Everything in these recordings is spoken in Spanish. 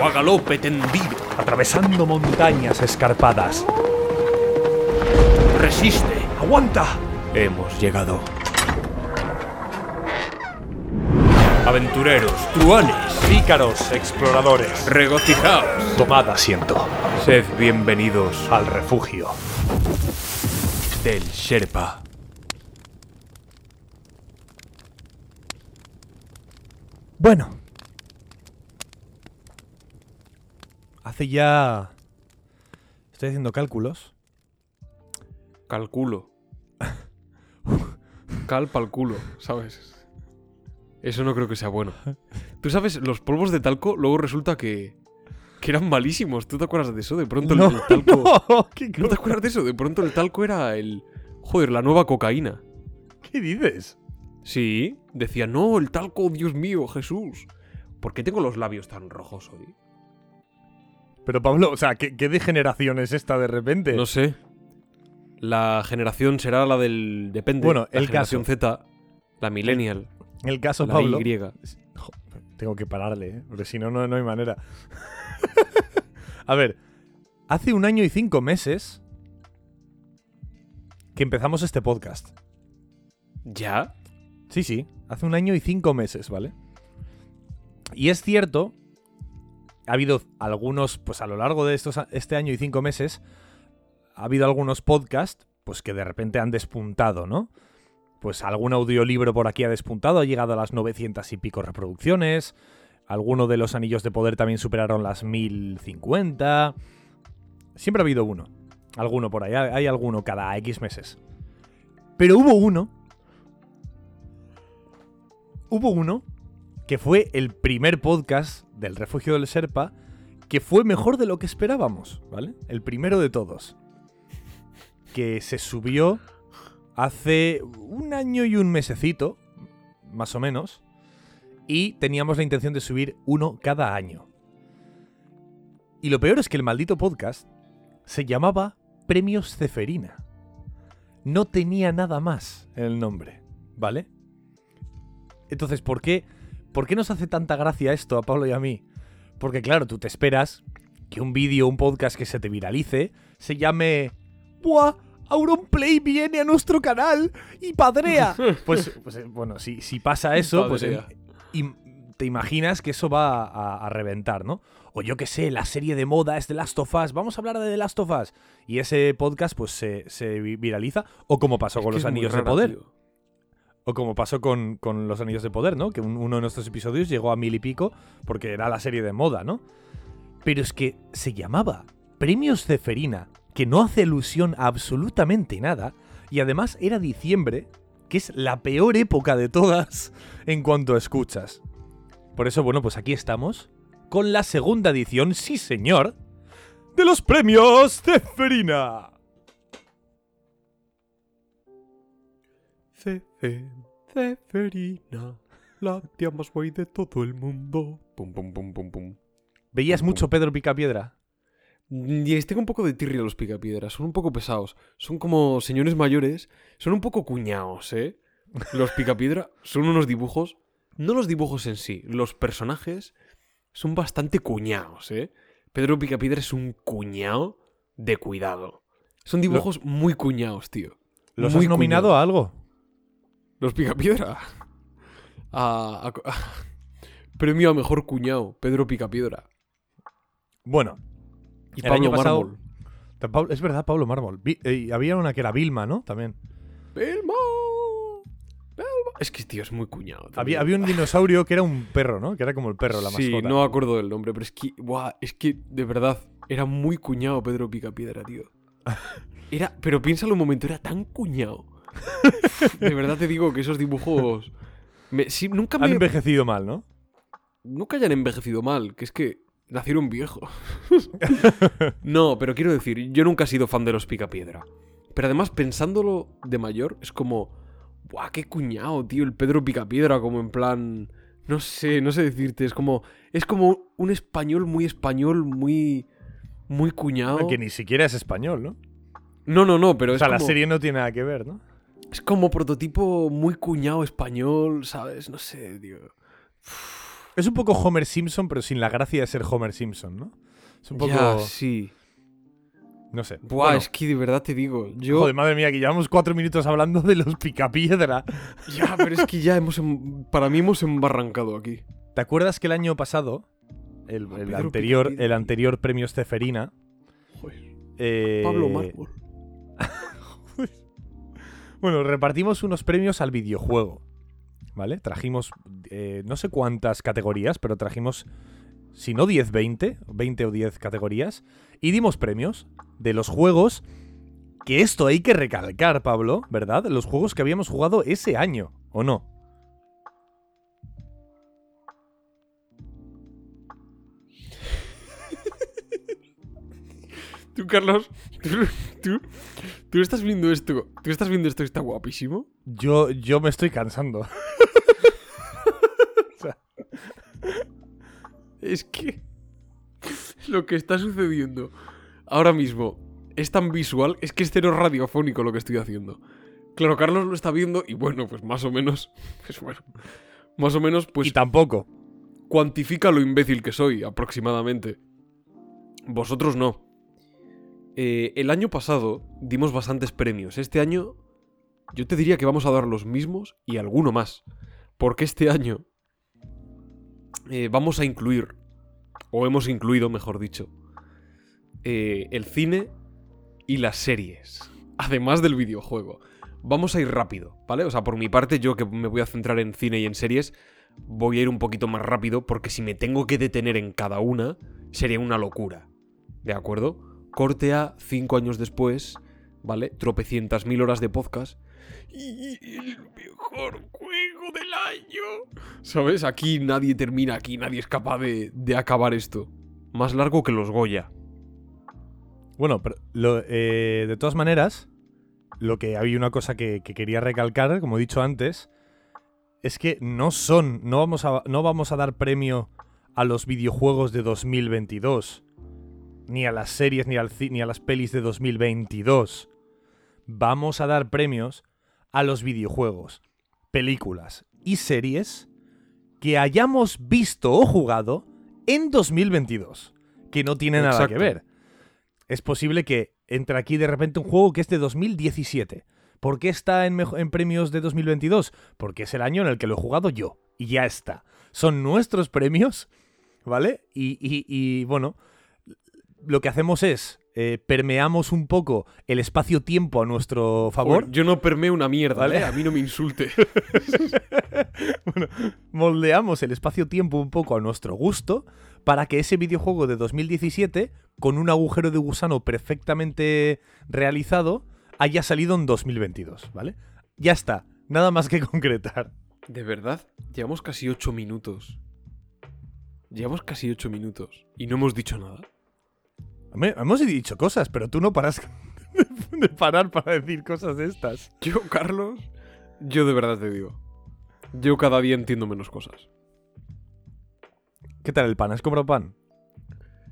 O a galope tendido. Atravesando montañas escarpadas. Resiste. ¡Aguanta! Hemos llegado. Aventureros, truanes, Pícaros, exploradores. regocijaos. Tomad asiento. Sed bienvenidos Al refugio. del Sherpa. Bueno. Hace ya... Estoy haciendo cálculos. Calculo. Calpa al culo, ¿sabes? Eso no creo que sea bueno. Tú sabes, los polvos de talco luego resulta que, que eran malísimos. ¿Tú te acuerdas de eso? De pronto el- No, el, talco... no, ¿qué, ¿No te acuerdas de eso? De pronto el talco era el... Joder, la nueva cocaína. ¿Qué dices? Sí, decía, no, el talco, Dios mío, Jesús. ¿Por qué tengo los labios tan rojos hoy? Pero Pablo, o sea, ¿qué, qué degeneración es esta de repente? No sé. La generación será la del... Depende. Bueno, la el generación caso. Z, la millennial, En el caso, la Pablo... Y. Tengo que pararle, ¿eh? porque si no, no, no hay manera. A ver, hace un año y cinco meses que empezamos este podcast. ¿Ya? Sí, sí, hace un año y cinco meses, ¿vale? Y es cierto, ha habido algunos, pues a lo largo de estos, este año y cinco meses, ha habido algunos podcasts, pues que de repente han despuntado, ¿no? Pues algún audiolibro por aquí ha despuntado, ha llegado a las 900 y pico reproducciones, alguno de los anillos de poder también superaron las 1050. Siempre ha habido uno, alguno por ahí, hay alguno cada X meses. Pero hubo uno hubo uno que fue el primer podcast del Refugio del Serpa que fue mejor de lo que esperábamos, ¿vale? El primero de todos. Que se subió hace un año y un mesecito, más o menos, y teníamos la intención de subir uno cada año. Y lo peor es que el maldito podcast se llamaba Premios Ceferina. No tenía nada más en el nombre, ¿vale? Entonces, ¿por qué, ¿por qué nos hace tanta gracia esto a Pablo y a mí? Porque claro, tú te esperas que un vídeo, un podcast que se te viralice, se llame... ¡Buah! Auronplay viene a nuestro canal y padrea. Pues, pues, eh, bueno, si, si pasa eso, pues eh, te imaginas que eso va a, a reventar, ¿no? O yo qué sé, la serie de moda es The Last of Us, vamos a hablar de The Last of Us. Y ese podcast pues se, se vi- viraliza. O como pasó Es con los Anillos de Poder. tío. O como pasó con, con los Anillos de Poder, ¿no? Que un- uno de nuestros episodios llegó a mil y pico porque era la serie de moda, ¿no? Pero es que se llamaba Premios Ceferina, que no hace alusión a absolutamente nada, y además era diciembre, que es la peor época de todas en cuanto escuchas. Por eso, bueno, pues aquí estamos con la segunda edición, sí señor, de los Premios Ceferina. Cefe, Ceferina, la tía más guay de todo el mundo. Pum, pum, pum, pum, pum. ¿Veías mucho Pedro Picapiedra? Y tengo un poco de tirria los picapiedras. Son un poco pesados. Son como señores mayores. Son un poco cuñados, ¿eh? Los picapiedra son unos dibujos. No los dibujos en sí. Los personajes son bastante cuñados, ¿eh? Pedro Picapiedra es un cuñado de cuidado. Son dibujos muy cuñados, tío. ¿Los Muy has nominado a algo? Los Picapiedra. A, a- premio a mejor cuñado, Pedro Picapiedra. Bueno, Y El Pablo año pasado- Mármol. Es verdad, Pablo Mármol. Vi- eh, y había una que era Vilma, ¿no? También. ¡Belmo! Es que, tío, es muy cuñado. Había, había un dinosaurio que era un perro, ¿no? Que era como el perro, la Sí, mascota. no me acuerdo del nombre, pero es que, es que, de verdad, era muy cuñado Pedro Picapiedra, tío. Era, pero piénsalo un momento, era tan cuñado. De verdad te digo que esos dibujos... me- sí, nunca Han envejecido mal, ¿no? nunca hayan envejecido mal, que es que nacieron viejos. no, pero quiero decir, yo nunca he sido fan de los Picapiedra. Pero además, pensándolo de mayor, es como, ¡buah, qué cuñado, tío! El Pedro Picapiedra, como en plan. No sé, no sé decirte, es como. Es como un español muy español, muy. Muy cuñado. Que ni siquiera es español, ¿no? No, no, no, pero O es sea, la serie no tiene nada que ver, ¿no? Es como prototipo muy cuñado español, ¿sabes? No sé, tío. Es un poco Homer Simpson, pero sin la gracia de ser Homer Simpson, ¿no? Es un poco. Ya, sí. No sé. Buah, Bueno, es que de verdad te digo, yo... Joder, madre mía, que llevamos cuatro minutos hablando de los picapiedra. Ya, pero es que ya hemos. em- Para mí hemos embarrancado aquí. ¿Te acuerdas que el año pasado, el, A el Pedro anterior, Picapiedra. el anterior premio Esteferina, Joder. eh, Pablo Mármol. Bueno, repartimos unos premios al videojuego. ¿Vale? Trajimos eh, no sé cuántas categorías, pero trajimos, si no 10, 20, 20 o 10 categorías, y dimos premios de los juegos que esto hay que recalcar, Pablo, ¿verdad? Los juegos que habíamos jugado ese año, ¿o no? Tú, Carlos, tú, tú, tú estás viendo esto. Tú estás viendo esto está guapísimo. Yo, yo me estoy cansando. Es que lo que está sucediendo ahora mismo es tan visual, es que es cero radiofónico lo que estoy haciendo. Claro, Carlos lo está viendo y bueno, pues más o menos, pues bueno, más o menos, pues y tampoco. cuantifica lo imbécil que soy, aproximadamente. Vosotros no. Eh, el año pasado dimos bastantes premios. Este año yo te diría que vamos a dar los mismos y alguno más. Porque este año eh, vamos a incluir, o hemos incluido, mejor dicho, eh, el cine y las series. Además del videojuego. Vamos a ir rápido, ¿vale? O sea, por mi parte, yo que me voy a centrar en cine y en series, voy a ir un poquito más rápido porque si me tengo que detener en cada una, sería una locura. ¿De acuerdo? Corte a cinco años después, ¿vale? Tropecientas mil horas de podcast. Y el mejor juego del año. ¿Sabes? Aquí nadie termina, aquí nadie es capaz de, de acabar esto. Más largo que los Goya. Bueno, pero lo- eh, de todas maneras, lo que había una cosa que, que quería recalcar, como he dicho antes, es que no son, no vamos a, no vamos a dar premio a los videojuegos de 2022, ni a las series, ni, al, ni a las pelis de 2022. Vamos a dar premios a los videojuegos, películas y series que hayamos visto o jugado en 2022, que no tiene nada que ver. Es posible que entre aquí de repente un juego que es de 2017. ¿Por qué está en, premios de 2022? Porque es el año en el que lo he jugado yo. Y ya está. Son nuestros premios, ¿vale? Y, y- y, bueno, lo que hacemos es eh, permeamos un poco el espacio-tiempo a nuestro favor. Yo no permeo una mierda, Vale. ¿eh? A mí no me insulte. moldeamos el espacio-tiempo un poco a nuestro gusto para que ese videojuego de 2017, con un agujero de gusano perfectamente realizado, haya salido en 2022, ¿vale? Ya está, nada más que concretar. De verdad, llevamos casi ocho minutos. Llevamos casi ocho minutos. Y no hemos dicho nada. Hemos dicho cosas, pero tú no paras de parar para decir cosas de estas. Yo, Carlos, yo de verdad te digo. Yo cada día entiendo menos cosas. ¿Qué tal el pan? ¿Has comprado pan?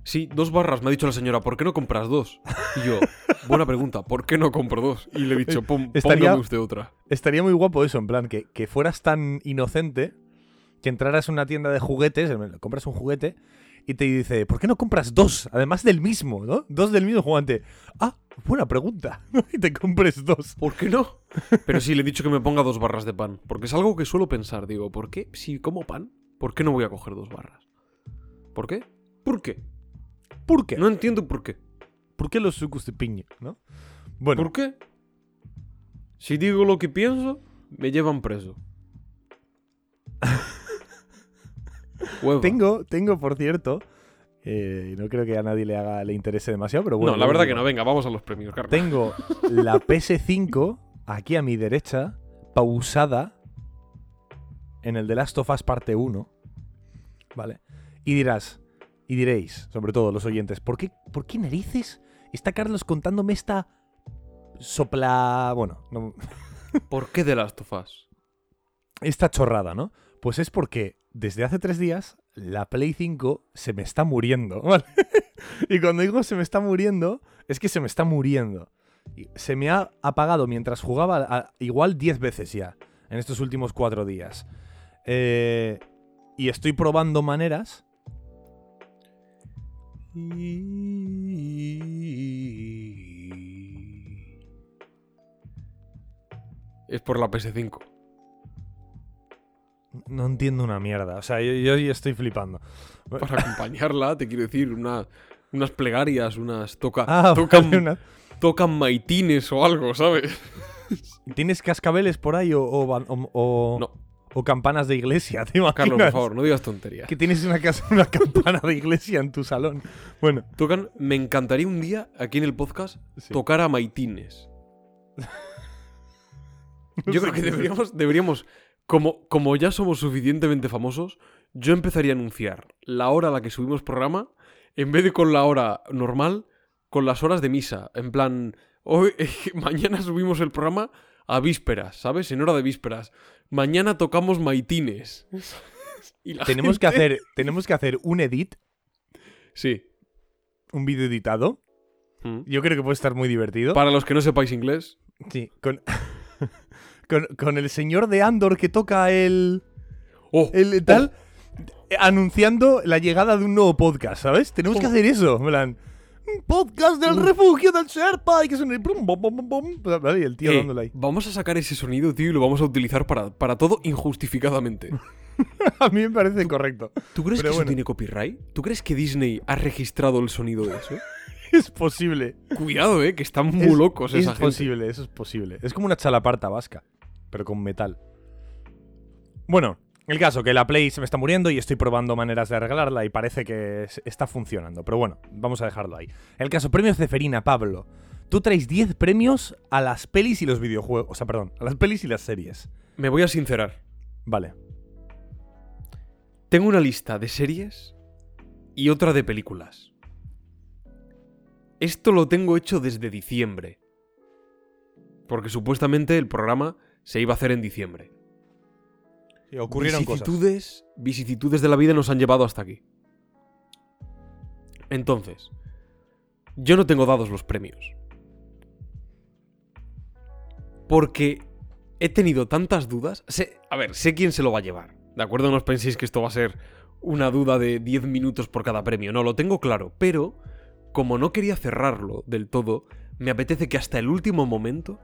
Sí, dos barras, me ha dicho la señora, ¿por qué no compras dos? Y yo, buena pregunta, ¿por qué no compro dos? Y le he dicho, "Pon- Estaría- póngame usted otra. Estaría muy guapo eso, en plan, que, que fueras tan inocente que entraras en una tienda de juguetes, compras un juguete y te dice, ¿por qué no compras dos? Además del mismo, ¿no? Dos del mismo jugante. Ah, buena pregunta. y te compres dos. ¿Por qué no? Pero sí, le he dicho que me ponga dos barras de pan. Porque es algo que suelo pensar. Digo, ¿por qué? Si como pan, ¿por qué no voy a coger dos barras? ¿Por qué? ¿Por qué? ¿Por qué? No entiendo por qué. ¿Por qué los sucos de piña? ¿No? Bueno, ¿Por qué? Si digo lo que pienso, me llevan preso. Hueva. tengo, tengo, por cierto. eh, no creo que a nadie le haga le interese demasiado, pero bueno. no, la verdad que no. Venga, vamos a los premios, Carlos. Tengo la PS5 aquí a mi derecha, pausada en el The Last of Us parte 1. ¿Vale? Y dirás, y diréis, sobre todo los oyentes, ¿por qué, ¿por qué narices está Carlos contándome esta sopla. Bueno, no- ¿Por qué de Last of Us? esta chorrada, ¿no? Pues es porque desde hace tres días la Play 5 se me está muriendo, ¿vale? y cuando digo se me está muriendo, es que se me está muriendo. Se me ha apagado mientras jugaba igual 10 veces ya, en estos últimos cuatro días. Eh, y estoy probando maneras. Es por la PS5. No entiendo una mierda. O sea, yo, yo estoy flipando. Para acompañarla, te quiero decir, una- unas plegarias, unas toca, Ah, tocan, vale, una- tocan maitines o algo, ¿sabes? ¿Tienes cascabeles por ahí o, o ban- o- o- No, o campanas de iglesia? ¿Te imaginas? Carlos, por favor, no digas tonterías. Que tienes una, casa, una campana de iglesia en tu salón. Bueno, Tocan, me encantaría un día aquí en el podcast sí. tocar a maitines. Yo creo que deberíamos como, como ya somos suficientemente famosos, yo empezaría a anunciar la hora a la que subimos programa, en vez de con la hora normal, con las horas de misa. En plan, hoy, mañana subimos el programa a vísperas, ¿sabes? En hora de vísperas. Mañana tocamos maitines. Y Tenemos que, hacer, tenemos que hacer un edit, Sí. un vídeo editado. Mm. Yo creo que puede estar muy divertido. Para los que no sepáis inglés, Sí, con, con, con el señor de Andor que toca el, ¡Oh! el tal, eh, anunciando la llegada de un nuevo podcast, ¿sabes? Tenemos que Oh. hacer eso. plan, podcast del Uh. refugio del Sherpa y que suene y el tío Eh, dándole ahí. vamos a sacar ese sonido, tío, y lo vamos a utilizar para, para todo injustificadamente. A mí me parece correcto. ¿Tú crees Pero que bueno. eso tiene copyright? ¿Tú crees que Disney ha registrado el sonido de eso? Es posible. Cuidado, eh, que están muy Es- locos es esa gente. posible, eso es posible. Es como una chalaparta vasca, pero con metal. Bueno, el caso, que la Play se me está muriendo y estoy probando maneras de arreglarla y parece que es- está funcionando. Pero bueno, vamos a dejarlo ahí. El caso, premios Ceferina, Pablo. Tú traes 10 premios a las pelis y los videojuegos. O sea, perdón, a las pelis y las series. Me voy a sincerar. Vale. Tengo una lista de series y otra de películas. Esto lo tengo hecho desde diciembre. Porque supuestamente el programa se iba a hacer en diciembre. Y ocurrieron cosas. vicisitudes, vicisitudes de la vida nos han llevado hasta aquí. Entonces, yo no tengo dados los premios. Porque he tenido tantas dudas. Sé, a ver, sé quién se lo va a llevar. ¿De acuerdo? No os penséis que esto va a ser una duda de 10 minutos por cada premio. No, lo tengo claro. Pero, como no quería cerrarlo del todo, me apetece que hasta el último momento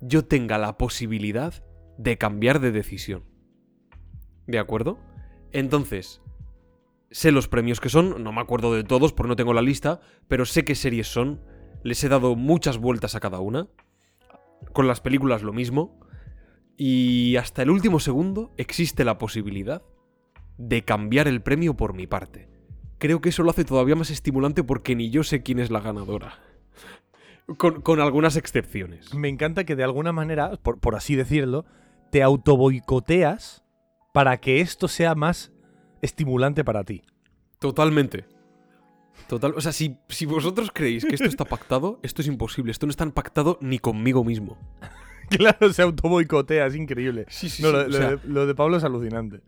yo tenga la posibilidad de cambiar de decisión. ¿De acuerdo? Entonces, sé los premios que son, no me acuerdo de todos porque no tengo la lista, pero sé qué series son, les he dado muchas vueltas a cada una, con las películas lo mismo, y hasta el último segundo existe la posibilidad de cambiar el premio por mi parte. Creo que eso lo hace todavía más estimulante porque ni yo sé quién es la ganadora. Con, con algunas excepciones. Me encanta que de alguna manera, por, por así decirlo, te autoboicoteas para que esto sea más estimulante para ti. Totalmente. Total, o sea, si, si vosotros creéis que esto está pactado, esto es imposible. Esto no está pactado ni conmigo mismo. Claro, se autoboicotea, es increíble. Sí, sí, No, sí, lo, o lo sea, de, lo de Pablo es alucinante.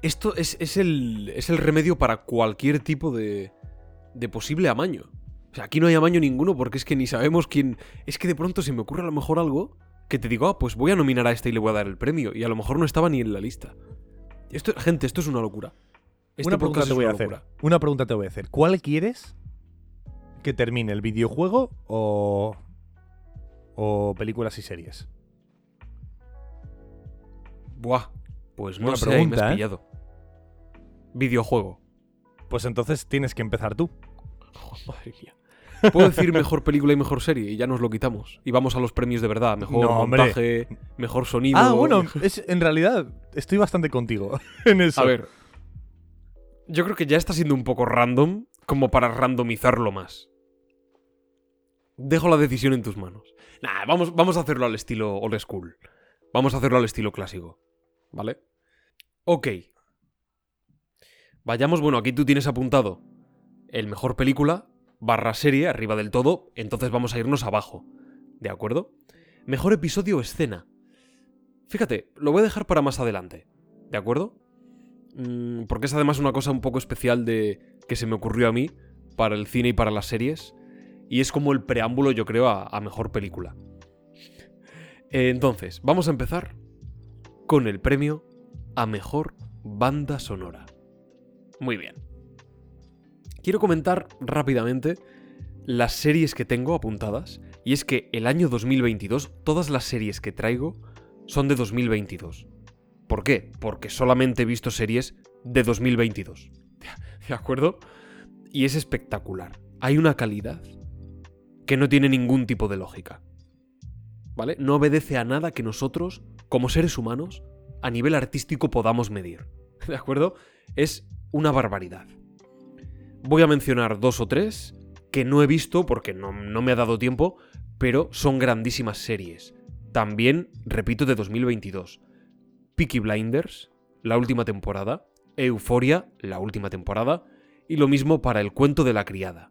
Esto es, es el, es el remedio para cualquier tipo de, de posible amaño. Sea, aquí no hay amaño ninguno porque es que ni sabemos quién... Es que de pronto se me ocurre a lo mejor algo que te digo, ah, pues voy a nominar a este y le voy a dar el premio. Y a lo mejor no estaba ni en la lista. Esto, gente, esto es una locura. Este una pregunta te voy a hacer. locura. Una pregunta te voy a hacer. ¿Cuál quieres que termine, el videojuego o, o películas y series? Buah, pues no Buena sé, ahí me has pregunta, ¿eh? pillado. Videojuego. Pues entonces tienes que empezar tú. Oh, madre mía. Puedo decir mejor película y mejor serie y ya nos lo quitamos. Y vamos a los premios de verdad. Mejor No, hombre. montaje, mejor sonido. Ah, bueno, es, en realidad estoy bastante contigo en eso. A ver. Yo creo que ya está siendo un poco random como para randomizarlo más. Dejo la decisión en tus manos. Nah, vamos, vamos a hacerlo al estilo old school. Vamos a hacerlo al estilo clásico. ¿Vale? Ok. Vayamos, bueno, aquí tú tienes apuntado el mejor película barra serie arriba del todo, entonces vamos a irnos abajo. ¿De acuerdo? Mejor episodio o escena. Fíjate, lo voy a dejar para más adelante. ¿De acuerdo? Mm, porque es además una cosa un poco especial de que se me ocurrió a mí para el cine y para las series. Y es como el preámbulo, yo creo, a, mejor película. Entonces, vamos a empezar con el premio a mejor banda sonora. Muy bien. Quiero comentar rápidamente las series que tengo apuntadas. Y es que el año 2022, todas las series que traigo son de 2022. ¿Por qué? Porque solamente he visto series de 2022. ¿De acuerdo? Y es espectacular. Hay una calidad que no tiene ningún tipo de lógica. ¿Vale? No obedece a nada que nosotros, como seres humanos, a nivel artístico podamos medir. ¿De acuerdo? Es una barbaridad. Voy a mencionar dos o tres que no he visto porque no, no me ha dado tiempo, pero son grandísimas series. También, repito, de 2022. Peaky Blinders, la última temporada. Euforia, la última temporada. Y lo mismo para El cuento de la criada.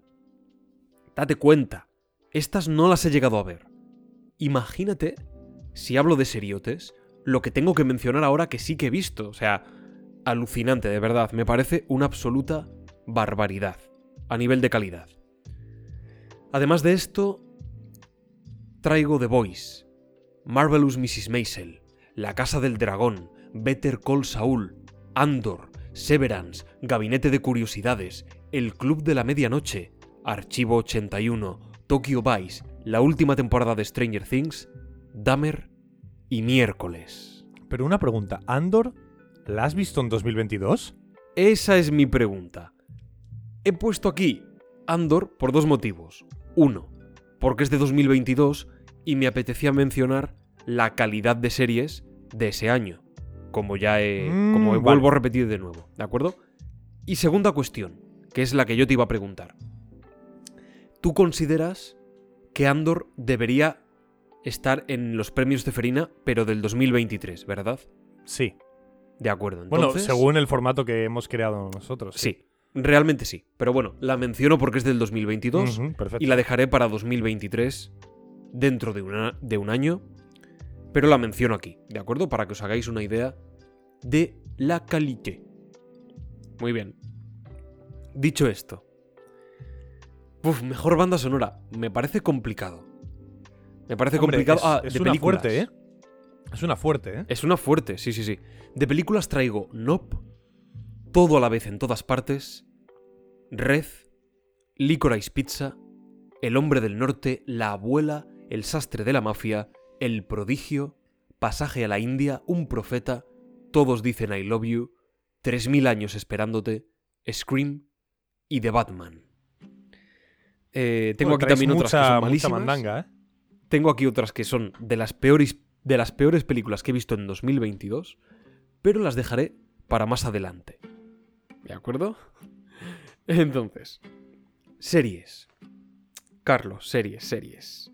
Date cuenta, estas no las he llegado a ver. Imagínate, si hablo de seriotes, lo que tengo que mencionar ahora que sí que he visto. O sea, alucinante, de verdad. Me parece una absoluta barbaridad a nivel de calidad. Además de esto, traigo The Voice, Marvelous Mrs. Maisel, La Casa del Dragón, Better Call Saul, Andor, Severance, Gabinete de Curiosidades, El Club de la Medianoche, Archivo 81, Tokyo Vice, la última temporada de Stranger Things, Dahmer y Miércoles. Pero una pregunta, ¿Andor la has visto en 2022? Esa es mi pregunta. He puesto aquí Andor por dos motivos. Uno, porque es de 2022 y me apetecía mencionar la calidad de series de ese año. Como ya he. Mm, como vale. vuelvo a repetir de nuevo, ¿de acuerdo? Y segunda cuestión, que es la que yo te iba a preguntar. ¿Tú consideras que Andor debería estar en los premios de Ferina, pero del 2023, ¿verdad? Sí. De acuerdo. Bueno, según el formato que hemos creado nosotros. Sí, realmente sí. Pero bueno, la menciono porque es del 2022 Ujú, perfecto. y la dejaré para 2023 dentro de, una- de un año. Pero la menciono aquí, ¿de acuerdo? Para que os hagáis una idea de la calité. Muy bien. Dicho esto. Uf, mejor banda sonora. Me parece complicado. Me parece Hombre, complicado. Es, ah, es de una películas. fuerte, ¿eh? Es una fuerte, ¿eh? Es una fuerte, sí, sí, sí. De películas traigo Nope, Todo a la vez en todas partes, Red, Licorice Pizza, El hombre del norte, La abuela, El sastre de la mafia, El prodigio, Pasaje a la India, Un profeta, Todos dicen I love you, 3000 años esperándote, Scream y The Batman. Eh, tengo aquí también otras que son malísimas. mandanga, ¿eh? Tengo aquí otras que son de las peores de las peores películas que he visto en 2022, pero las dejaré para más adelante. ¿De acuerdo? Entonces, series. Carlos, series, series.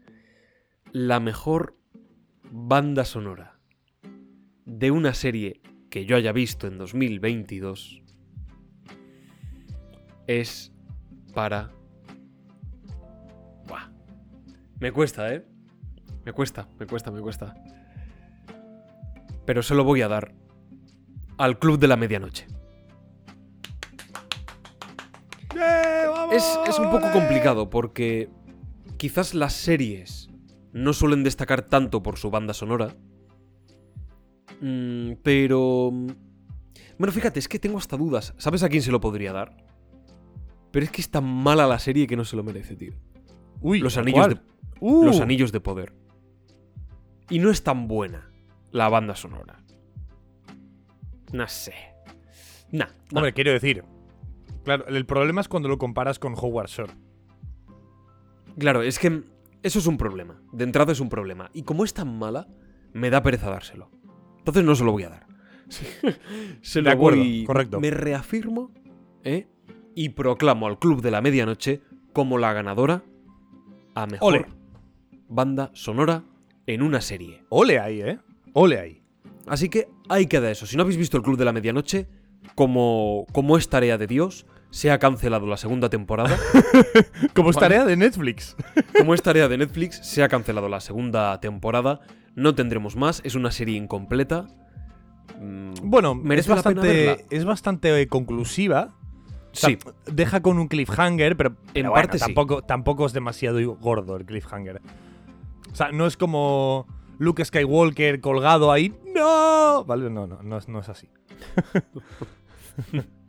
La mejor banda sonora de una serie que yo haya visto en 2022 es para... Buah. Me cuesta, ¿eh? Me cuesta, me cuesta, me cuesta. Pero se lo voy a dar al Club de la Medianoche. Es, es un poco complicado porque quizás las series no suelen destacar tanto por su banda sonora. Mm, pero... Bueno, fíjate, es que tengo hasta dudas. ¿Sabes a quién se lo podría dar? Pero es que es tan mala la serie que no se lo merece, tío. Uy, Los anillos de, Uh, los anillos de poder. Y no es tan buena la banda sonora. No sé. Nah, nah. Hombre, quiero decir. Claro, el problema es cuando lo comparas con Howard Shore. Claro, es que eso es un problema. De entrada es un problema. Y como es tan mala, me da pereza dárselo. Entonces no se lo voy a dar. se De lo acuerdo, voy- correcto. Me reafirmo ¿eh? y proclamo al Club de la Medianoche como la ganadora a mejor Ole. banda sonora en una serie. Ole ahí, ¿eh? Ole ahí. Así que ahí queda eso. Si no habéis visto el Club de la Medianoche, como, como es tarea de Dios, se ha cancelado la segunda temporada. Como es tarea de Netflix. Como es tarea de Netflix, se ha cancelado la segunda temporada. No tendremos más. Es una serie incompleta. Mm, Bueno, Merece es bastante, es bastante eh, conclusiva. O sea, sí, deja con un cliffhanger, pero, pero bueno, parte sí. tampoco, tampoco es demasiado gordo el cliffhanger. O sea, no es como Luke Skywalker colgado ahí. ¡No! Vale, no, no, no, no es así.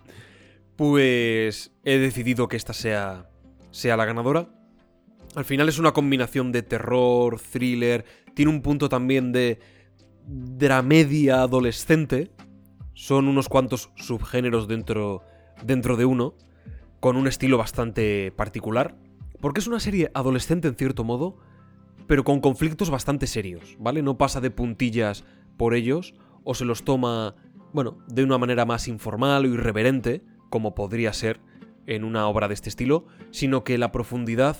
pues he decidido que esta sea, sea la ganadora. Al final es una combinación de terror, thriller. Tiene un punto también de dramedia adolescente. Son unos cuantos subgéneros dentro, dentro de uno. Con un estilo bastante particular. Porque es una serie adolescente en cierto modo. Pero con conflictos bastante serios, ¿vale? No pasa de puntillas por ellos. O se los toma, bueno, de una manera más informal o irreverente. Como podría ser en una obra de este estilo. Sino que la profundidad,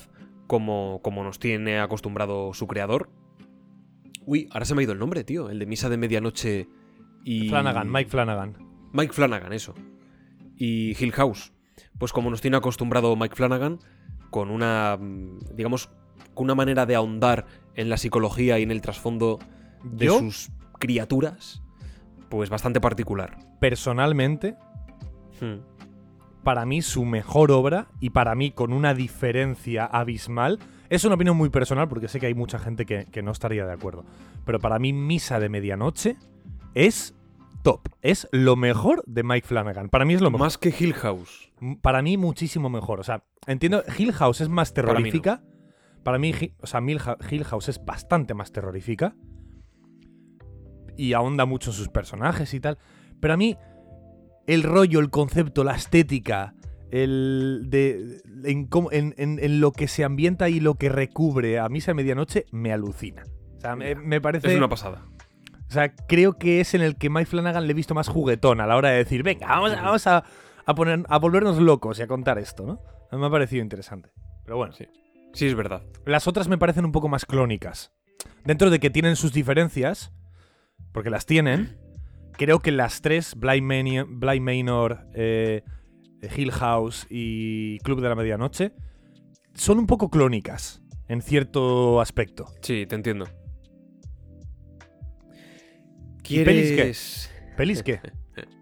como, como nos tiene acostumbrado su creador. Uy, ahora se me ha ido el nombre, tío. El de Misa de Medianoche y. Flanagan, Mike Flanagan. Mike Flanagan, eso. Y Hill House. Pues como nos tiene acostumbrado Mike Flanagan, con una, mm, digamos, con una manera de ahondar en la psicología y en el trasfondo de Yo, sus criaturas, pues bastante particular. personalmente, Hmm. Para mí su mejor obra y para mí con una diferencia abismal. Es una opinión muy personal porque sé que hay mucha gente que, que no estaría de acuerdo. Pero para mí Misa de Medianoche es top. Es lo mejor de Mike Flanagan. Para mí es lo mejor. Más que Hill House. Para mí muchísimo mejor. O sea, entiendo, Hill House es más mí no. terrorífica. Para mí, Hi- o sea, Hill House es bastante más terrorífica. Y ahonda mucho en sus personajes y tal. Pero a mí, el rollo, el concepto, la estética, el de, en, lo que se ambienta y lo que recubre a Misa de Medianoche, me alucina. O sea, me, me parece. Es una pasada. O sea, creo que es en el que Mike Flanagan le he visto más juguetón a la hora de decir, venga, vamos, a- vamos a, a poner, a volvernos locos y a contar esto, ¿no? Me ha parecido interesante. Pero bueno, Sí. Sí, es verdad. las otras me parecen un poco más clónicas. Dentro de que tienen sus diferencias, porque las tienen, creo que las tres, Blind, Mani- Blind Manor, eh, Hill House y Club de la Medianoche, son un poco clónicas en cierto aspecto. Sí, te entiendo. ¿Y pelis qué? ¿Quieres... ¿Pelis qué?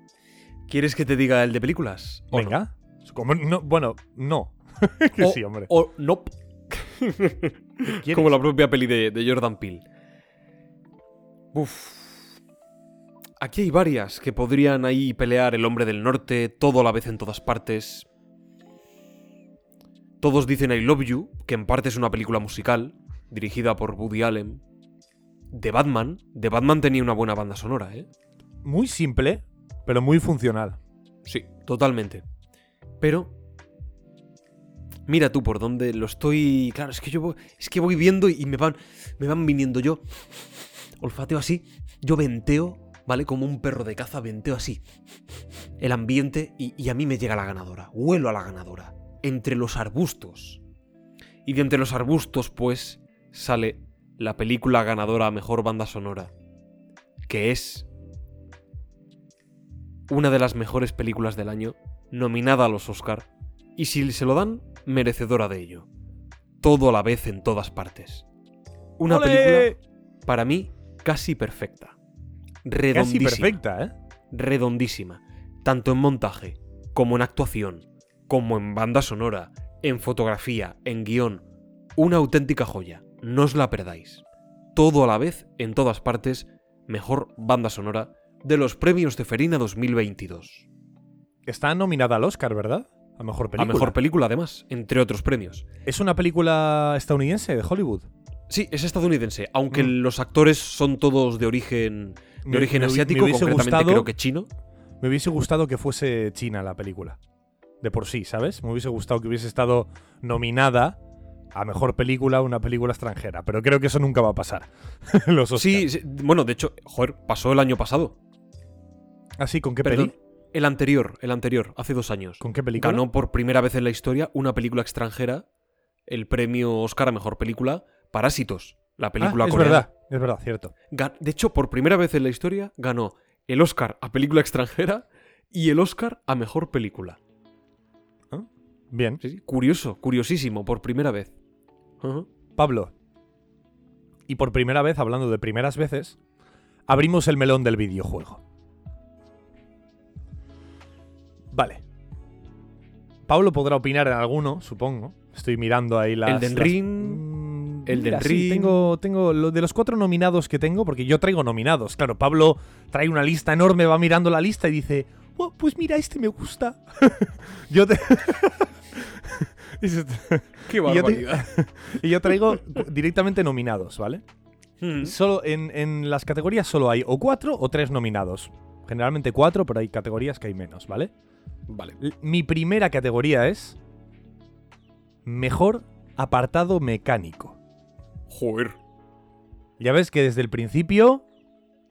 ¿Quieres que te diga el de películas? Venga. Como no- bueno, no. que O- sí, hombre. O no. ¿Quieres? Como la propia peli de, de Jordan Peele. Uf. Aquí hay varias que podrían ahí pelear el hombre del norte, todo a la vez en todas partes. Todos dicen I Love You, que en parte es una película musical, dirigida por Woody Allen. De Batman. De Batman tenía una buena banda sonora, ¿eh? Muy simple, pero muy funcional. Sí, totalmente. Pero. Mira tú por dónde lo estoy. Claro, es que yo voy, es que voy viendo y me van. Me van viniendo yo. Olfateo así. Yo venteo, ¿vale? Como un perro de caza, venteo así. El ambiente y, y a mí me llega la ganadora. Huelo a la ganadora. Entre los arbustos. Y de entre los arbustos, pues, sale la película ganadora a mejor banda sonora. Que es una de las mejores películas del año, nominada a los Oscar, y si se lo dan, merecedora de ello. Todo a la vez en todas partes. Una película, para mí, casi perfecta. Casi Redondísima. perfecta, ¿eh? Redondísima. Tanto en montaje, como en actuación, como en banda sonora, en fotografía, en guion. Una auténtica joya. No os la perdáis. Todo a la vez, en todas partes, mejor banda sonora de los premios de Ferina 2022. Está nominada al Oscar, ¿verdad? A mejor A película. mejor película, además, entre otros premios. ¿Es una película estadounidense de Hollywood? Sí, es estadounidense, aunque Mm. los actores son todos de origen, de Me- origen me asiático, me concretamente gustado- creo que chino. Me hubiese gustado que fuese China la película. De por sí, ¿sabes? Me hubiese gustado que hubiese estado nominada a mejor película una película extranjera. Pero creo que eso nunca va a pasar. Los. Sí, sí, bueno, de hecho, joder, pasó el año pasado. ¿Así? ¿Con qué Perdón. peli? El anterior, el anterior, hace dos años. ¿Con qué película? Ganó por primera vez en la historia una película extranjera el premio Oscar a mejor película, Parásitos, la película Ah, es coreana. verdad, es verdad, cierto. De hecho, por primera vez en la historia ganó el Oscar a película extranjera y el Oscar a mejor película. Bien. Sí, sí, Curioso, curiosísimo, por primera vez. Pablo. Y por primera vez, hablando de primeras veces, abrimos el melón del videojuego. Vale. Pablo podrá opinar en alguno, supongo. Estoy mirando ahí las. Ring, Mm, Elden mira, sí, Ring. tengo, tengo lo de los cuatro nominados que tengo, porque yo traigo nominados. Claro, Pablo trae una lista enorme, va mirando la lista y dice: "Oh, Pues mira, este me gusta. yo te. Qué Y yo te- barbaridad. y yo traigo directamente nominados, ¿vale? Mm. Solo en, en las categorías solo hay o cuatro o tres nominados. Generalmente cuatro, pero hay categorías que hay menos, ¿vale? Vale. L- Mi primera categoría es mejor apartado mecánico. Joder. Ya ves que desde el principio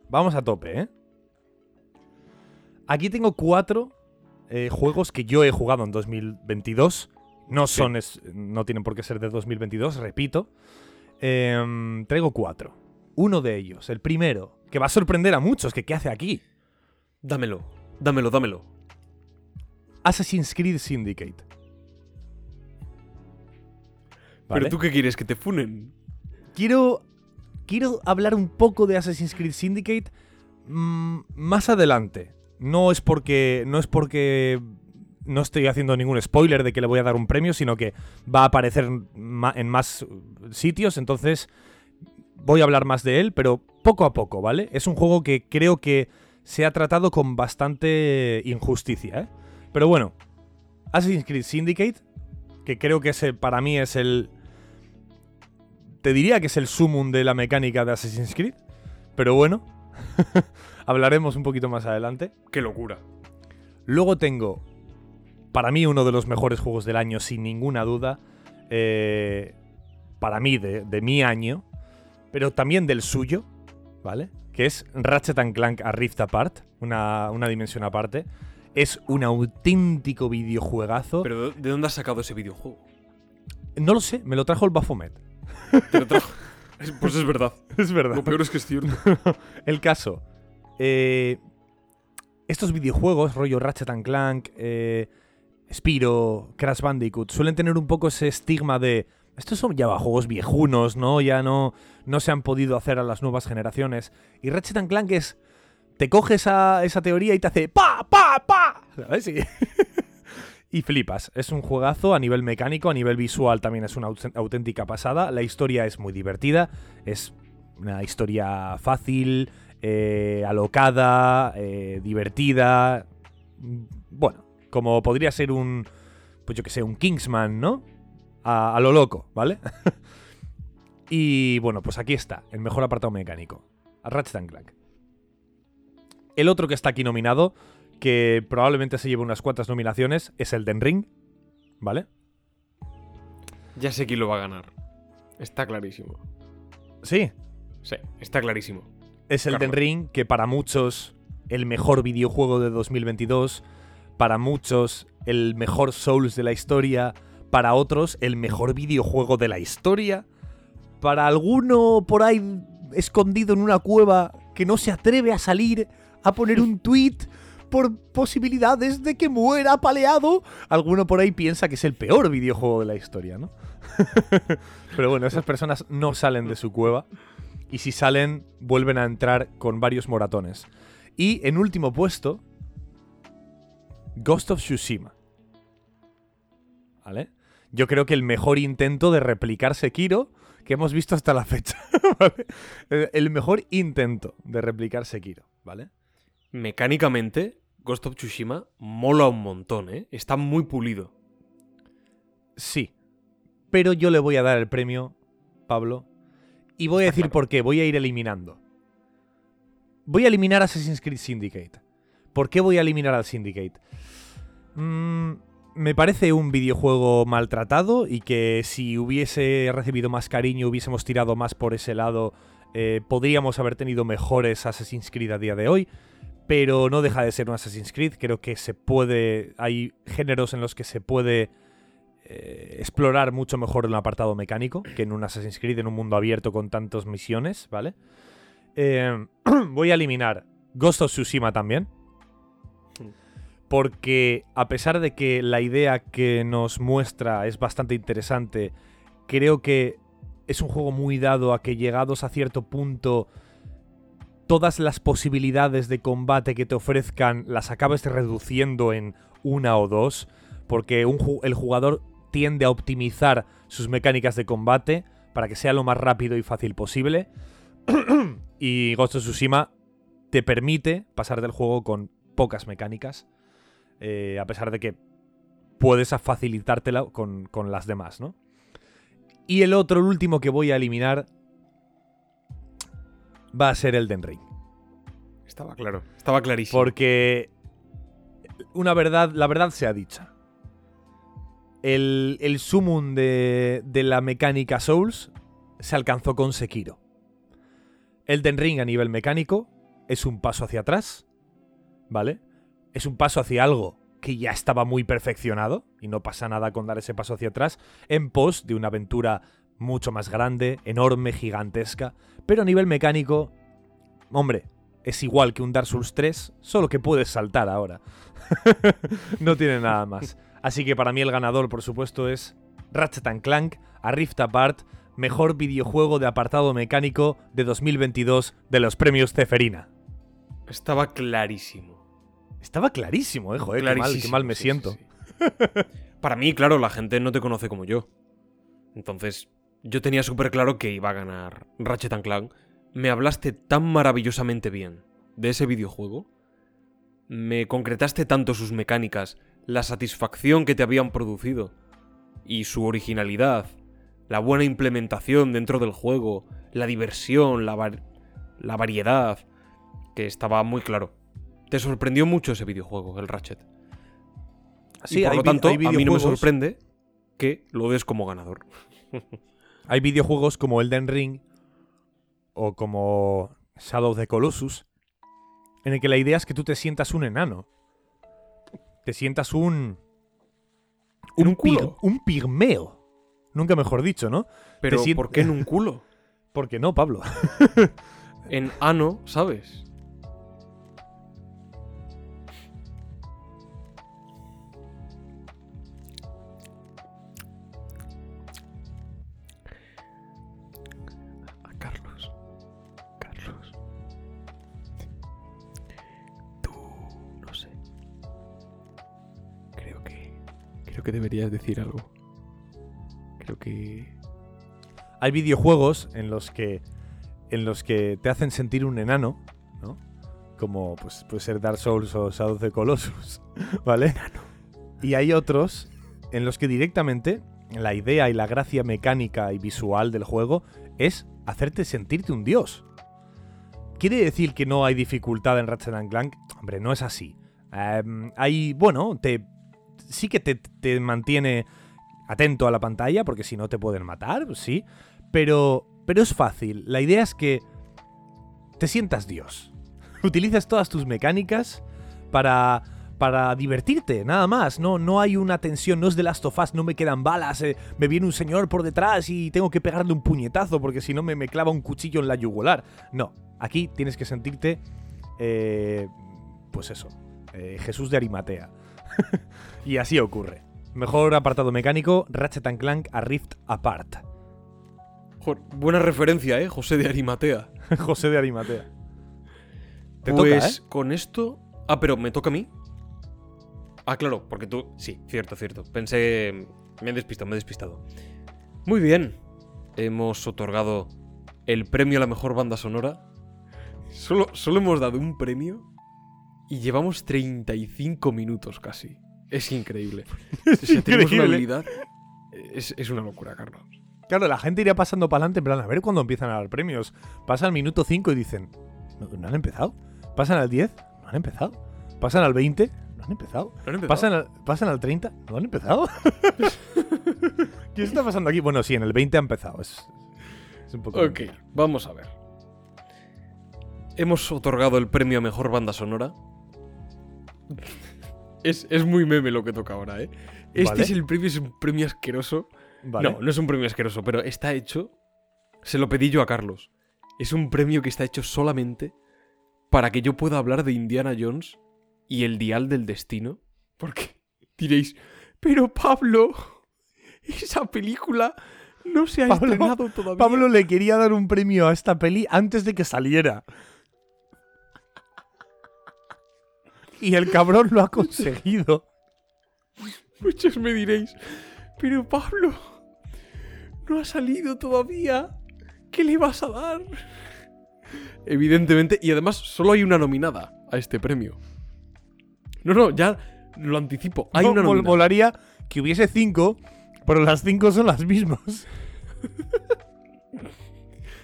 vamos a tope, ¿eh? Aquí tengo cuatro eh, juegos que yo he jugado en 2022. No Sí. son, es- no tienen por qué ser de 2022, repito. Em, traigo cuatro. Uno de ellos, el primero, que va a sorprender a muchos, que qué hace aquí. Dámelo, dámelo, dámelo. Assassin's Creed Syndicate. ¿Vale? ¿Pero tú qué quieres? ¿Que te funen? Quiero, quiero hablar un poco de Assassin's Creed Syndicate mm, más adelante. No es porque no es porque no estoy haciendo ningún spoiler de que le voy a dar un premio, sino que va a aparecer en más sitios, entonces voy a hablar más de él, pero poco a poco, ¿vale? Es un juego que creo que se ha tratado con bastante injusticia, ¿eh? Pero bueno, Assassin's Creed Syndicate, que creo que ese para mí es el te diría que es el sumum de la mecánica de Assassin's Creed. Pero bueno, hablaremos un poquito más adelante. Qué locura. Luego tengo, para mí, uno de los mejores juegos del año, sin ninguna duda. eh, para mí, de, de mi año. Pero también del suyo, ¿vale? Que es Ratchet and Clank a Rift Apart, una, una dimensión aparte. Es un auténtico videojuegazo. ¿Pero de dónde has sacado ese videojuego? no lo sé, me lo trajo el Baphomet. Pues es verdad. Es verdad. Lo peor es que es cierto. El caso. eh, estos videojuegos, rollo Ratchet and Clank, eh, Spiro, Crash Bandicoot, suelen tener un poco ese estigma de. Estos son ya juegos viejunos, ¿no? Ya no, no se han podido hacer a las nuevas generaciones. Y Ratchet and Clank es. Te coge esa, esa teoría y te hace ¡pa, pa, pa! ¿Sabes? Y, y flipas. Es un juegazo a nivel mecánico, a nivel visual también es una aut- auténtica pasada. La historia es muy divertida. Es una historia fácil, eh, alocada, eh, divertida. Bueno, como podría ser un. Pues yo que sé, un Kingsman, ¿no? A, a lo loco, ¿vale? y bueno, pues aquí está, el mejor apartado mecánico. Ratchet and Clank. El otro que está aquí nominado, que probablemente se lleve unas cuantas nominaciones, es el Den Ring, ¿vale? Ya sé quién lo va a ganar. Está clarísimo. Sí, Sí, está clarísimo. Es el Den. Ring, que para muchos el mejor videojuego de 2022, para muchos el mejor Souls de la historia, para otros el mejor videojuego de la historia, para alguno por ahí escondido en una cueva que no se atreve a salir a poner un tweet por posibilidades de que muera apaleado, alguno por ahí piensa que es el peor videojuego de la historia, ¿no? Pero bueno, esas personas no salen de su cueva y si salen vuelven a entrar con varios moratones. Y en último puesto, Ghost of Tsushima. ¿Vale? Yo creo que el mejor intento de replicar Sekiro que hemos visto hasta la fecha. ¿vale? El mejor intento de replicar Sekiro, ¿vale? Mecánicamente, Ghost of Tsushima mola un montón, ¿eh? Está muy pulido. Sí. Pero yo le voy a dar el premio, Pablo. Y voy a decir claro. por qué. Voy a ir eliminando. Voy a eliminar Assassin's Creed Syndicate. ¿Por qué voy a eliminar al Syndicate? Mm, me parece un videojuego maltratado y que si hubiese recibido más cariño, hubiésemos tirado más por ese lado, eh, podríamos haber tenido mejores Assassin's Creed a día de hoy. Pero no deja de ser un Assassin's Creed. Creo que se puede. Hay géneros en los que se puede eh, explorar mucho mejor el apartado mecánico que en un Assassin's Creed en un mundo abierto con tantas misiones, ¿vale? Eh, voy a eliminar Ghost of Tsushima también. Porque a pesar de que la idea que nos muestra es bastante interesante, creo que es un juego muy dado a que llegados a cierto punto todas las posibilidades de combate que te ofrezcan las acabes reduciendo en una o dos, porque el jugador tiende a optimizar sus mecánicas de combate para que sea lo más rápido y fácil posible. y Ghost of Tsushima te permite pasar del juego con pocas mecánicas, eh, a pesar de que puedes facilitártela con, con las demás, ¿no? Y el otro, el último que voy a eliminar, va a ser el Den Ring. Estaba claro, estaba clarísimo. Porque una verdad, la verdad sea dicha. El, el sumum de, de la mecánica Souls se alcanzó con Sekiro. Elden Ring a nivel mecánico es un paso hacia atrás, ¿vale? Es un paso hacia algo que ya estaba muy perfeccionado y no pasa nada con dar ese paso hacia atrás en pos de una aventura mucho más grande, enorme, gigantesca, pero a nivel mecánico, hombre, es igual que un Dark Souls 3, solo que puedes saltar ahora. no tiene nada más. Así que para mí el ganador, por supuesto, es Ratchet Clank a Rift Apart, mejor videojuego de apartado mecánico de 2022 de los premios Ceferina. Estaba clarísimo. Estaba clarísimo, eh, joder, qué mal, qué mal me siento. Para mí, claro, la gente no te conoce como yo. Entonces, yo tenía súper claro que iba a ganar Ratchet Clank me hablaste tan maravillosamente bien de ese videojuego, me concretaste tanto sus mecánicas, la satisfacción que te habían producido, y su originalidad, la buena implementación dentro del juego, la diversión, la, la variedad, que estaba muy claro. Te sorprendió mucho ese videojuego, el Ratchet. Sí, y por lo tanto, a mí no me sorprende que lo des como ganador. hay videojuegos como Elden Ring o como Shadow of the Colossus, en el que la idea es que tú te sientas un enano. Te sientas un. Un, un, un pigmeo. Nunca mejor dicho, ¿no? Pero ¿por qué en un culo? ¿Por qué no, Pablo? en ano, ¿sabes? Que deberías decir algo. Creo que... Hay videojuegos en los que en los que te hacen sentir un enano, ¿no? Como pues, puede ser Dark Souls o Shadow of the Colossus, ¿vale? Y hay otros en los que directamente la idea y la gracia mecánica y visual del juego es hacerte sentirte un dios. ¿Quiere decir que no hay dificultad en Ratchet Clank? Hombre, no es así. Em, hay, bueno, te sí que te, mantiene atento a la pantalla, porque si no te pueden matar, pues sí. Pero, pero es fácil. La idea es que te sientas Dios. Utilices todas tus mecánicas para, para divertirte, nada más. No, no hay una tensión, no es de Last of Us, no me quedan balas, eh, me viene un señor por detrás y tengo que pegarle un puñetazo porque si no me, me clava un cuchillo en la yugular. No, aquí tienes que sentirte, eh, pues eso, eh, Jesús de Arimatea. y así ocurre. Mejor apartado mecánico, Ratchet Clank a Rift Apart. buena referencia, ¿eh? José de Arimatea. José de Arimatea. ¿Te pues toca, ¿eh? con esto... Ah, pero ¿me toca a mí? Ah, claro, porque tú... Sí, cierto, cierto. Pensé... Me he despistado, me he despistado. Muy bien. Hemos otorgado el premio a la mejor banda sonora. Solo, solo hemos dado un premio y llevamos 35 minutos casi. Es increíble. si tenemos una habilidad, es, una locura, Carlos. Claro, la gente iría pasando para adelante en plan, a ver cuándo empiezan a dar premios. Pasan al minuto 5 y dicen, ¿no, han empezado? Pasan al 10, no han empezado. Pasan al 20, ¿No han empezado? ¿No han empezado? ¿Pasan al, ¿Pasan al 30? ¿No han empezado? ¿Qué está pasando aquí? Bueno, sí, en el 20 ha empezado. Es, es un poco. Ok, vamos a ver. Hemos otorgado el premio a mejor banda sonora. Es, es muy meme lo que toca ahora, ¿eh? Este Vale. es el premio, es un premio asqueroso. Vale. No, no es un premio asqueroso, pero está hecho. Se lo pedí yo a Carlos. Es un premio que está hecho solamente para que yo pueda hablar de Indiana Jones y el Dial del Destino. Porque diréis, pero Pablo, esa película no se ha Pablo- estrenado todavía. Pablo le quería dar un premio a esta peli antes de que saliera. Y el cabrón lo ha conseguido. Muchos me diréis, pero Pablo, no ha salido todavía. ¿Qué le vas a dar? Evidentemente, y además solo hay una nominada a este premio. No, no, ya lo anticipo. Hay una nominada. Molaría que hubiese cinco, pero las cinco son las mismas.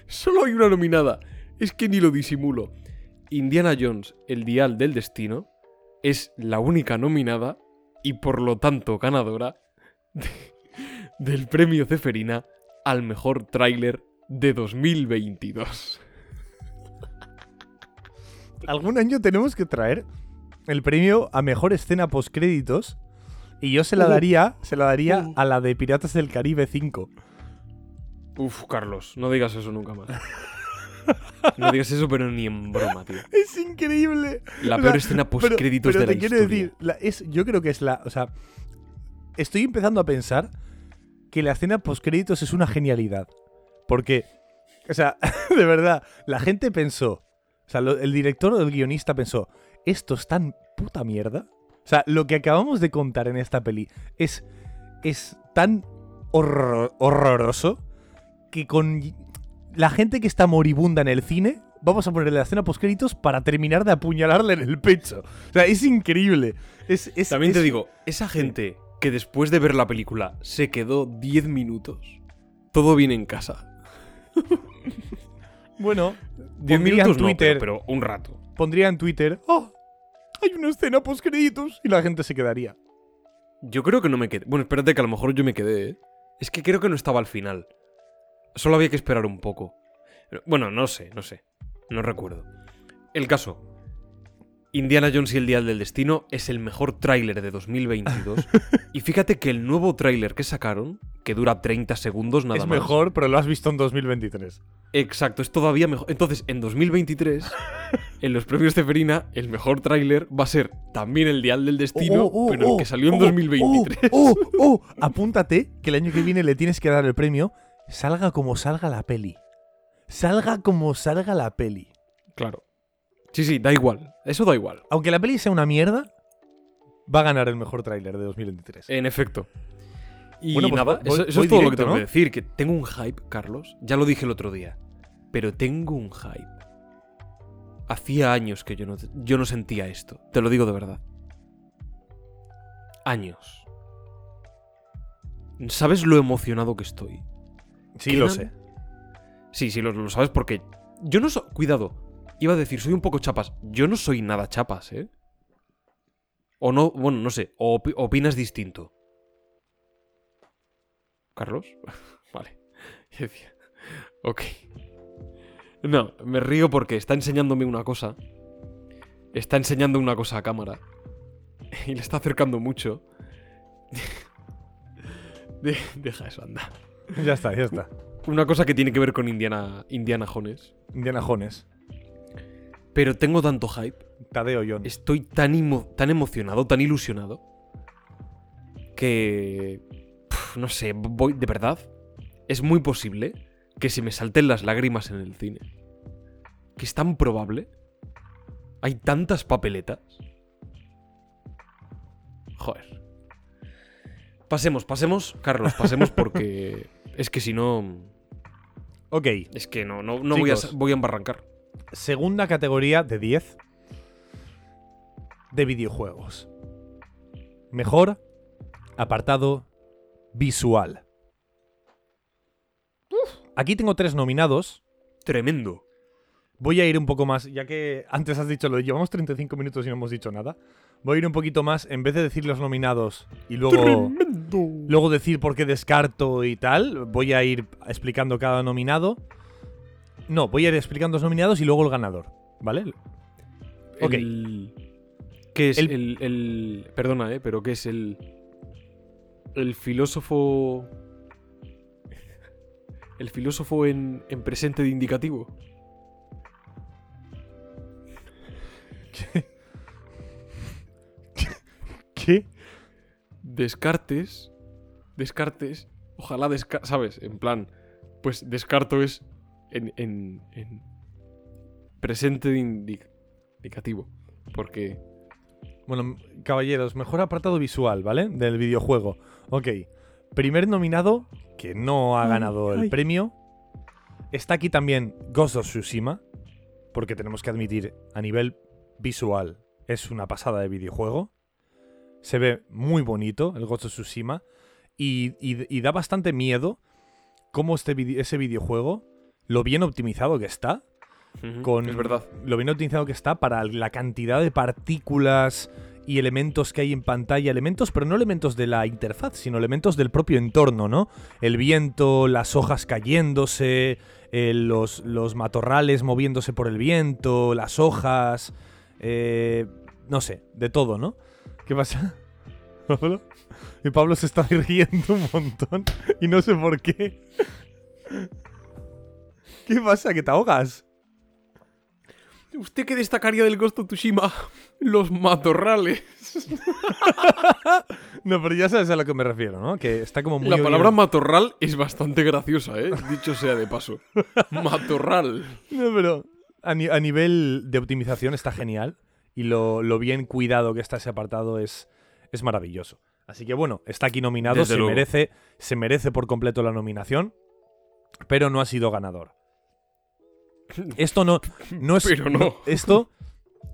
Solo hay una nominada. Es que ni lo disimulo. Indiana Jones, el dial del destino, es la única nominada y por lo tanto ganadora de- del premio Ceferina al mejor tráiler de 2022. Algún año tenemos que traer el premio a mejor escena postcréditos. Y yo se la Uh. daría, se la daría Uh. a la de Piratas del Caribe 5. Uf, Carlos, no digas eso nunca más. No digas eso, pero ni en broma, tío. Es increíble. La O peor sea, escena postcréditos de la te quiero historia. decir, la- es, yo creo que es la. O sea, estoy empezando a pensar que la escena postcréditos es una genialidad. Porque, o sea, de verdad, la gente pensó. O sea, lo- el director o el guionista pensó: ¿esto es tan puta mierda? O sea, lo que acabamos de contar en esta peli es, es tan horror- horroroso que con la gente que está moribunda en el cine, vamos a ponerle la escena postcréditos para terminar de apuñalarle en el pecho. O sea, es increíble. Es, es- También te digo, esa gente que después de ver la película se quedó 10 minutos, todo viene en casa. Bueno, 10 Pondría en minutos no, Twitter- pero, pero un rato. pondría en Twitter, ¡oh! Hay una escena postcréditos y la gente se quedaría. Yo creo que no me quedé. Bueno, espérate que a lo mejor yo me quedé, ¿eh? Es que creo que no estaba al final. Solo había que esperar un poco. Bueno, no sé, no sé. No recuerdo. El caso. Indiana Jones y el Dial del Destino es el mejor tráiler de 2022. y fíjate que el nuevo tráiler que sacaron, que dura 30 segundos nada es más. mejor, pero lo has visto en 2023. Exacto, es todavía mejor. Entonces, en 2023, en los premios Ceferina, el mejor tráiler va a ser también el Dial del Destino, Oh, oh, pero el oh, que salió en oh, 2023. Oh, oh, oh. Apúntate que el año que viene le tienes que dar el premio. Salga como salga la peli. Salga como salga la peli. Claro. Sí, sí, da igual. Eso da igual. Aunque la peli sea una mierda, va a ganar el mejor tráiler de 2023. En efecto. Y Bueno, pues nada, voy- eso, es todo lo que tengo ¿no? que decir. Que tengo un hype, Carlos. Ya lo dije el otro día. Pero tengo un hype. Hacía años que yo no, yo no sentía esto. Te lo digo de verdad. Años. ¿Sabes lo emocionado que estoy? Sí, lo sé. Sí, sí, lo, lo sabes porque. Yo no soy. Cuidado. Iba a decir, soy un poco chapas. Yo no soy nada chapas, ¿eh? O no, bueno, no sé. O opi- opinas distinto. ¿Carlos? vale. Ok. No, me río porque está enseñándome una cosa. Está enseñando una cosa a cámara. Y le está acercando mucho. De- deja eso, anda. Ya está, ya está. Una cosa que tiene que ver con Indiana, Indiana Jones. Indiana Jones. Pero tengo tanto hype, Tadeo Jones. estoy tan, emo- tan emocionado, tan ilusionado, que... no sé, voy, de verdad, es muy posible que se me salten las lágrimas en el cine. Que es tan probable. Hay tantas papeletas. Joder. Pasemos, pasemos, Carlos, pasemos porque es que si no... Ok, Es que no, no, no voy, a, voy a embarrancar. segunda categoría de 10 de videojuegos. Mejor apartado visual. Aquí tengo tres nominados. Tremendo. Voy a ir un poco más, ya que antes has dicho lo de llevamos 35 minutos y no hemos dicho nada. Voy a ir un poquito más, en vez de decir los nominados y luego, luego decir por qué descarto y tal, voy a ir explicando cada nominado. No, voy a ir explicando los nominados y luego el ganador, ¿vale? Ok. El- ¿Qué es El- el, el- Perdona, ¿eh? Pero ¿qué es el. El filósofo. El filósofo en, en presente de indicativo. ¿Qué? Descartes. Descartes. Ojalá desca ¿Sabes? En plan. Pues descarto es. En. en, en presente de indicativo. Porque. Bueno, caballeros, mejor apartado visual, ¿vale? Del videojuego. Ok. Primer nominado, que no ha Ay, ganado el ay. premio. Está aquí también Ghost of Tsushima. Porque tenemos que admitir, a nivel visual, es una pasada de videojuego. Se ve muy bonito el Ghost of Tsushima. Y, y- y da bastante miedo cómo este vide- ese videojuego, lo bien optimizado que está, con Es verdad. lo bien optimizado que está para la cantidad de partículas y elementos que hay en pantalla, elementos, pero no elementos de la interfaz, sino elementos del propio entorno, ¿no? El viento, las hojas cayéndose, eh, los, los matorrales moviéndose por el viento, las hojas, eh, no sé, de todo, ¿no? ¿Qué pasa? ¿Pablo? Y Pablo se está riendo un montón y no sé por qué. ¿Qué pasa? ¿Que te ahogas? ¿Usted qué destacaría del Ghost of Tsushima? Los matorrales. No, pero ya sabes a lo que me refiero, ¿no? Que está como muy... La palabra matorral es bastante graciosa, ¿eh? Dicho sea de paso. Matorral. No, pero a, ni- a nivel de optimización está genial. Y lo, lo bien cuidado que está ese apartado es, es maravilloso. Así que bueno, está aquí nominado, Desde se luego. merece, se merece por completo la nominación, pero no ha sido ganador. Esto no, no es. Pero no. Esto.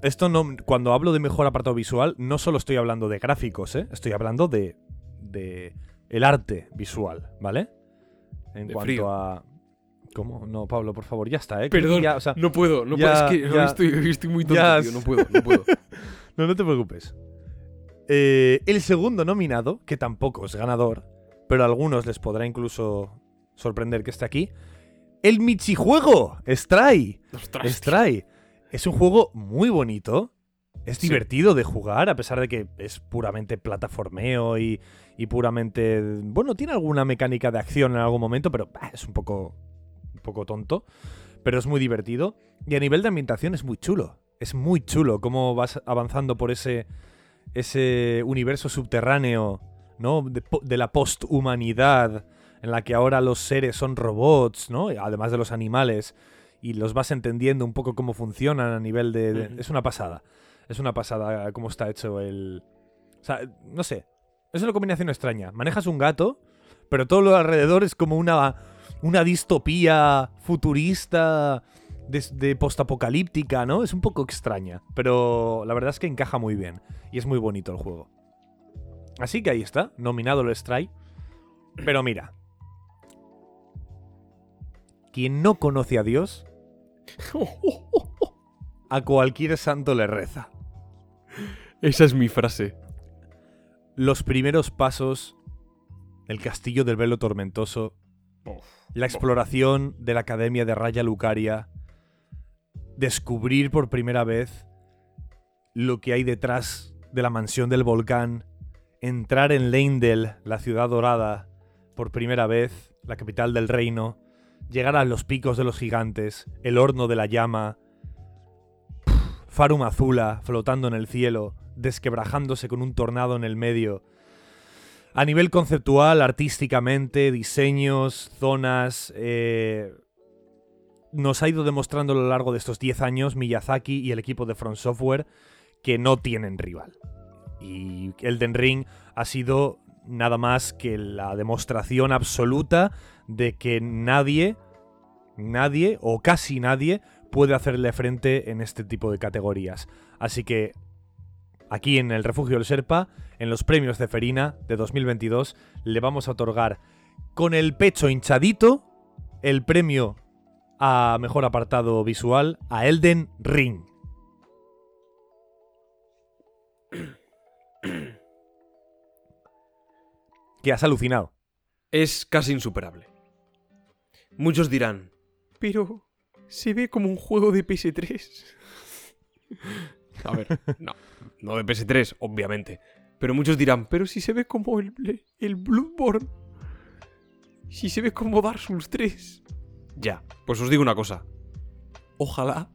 Esto no. Cuando hablo de mejor apartado visual, no solo estoy hablando de gráficos, ¿eh? Estoy hablando de. de. el arte visual, ¿vale? En De cuanto frío. a. ¿Cómo? No, Pablo, por favor, ya está, ¿eh? Perdón, ya, o sea, no puedo, no ya- puedo. Es que ya- estoy, muy tonto, tío. No puedo, no puedo. No, no te preocupes. Eh, el segundo nominado, que tampoco es ganador, pero a algunos les podrá incluso sorprender que esté aquí. El Michijuego, Stray. Ostras, Stray. Es un juego muy bonito. Es Sí. divertido de jugar, a pesar de que es puramente plataformeo y, y puramente. Bueno, tiene alguna mecánica de acción en algún momento, pero bah, es un poco. Poco tonto. Pero es muy divertido. Y a nivel de ambientación es muy chulo. Es muy chulo cómo vas avanzando por ese. ese universo subterráneo, ¿no? De, de la posthumanidad. En la que ahora los seres son robots, ¿no? Además de los animales y los vas entendiendo un poco cómo funcionan a nivel de... Es una pasada. Es una pasada cómo está hecho el... O sea, no sé. Es una combinación extraña. Manejas un gato, pero todo lo alrededor es como una, una distopía futurista de, de postapocalíptica, ¿no? Es un poco extraña, pero la verdad es que encaja muy bien y es muy bonito el juego. Así que ahí está, nominado el Stray. Pero mira, quien no conoce a Dios, a cualquier santo le reza. Esa es mi frase. Los primeros pasos, el castillo del velo tormentoso, la exploración de la academia de Raya Lucaria, descubrir por primera vez lo que hay detrás de la mansión del volcán, entrar en Leindel, la ciudad dorada, por primera vez, la capital del reino, llegar a los picos de los gigantes, el horno de la llama, Farum Azula flotando en el cielo, desquebrajándose con un tornado en el medio. A nivel conceptual, artísticamente, diseños, zonas, eh, nos ha ido demostrando a lo largo de estos 10 años Miyazaki y el equipo de Front Software que no tienen rival. Y Elden Ring ha sido nada más que la demostración absoluta de que nadie, nadie o casi nadie puede hacerle frente en este tipo de categorías. Así que Aquí en el Refugio del Serpa, en los premios de Ferina de 2022, le vamos a otorgar con el pecho hinchadito el premio a mejor apartado visual a Elden Ring. que has alucinado. Es casi insuperable. Muchos dirán, pero se ve como un juego de PS3. A ver, no, no de PS3, obviamente. Pero muchos dirán, pero si se ve como el, el Bloodborne. Si se ve como Dark Souls 3. Ya, pues os digo una cosa. Ojalá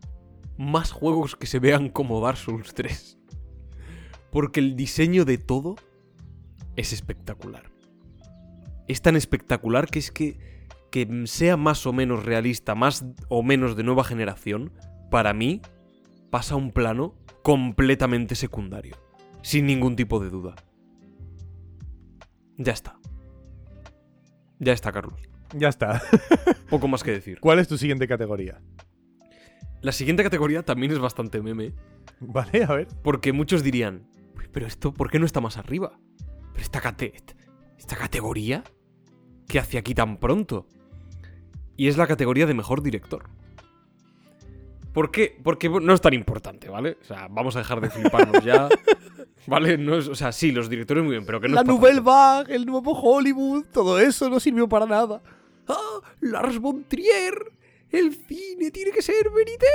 más juegos que se vean como Dark Souls 3. Porque el diseño de todo es espectacular. Es tan espectacular que es que que sea más o menos realista, más o menos de nueva generación, para mí pasa un plano completamente secundario. Sin ningún tipo de duda. Ya está. Ya está, Carlos. Ya está. Poco más que decir. ¿Cuál es tu siguiente categoría? La siguiente categoría también es bastante meme. Vale, a ver. Porque muchos dirían, pero esto, ¿por qué no está más arriba? Pero esta, esta categoría, ¿qué hace aquí tan pronto? Y es la categoría de mejor director. ¿Por qué? Porque no es tan importante, ¿vale? O sea, vamos a dejar de fliparnos ya. ¿Vale? No es, o sea, sí, los directores muy bien, pero que no La es Nouvelle Vague, el nuevo Hollywood, todo eso no sirvió para nada. ¡Ah! Lars von Trier. El cine tiene que ser verité.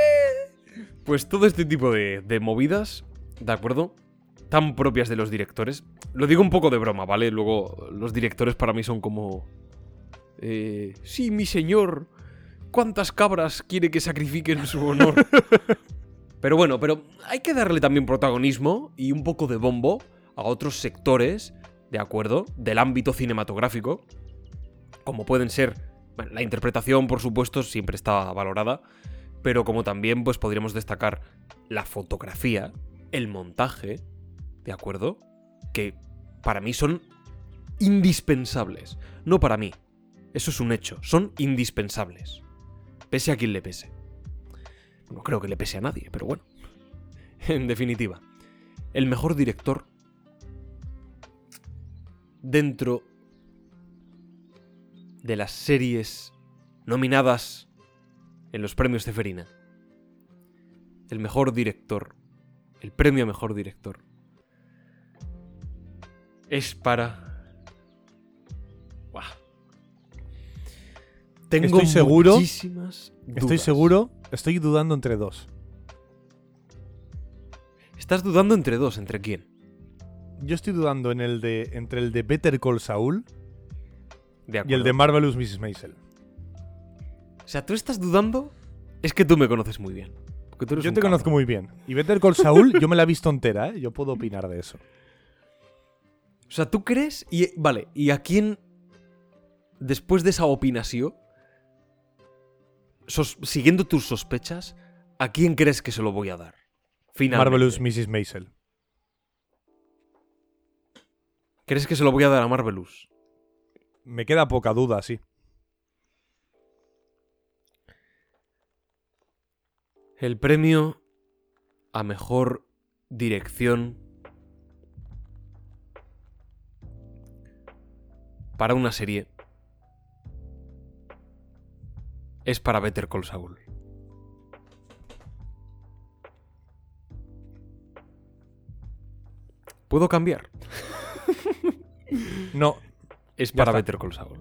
Pues todo este tipo de, de movidas, ¿de acuerdo? Tan propias de los directores. Lo digo un poco de broma, ¿vale? Luego, los directores para mí son como. Eh, sí, mi señor. ¿Cuántas cabras quiere que sacrifiquen en su honor? pero bueno, pero hay que darle también protagonismo y un poco de bombo a otros sectores, ¿de acuerdo? Del ámbito cinematográfico. Como pueden ser bueno, la interpretación, por supuesto, siempre está valorada, pero como también pues podríamos destacar la fotografía, el montaje, ¿de acuerdo? Que para mí son indispensables. No para mí. Eso es un hecho. Son indispensables. Pese a quien le pese. No creo que le pese a nadie, pero bueno. En definitiva, el mejor director dentro de las series nominadas en los premios Ceferina. El mejor director, el premio mejor director, es para... Tengo Estoy seguro- muchísimas Estoy dudas. seguro, estoy dudando entre dos. Estás dudando entre dos, ¿entre quién? Yo estoy dudando en el de, entre el de Better Call Saul De y el de Marvelous Mrs. Maisel. O sea, tú estás dudando... Es que tú me conoces muy bien. Porque tú eres Yo te conozco muy bien. Y Better Call Saul, yo me la he visto entera, ¿eh? Yo puedo opinar de eso. O sea, ¿tú crees? Y, vale, ¿y a quién, después de esa opinación, sos- siguiendo tus sospechas, ¿a quién crees que se lo voy a dar? Finalmente. Marvelous Mrs. Maisel. ¿Crees que se lo voy a dar a Marvelous? Me queda poca duda, sí. El premio a mejor dirección para una serie es para Better Call Saul. ¿Puedo cambiar? No, Es para. Better Call Saul.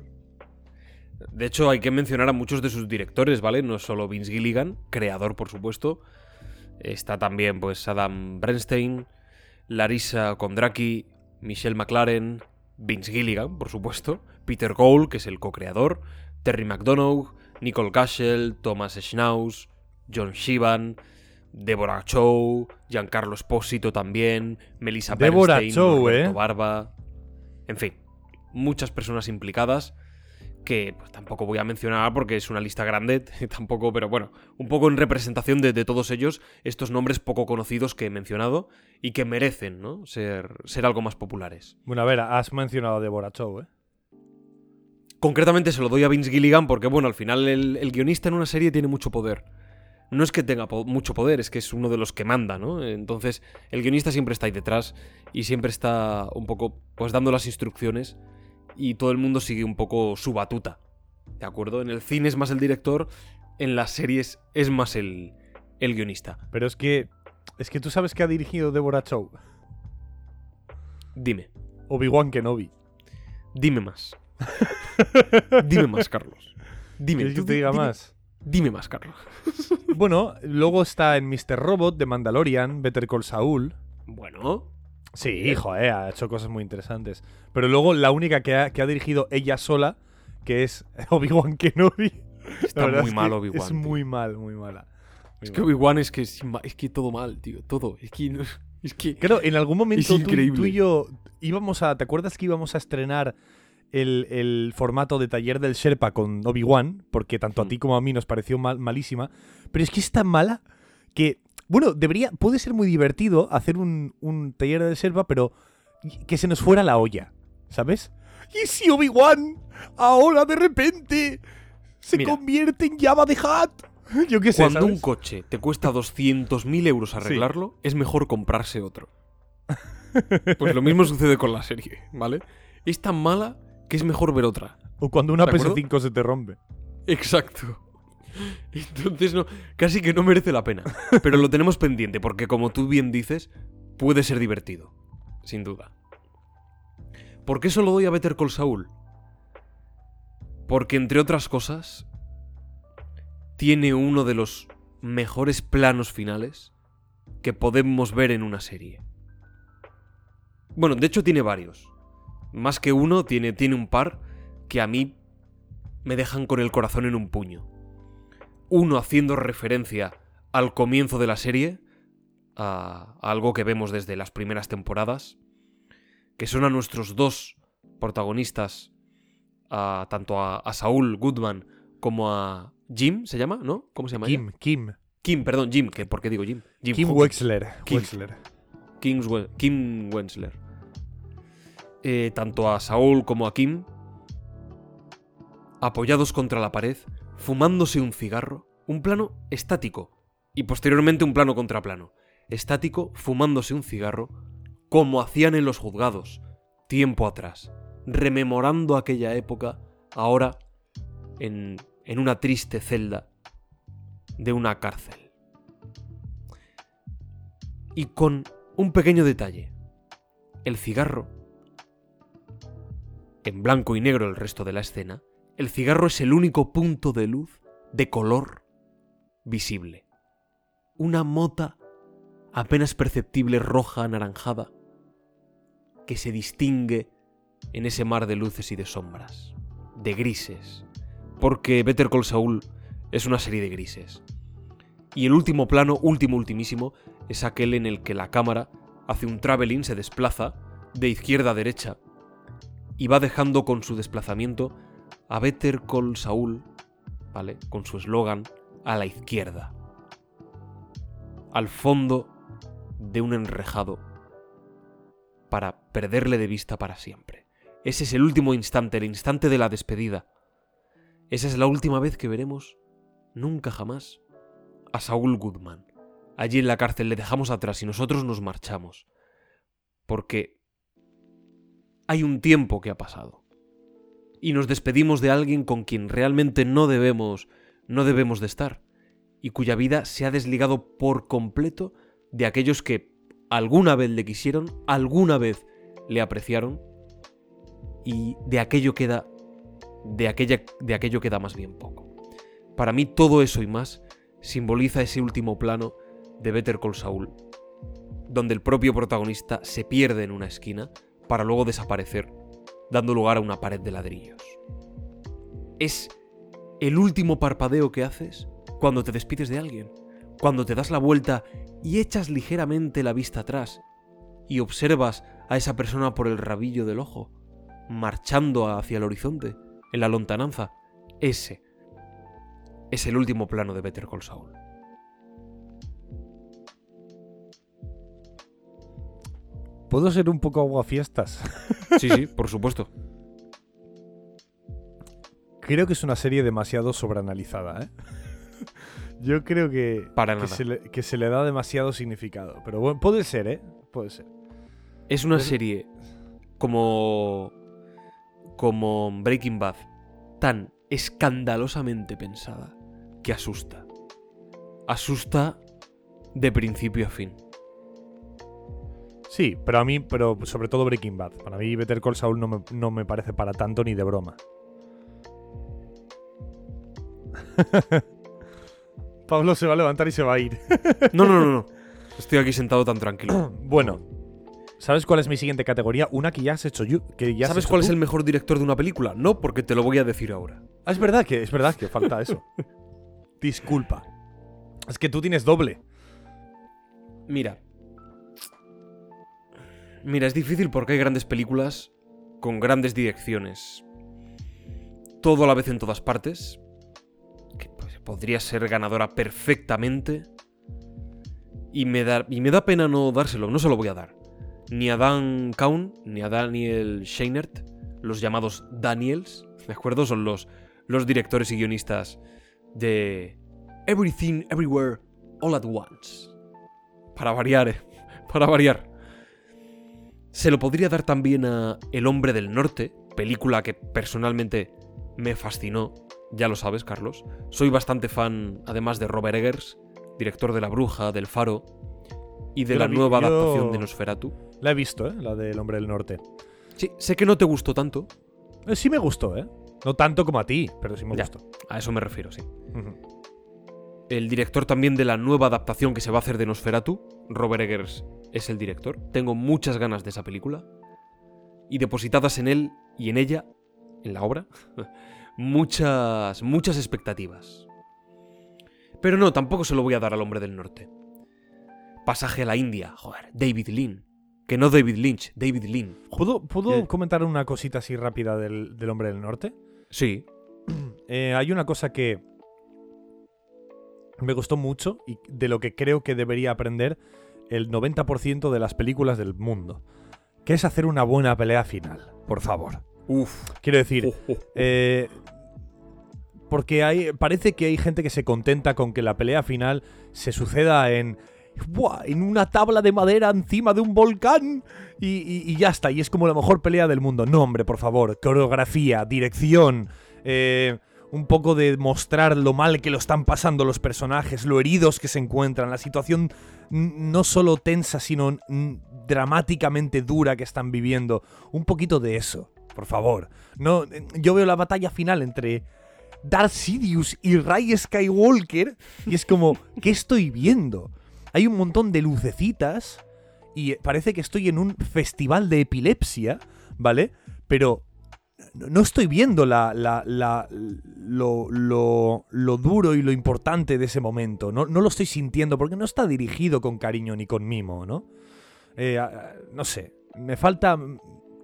De hecho, hay que mencionar a muchos de sus directores, ¿vale? No es solo Vince Gilligan, creador, por supuesto. Está también, pues, Adam Bernstein, Larissa Kondraki, Michelle McLaren, Vince Gilligan, por supuesto, Peter Gould, que es el co-creador, Terry McDonough, Nicole Cashel, Thomas Schnauz, John Shivan, Deborah Chow, Giancarlo Esposito también, Melissa Deborah Bernstein, Chow, ¿eh? Barba. En fin, muchas personas implicadas que pues, tampoco voy a mencionar porque es una lista grande, tampoco, pero bueno, un poco en representación de, de todos ellos, estos nombres poco conocidos que he mencionado y que merecen, ¿no? Ser, ser algo más populares. bueno, a ver, has mencionado a Deborah Chow, ¿eh? Concretamente se lo doy a Vince Gilligan porque, bueno, al final el, el guionista en una serie tiene mucho poder. No es que tenga po- mucho poder, es que es uno de los que manda, ¿no? Entonces, el guionista siempre está ahí detrás y siempre está un poco, pues, dando las instrucciones y todo el mundo sigue un poco su batuta. ¿De acuerdo? En el cine es más el director, en las series es más el, el guionista. Pero es que. Es que tú sabes que ha dirigido Deborah Chow. Dime. Obi-Wan Kenobi. Dime más. dime más, Carlos. Dime, ¿Quieres que te di- diga dime- más? Dime más, Carlos. Bueno, luego está en Mr. Robot de Mandalorian, Better Call Saul. Bueno, Sí, hijo, eh, ha hecho cosas muy interesantes. Pero luego la única que ha, que ha dirigido ella sola, que es Obi-Wan Kenobi. Está muy es mal Obi-Wan. Es muy mal, muy mala. Muy Es que. Obi-Wan es que es, que todo mal, tío. Todo. Es que no- Es que. Claro, en algún momento tú, tú y yo íbamos a. ¿Te acuerdas que íbamos a estrenar el, el formato de taller del Sherpa con Obi-Wan? Porque tanto a Mm. ti como a mí nos pareció mal- malísima. Pero es que es tan mala que. Bueno, debería. Puede ser muy divertido hacer un, un taller del Sherpa, pero que se nos fuera la olla. ¿Sabes? ¿Y si Obi-Wan ahora de repente se Mira. convierte en Java de Hat? Yo qué sé. Cuando ¿sabes? un coche te cuesta 200.000 euros arreglarlo, es mejor comprarse otro. Pues lo mismo sucede con la serie, ¿vale? Es tan mala que es mejor ver otra. O cuando una ¿De acuerdo? PS5 se te rompe. Exacto. Entonces no, casi que no merece la pena. Pero lo tenemos pendiente porque como tú bien dices, puede ser divertido. Sin duda. ¿Por qué solo doy a Better Call Saul? Porque entre otras cosas, tiene uno de los mejores planos finales que podemos ver en una serie. Bueno, de hecho tiene varios. Más que uno, tiene, tiene un par que a mí me dejan con el corazón en un puño. Uno haciendo referencia al comienzo de la serie, a, a algo que vemos desde las primeras temporadas, que son a nuestros dos protagonistas, a- tanto a, a Saúl Goodman como a Jim, ¿se llama? ¿No? ¿Cómo se llama? ella? Kim, Kim. Kim, perdón, Jim, que ¿por qué digo Jim? Jim Kim. Wexler. Kim. Wexler. Kim Wensler. Eh, tanto a Saúl como a Kim, apoyados contra la pared, fumándose un cigarro, un plano estático, y posteriormente un plano contra plano. Estático, fumándose un cigarro, como hacían en los juzgados, tiempo atrás, rememorando aquella época, ahora en, en una triste celda de una cárcel. Y con un pequeño detalle. El cigarro, en blanco y negro el resto de la escena, el cigarro es el único punto de luz de color visible. Una mota apenas perceptible roja anaranjada que se distingue en ese mar de luces y de sombras, de grises, porque Better Call Saul es una serie de grises. Y el último plano, último, ultimísimo, es aquel en el que la cámara hace un traveling, se desplaza de izquierda a derecha y va dejando con su desplazamiento a Better Call Saul, ¿vale? Con su eslogan, a la izquierda. Al fondo de un enrejado para perderle de vista para siempre. Ese es el último instante, el instante de la despedida. Esa es la última vez que veremos, nunca jamás, a Saúl Goodman. Allí en la cárcel le dejamos atrás y nosotros nos marchamos. Porque hay un tiempo que ha pasado. Y nos despedimos de alguien con quien realmente no debemos, no debemos de estar. Y cuya vida se ha desligado por completo de aquellos que alguna vez le quisieron, alguna vez le apreciaron. Y de aquello queda. De, aquella, de aquello queda más bien poco. Para mí todo eso y más simboliza ese último plano de Better Call Saul, donde el propio protagonista se pierde en una esquina para luego desaparecer, dando lugar a una pared de ladrillos. Es el último parpadeo que haces cuando te despides de alguien, cuando te das la vuelta y echas ligeramente la vista atrás y observas a esa persona por el rabillo del ojo, marchando hacia el horizonte, en la lontananza. Ese es el último plano de Better Call Saul. ¿Puedo ser un poco aguafiestas? Sí, sí, por supuesto. Creo que es una serie demasiado sobreanalizada, ¿eh? Yo creo que, Para que, se le, que se le da demasiado significado. Pero bueno, puede ser, ¿eh? Puede ser. Es una serie como. como Breaking Bad, tan escandalosamente pensada que asusta. Asusta de principio a fin. Sí, pero a mí, pero sobre todo Breaking Bad. Para mí Better Call Saul no me, no me parece para tanto ni de broma. Pablo se va a levantar y se va a ir. No, no, no, no. Estoy aquí sentado tan tranquilo. bueno, ¿sabes cuál es mi siguiente categoría? Una que ya has hecho yo. Que ya ¿Sabes hecho cuál es el mejor director de una película? No, porque te lo voy a decir ahora. Ah, es verdad que es verdad que falta eso. Disculpa. Es que tú tienes doble. Mira. Mira, es difícil porque hay grandes películas con grandes direcciones. Todo a la vez en todas partes. Que pues, podría ser ganadora perfectamente. Y me, da, y me da pena no dárselo, no se lo voy a dar. Ni a Dan Kaun, ni a Daniel Scheinert, los llamados Daniels, ¿de acuerdo? Son los, los directores y guionistas de Everything, Everywhere, All at Once. Para variar, eh. Para variar. Se lo podría dar también a El hombre del norte, película que personalmente me fascinó, ya lo sabes, Carlos. Soy bastante fan, además de Robert Eggers, director de La Bruja, del Faro, y de Yo la vi- nueva adaptación de Nosferatu. La he visto, ¿eh? La del Hombre del Norte. Sí, sé que no te gustó tanto, Eh, sí me gustó, ¿eh? No tanto como a ti, pero sí me Ya. gustó. a eso me refiero, sí. El director también de la nueva adaptación que se va a hacer de Nosferatu, Robert Eggers es el director. Tengo muchas ganas de esa película. Y depositadas en él y en ella, en la obra, muchas, muchas expectativas. Pero no, tampoco se lo voy a dar al hombre del norte. Pasaje a la India, joder, David Lean. Que no David Lynch, David Lean. ¿Puedo, puedo Eh. comentar una cosita así rápida del, del Hombre del Norte? Sí, Eh, hay una cosa que me gustó mucho y de lo que creo que debería aprender el 90% de las películas del mundo, que es hacer una buena pelea final, por favor. uff. Quiero decir, eh, porque hay, parece que hay gente que se contenta con que la pelea final se suceda en, ¡buah! en una tabla de madera encima de un volcán y, y- y ya está, y es como la mejor pelea del mundo. No, hombre, por favor, coreografía, dirección, eh, un poco de mostrar lo mal que lo están pasando los personajes, lo heridos que se encuentran, la situación no solo tensa, sino dramáticamente dura que están viviendo. Un poquito de eso, por favor. No, yo veo la batalla final entre Darth Sidious y Rey Skywalker y es como, ¿qué estoy viendo? Hay un montón de lucecitas y parece que estoy en un festival de epilepsia, ¿vale? Pero no estoy viendo la, la- lo, lo- duro y lo importante de ese momento. No, no lo estoy sintiendo porque no está dirigido con cariño ni con mimo, ¿no? Eh, no sé. Me falta.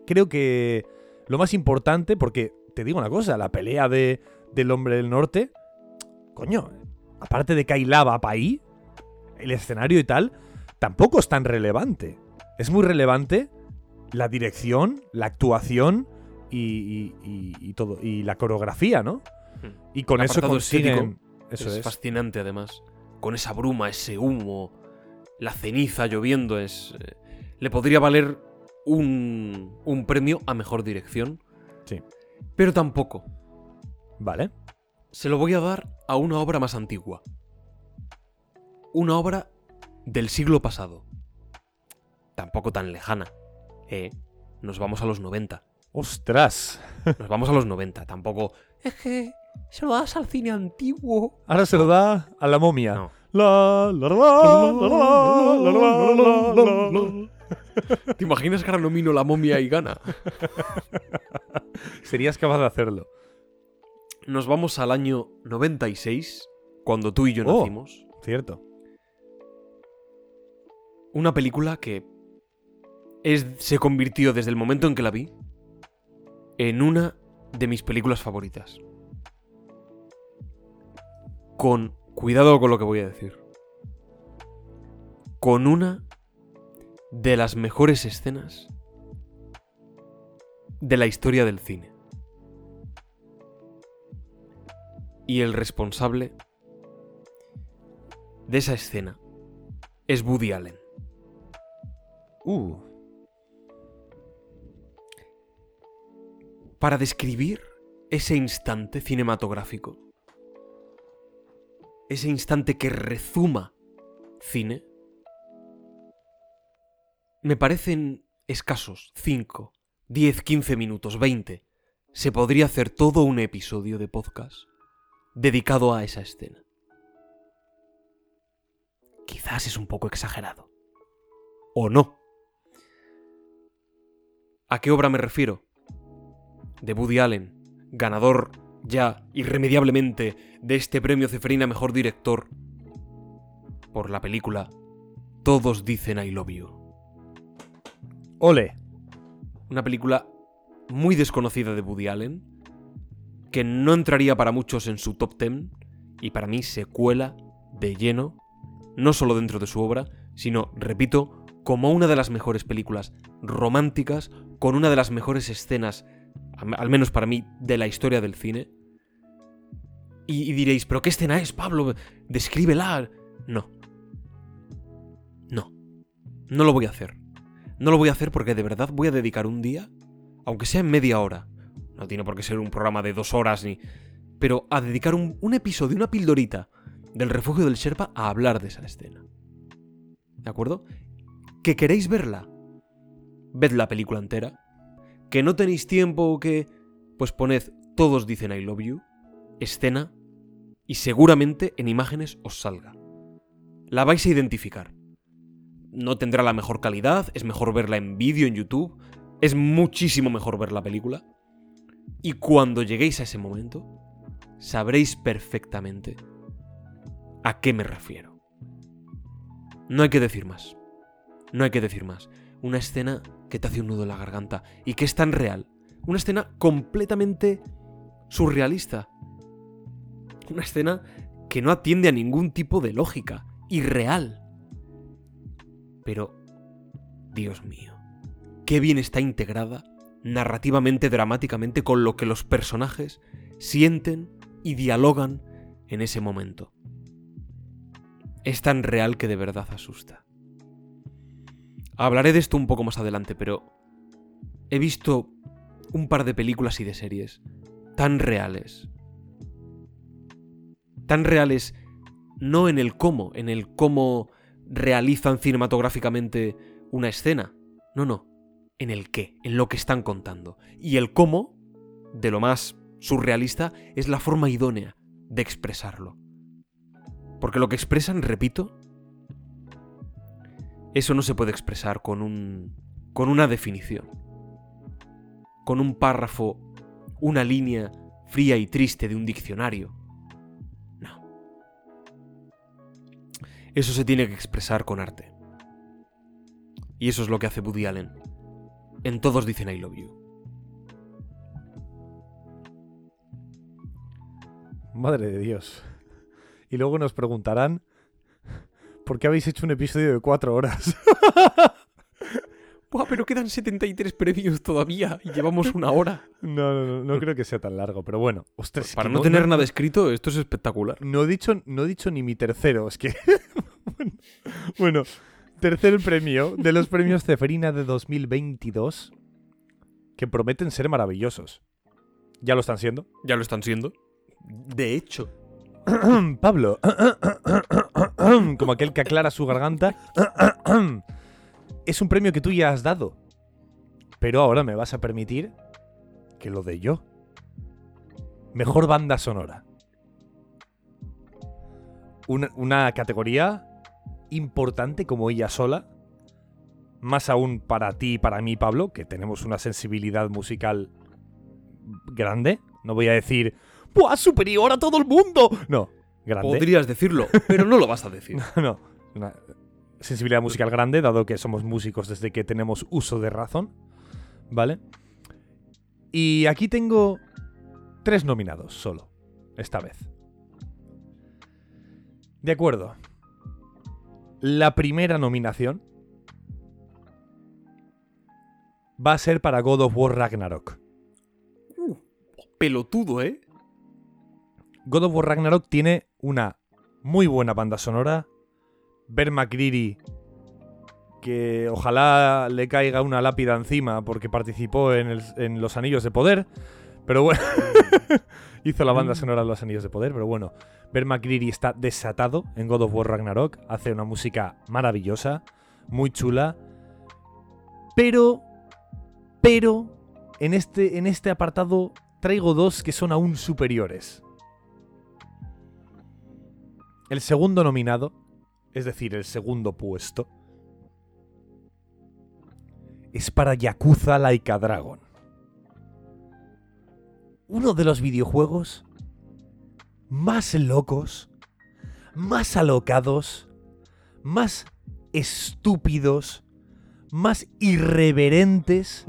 Creo que lo más importante, porque te digo una cosa, la pelea de, del hombre del norte. Coño, aparte de que hay lava para ahí, el escenario y tal, tampoco es tan relevante. Es muy relevante la dirección, la actuación y, y- y- y todo. Y la coreografía, ¿no? Y con El eso consiguen. Eso es, es. fascinante además. Con esa bruma, ese humo, la ceniza lloviendo, es. eh, le podría valer un, un premio a mejor dirección. Sí. Pero tampoco. Vale. Se lo voy a dar a una obra más antigua. Una obra del siglo pasado. Tampoco tan lejana. Eh, nos vamos a los 90. ¡Ostras! Nos vamos a los 90, tampoco. Es que se lo das al cine antiguo. Ahora se lo da a la momia. No. La, la, la, ¿Te imaginas que ahora nomino la momia y gana? Serías capaz de hacerlo. Nos vamos al año 96, cuando tú y yo oh, nacimos. Cierto. Una película que es, se convirtió desde el momento en que la vi en una de mis películas favoritas. Con cuidado con lo que voy a decir. Con una de las mejores escenas de la historia del cine. Y el responsable de esa escena es Woody Allen. Uh. Para describir ese instante cinematográfico, ese instante que rezuma cine, me parecen escasos 5, 10, 15 minutos, 20. Se podría hacer todo un episodio de podcast dedicado a esa escena. Quizás es un poco exagerado. ¿O no? ¿A qué obra me refiero? De Woody Allen, ganador ya irremediablemente de este premio Ceferina Mejor Director por la película Todos dicen I love you. Ole. Una película muy desconocida de Woody Allen, que no entraría para muchos en su top 10 y para mí se cuela de lleno, no solo dentro de su obra, sino, repito, como una de las mejores películas románticas, con una de las mejores escenas, al menos para mí, de la historia del cine. Y, diréis, ¿pero qué escena es, Pablo? Descríbela. No. No. No lo voy a hacer. No lo voy a hacer porque de verdad voy a dedicar un día, aunque sea en media hora. No tiene por qué ser un programa de dos horas ni... Pero a dedicar un, un episodio, una pildorita del refugio del Sherpa a hablar de esa escena. ¿De acuerdo? ¿Que queréis verla? Ved la película entera. ¿Que no tenéis tiempo o que... Pues poned Todos dicen I love you, escena, y seguramente en imágenes os salga. La vais a identificar. No tendrá la mejor calidad, es mejor verla en vídeo en YouTube, es muchísimo mejor ver la película. Y cuando lleguéis a ese momento, sabréis perfectamente a qué me refiero. No hay que decir más. No hay que decir más. Una escena que te hace un nudo en la garganta y que es tan real. Una escena completamente surrealista. Una escena que no atiende a ningún tipo de lógica. Irreal. Pero, Dios mío, qué bien está integrada narrativamente, dramáticamente, con lo que los personajes sienten y dialogan en ese momento. Es tan real que de verdad asusta. Hablaré de esto un poco más adelante, pero he visto un par de películas y de series tan reales. Tan reales no en el cómo, en el cómo realizan cinematográficamente una escena. No, no. En el qué, en lo que están contando. Y el cómo, de lo más surrealista, es la forma idónea de expresarlo. Porque lo que expresan, repito, eso no se puede expresar con un. con una definición. Con un párrafo, una línea fría y triste de un diccionario. No. Eso se tiene que expresar con arte. Y eso es lo que hace Woody Allen. En todos dicen I love you. Madre de Dios. Y luego nos preguntarán ¿por qué habéis hecho un episodio de cuatro horas? Buah, pero quedan 73 premios todavía y llevamos una hora. No, no, no, no creo que sea tan largo, pero bueno. Ostras, es Para no tener nada escrito, esto es espectacular. No he dicho, no he dicho ni mi tercero, es que. bueno, bueno, tercer premio de los premios Ceferina de 2022, que prometen ser maravillosos. Ya lo están siendo. Ya lo están siendo. De hecho. Pablo, como aquel que aclara su garganta, es un premio que tú ya has dado. Pero ahora me vas a permitir que lo dé yo. Mejor banda sonora. Una, una categoría importante como ella sola. Más aún para ti y para mí, Pablo, que tenemos una sensibilidad musical grande. No voy a decir, ¡buah, superior a todo el mundo! No, grande. Podrías decirlo, pero no lo vas a decir. no, una sensibilidad musical grande, dado que somos músicos desde que tenemos uso de razón. ¿Vale? Y aquí tengo tres nominados solo, esta vez. De acuerdo. La primera nominación va a ser para God of War Ragnarok. Pelotudo, ¿eh? God of War Ragnarok tiene una muy buena banda sonora. Ver McCreary, que ojalá le caiga una lápida encima porque participó en, el- en Los Anillos de Poder. Pero bueno, hizo la banda sonora de Los Anillos de Poder. Pero bueno, Ver McCreary está desatado en God of War Ragnarok. Hace una música maravillosa, muy chula. Pero, pero, en este, en este apartado traigo dos que son aún superiores. El segundo nominado, es decir, el segundo puesto, es para Yakuza Laika Dragon. Uno de los videojuegos más locos, más alocados, más estúpidos, más irreverentes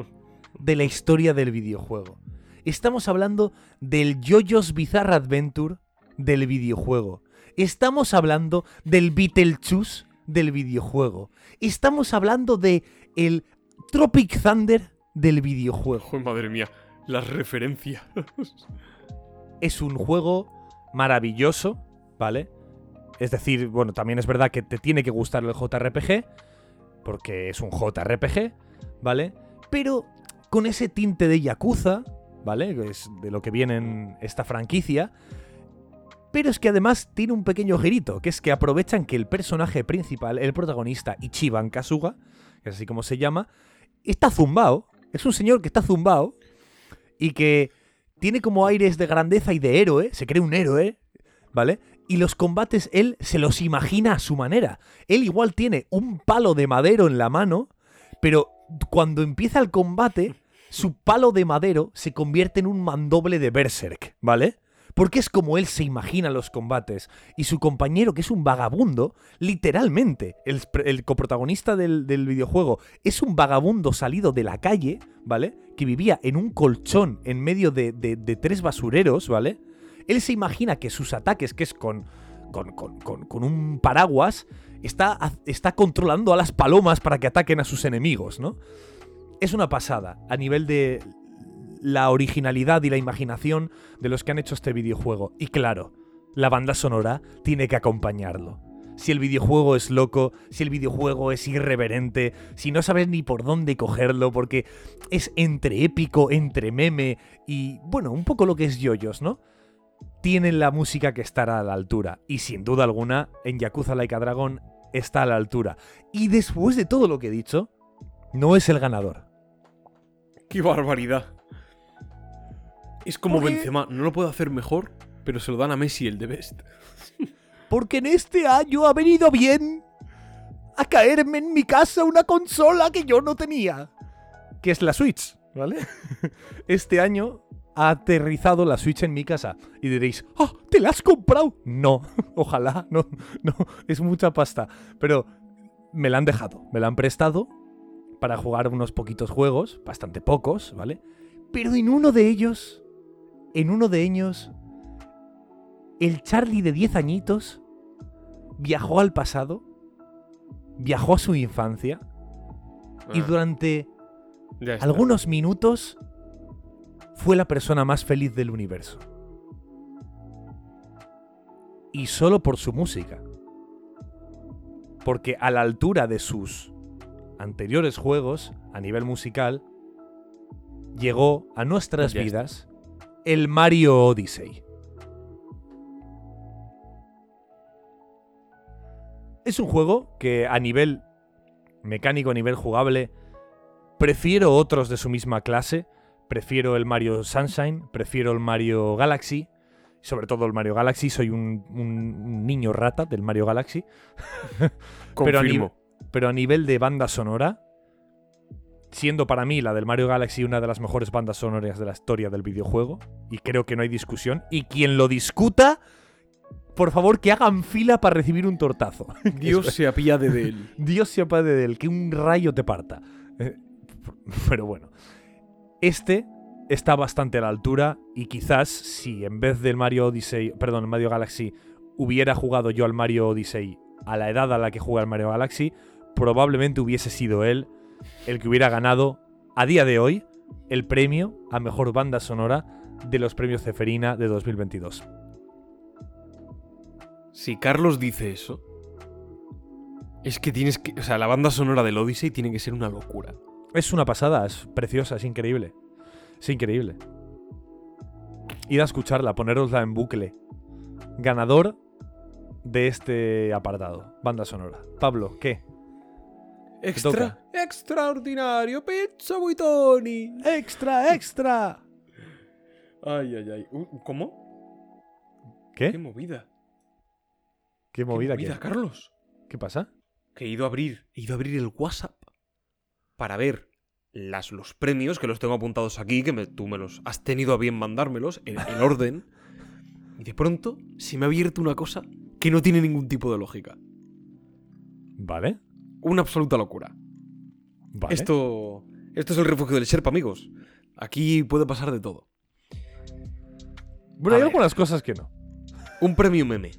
de la historia del videojuego. Estamos hablando del JoJo's Bizarre Adventure del videojuego. Estamos hablando del Beetlejuice del videojuego. Estamos hablando de el Tropic Thunder del videojuego. Madre mía, las referencias. Es un juego maravilloso, ¿vale? Es decir, bueno, también es verdad que te tiene que gustar el JRPG, porque es un JRPG, ¿vale? Pero con ese tinte de Yakuza, ¿vale? Es de lo que viene en esta franquicia. Pero es que además tiene un pequeño girito, que es que aprovechan que el personaje principal, el protagonista, Ichiban Kasuga, que es así como se llama, está zumbao. Es un señor que está zumbao y que tiene como aires de grandeza y de héroe, se cree un héroe, ¿vale? Y los combates él se los imagina a su manera. Él igual tiene un palo de madero en la mano, pero cuando empieza el combate, su palo de madero se convierte en un mandoble de Berserk, ¿vale? Porque es como él se imagina los combates. Y su compañero, que es un vagabundo, literalmente, el, coprotagonista del, videojuego, es un vagabundo salido de la calle, ¿vale? Que vivía en un colchón en medio de, tres basureros, ¿vale? Él se imagina que sus ataques, que es con, con, un paraguas, está controlando a las palomas para que ataquen a sus enemigos, ¿no? Es una pasada a nivel de la originalidad y la imaginación de los que han hecho este videojuego. Y claro, la banda sonora tiene que acompañarlo. Si el videojuego es loco, si el videojuego es irreverente, si no sabes ni por dónde cogerlo, porque es entre épico, entre meme y, bueno, un poco lo que es yoyos, ¿no? Tienen la música que estará a la altura. Y sin duda alguna, en Yakuza Laika Dragon está a la altura. Y después de todo lo que he dicho, no es el ganador. ¡Qué barbaridad! Es como ¿Por qué? Benzema, no lo puede hacer mejor, pero se lo dan a Messi el de Best. Porque en este año ha venido bien a caerme en mi casa una consola que yo no tenía. Que es la Switch, ¿vale? Este año ha aterrizado la Switch en mi casa. Y diréis, ¡ah! ¿Te la has comprado? No, ojalá, no, no, es mucha pasta. Pero me la han dejado, me la han prestado para jugar unos poquitos juegos, bastante pocos, ¿vale? Pero en uno de ellos, en uno de ellos, el Charlie de 10 añitos viajó al pasado, viajó a su infancia y Ah, durante algunos minutos fue la persona más feliz del universo. Y solo por su música. Porque a la altura de sus anteriores juegos, a nivel musical, llegó a nuestras vidas el Mario Odyssey. Es un juego que a nivel mecánico, a nivel jugable, prefiero otros de su misma clase. Prefiero el Mario Sunshine, prefiero el Mario Galaxy, sobre todo el Mario Galaxy. Soy un, un niño rata del Mario Galaxy. pero a Confirmo. Pero a nivel de banda sonora, siendo para mí la del Mario Galaxy una de las mejores bandas sonoras de la historia del videojuego, y creo que no hay discusión, y quien lo discuta, por favor que hagan fila para recibir un tortazo. Dios se apiade de él. Dios se apiade de él, que un rayo te parta. Eh, Pero bueno, este está bastante a la altura y quizás si en vez del Mario Odyssey, perdón, el Mario Galaxy, hubiera jugado yo al Mario Odyssey a la edad a la que juega el Mario Galaxy, probablemente hubiese sido él el que hubiera ganado a día de hoy el premio a mejor banda sonora de los premios Ceferina de 2022. Si Carlos dice eso, es que tienes que. O sea, la banda sonora del Odyssey tiene que ser una locura. Es una pasada, es preciosa, es increíble. Es increíble. Id a escucharla, ponerosla en bucle. Ganador de este apartado, banda sonora. Pablo, ¿qué? Extra, extraordinario, pizza Buitoni. ¡Extra, extra! Ay, ay, ay. Uh, ¿Cómo? ¿Qué? ¿Qué movida? ¿Qué ¿Qué movida, movida, qué? Carlos? ¿Qué pasa? Que he ido a abrir, he ido a abrir el WhatsApp para ver las, los premios, que los tengo apuntados aquí, que me- tú me los has tenido a bien mandármelos en, en orden. Y de pronto se me ha abierto una cosa que no tiene ningún tipo de lógica. Vale. Una absoluta locura. Vale. Esto, esto es el refugio del Sherpa, amigos. Aquí puede pasar de todo. Bueno, hay algunas cosas que no. Un premio meme.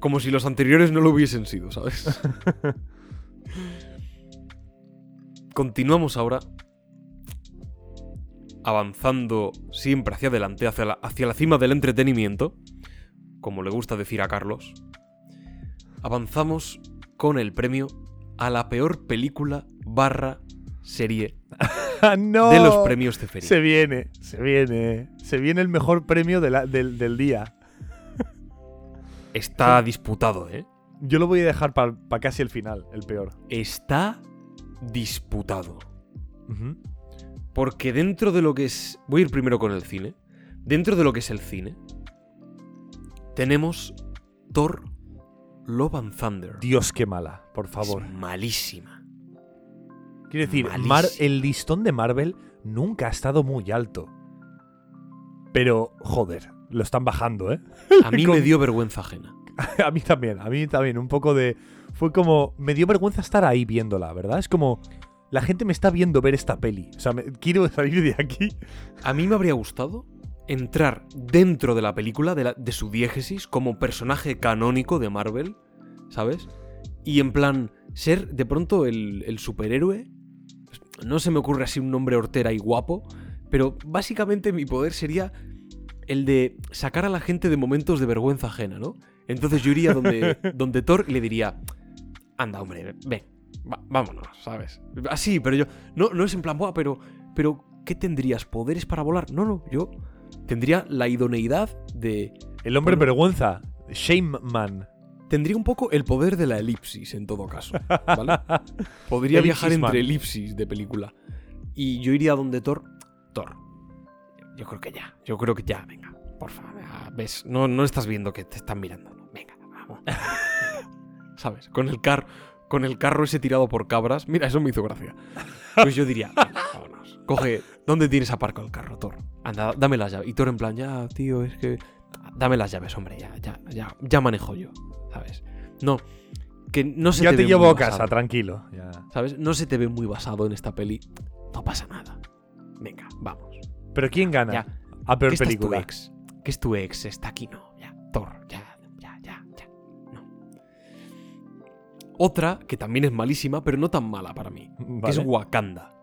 Como si los anteriores no lo hubiesen sido, ¿sabes? Continuamos ahora avanzando siempre hacia adelante, hacia la, hacia la cima del entretenimiento, como le gusta decir a Carlos. Avanzamos con el premio a la peor película barra serie ¡Ah, no! de los premios de feria. Se viene, se viene. Se viene el mejor premio de la- del, del día. Está disputado, ¿eh? Yo lo voy a dejar para casi el final, el peor. Está disputado. Porque dentro de lo que es. Voy a ir primero con el cine. Dentro de lo que es el cine. Tenemos Thor Love and Thunder. Dios, qué mala, por favor. Es malísima. Quiero decir. Mar- el listón de Marvel nunca ha estado muy alto. Pero, joder, lo están bajando, ¿eh? A mí me dio vergüenza ajena. a mí también, a mí también, un poco de... Fue como... Me dio vergüenza estar ahí viéndola, ¿verdad? Es como... La gente me está viendo ver esta peli. O sea, me- quiero salir de aquí. A mí me habría gustado entrar dentro de la película, de, la- de su diégesis, como personaje canónico de Marvel, ¿sabes? Y en plan, ser de pronto el, el superhéroe. No se me ocurre así un nombre hortera y guapo, pero básicamente mi poder sería el de sacar a la gente de momentos de vergüenza ajena, ¿no? Entonces yo iría donde, donde Thor y le diría, anda, hombre, ven, va- vámonos, ¿sabes? Así, pero yo, no, no es en plan, "Buah, pero, pero, ¿qué tendrías? ¿Poderes para volar? No, no, yo tendría la idoneidad de... El hombre Bueno. vergüenza. Shame Man. Tendría un poco el poder de la elipsis, en todo caso, ¿vale? Podría viajar entre elipsis de película. Y yo iría donde Thor... Thor. Yo creo que ya, yo creo que ya, venga, por favor. ¿Ves? No, no estás viendo que te están mirando. Venga, vamos. ¿Sabes? Con el, car con el carro ese tirado por cabras. Mira, eso me hizo gracia. Pues yo diría, vámonos. Coge, ¿dónde tienes aparcado el carro, Thor? Anda, dame las llaves. Y Thor en plan, ya, tío, es que... Dame las llaves, hombre, ya, ya, ya, ya manejo yo, ¿sabes? No, que no se ya te, llevo a casa, basado, tranquilo. Ya. ¿Sabes? No se te ve muy basado en esta peli. No pasa nada. Venga, vamos. Pero ¿quién gana? Ya. A peor ¿Qué estás tu película. ex? ¿Qué es tu ex? Está aquí, no. Ya, Thor, ya, ya, ya, ya. No. Otra que también es malísima, pero no tan mala para mí. Que es Vale. Wakanda.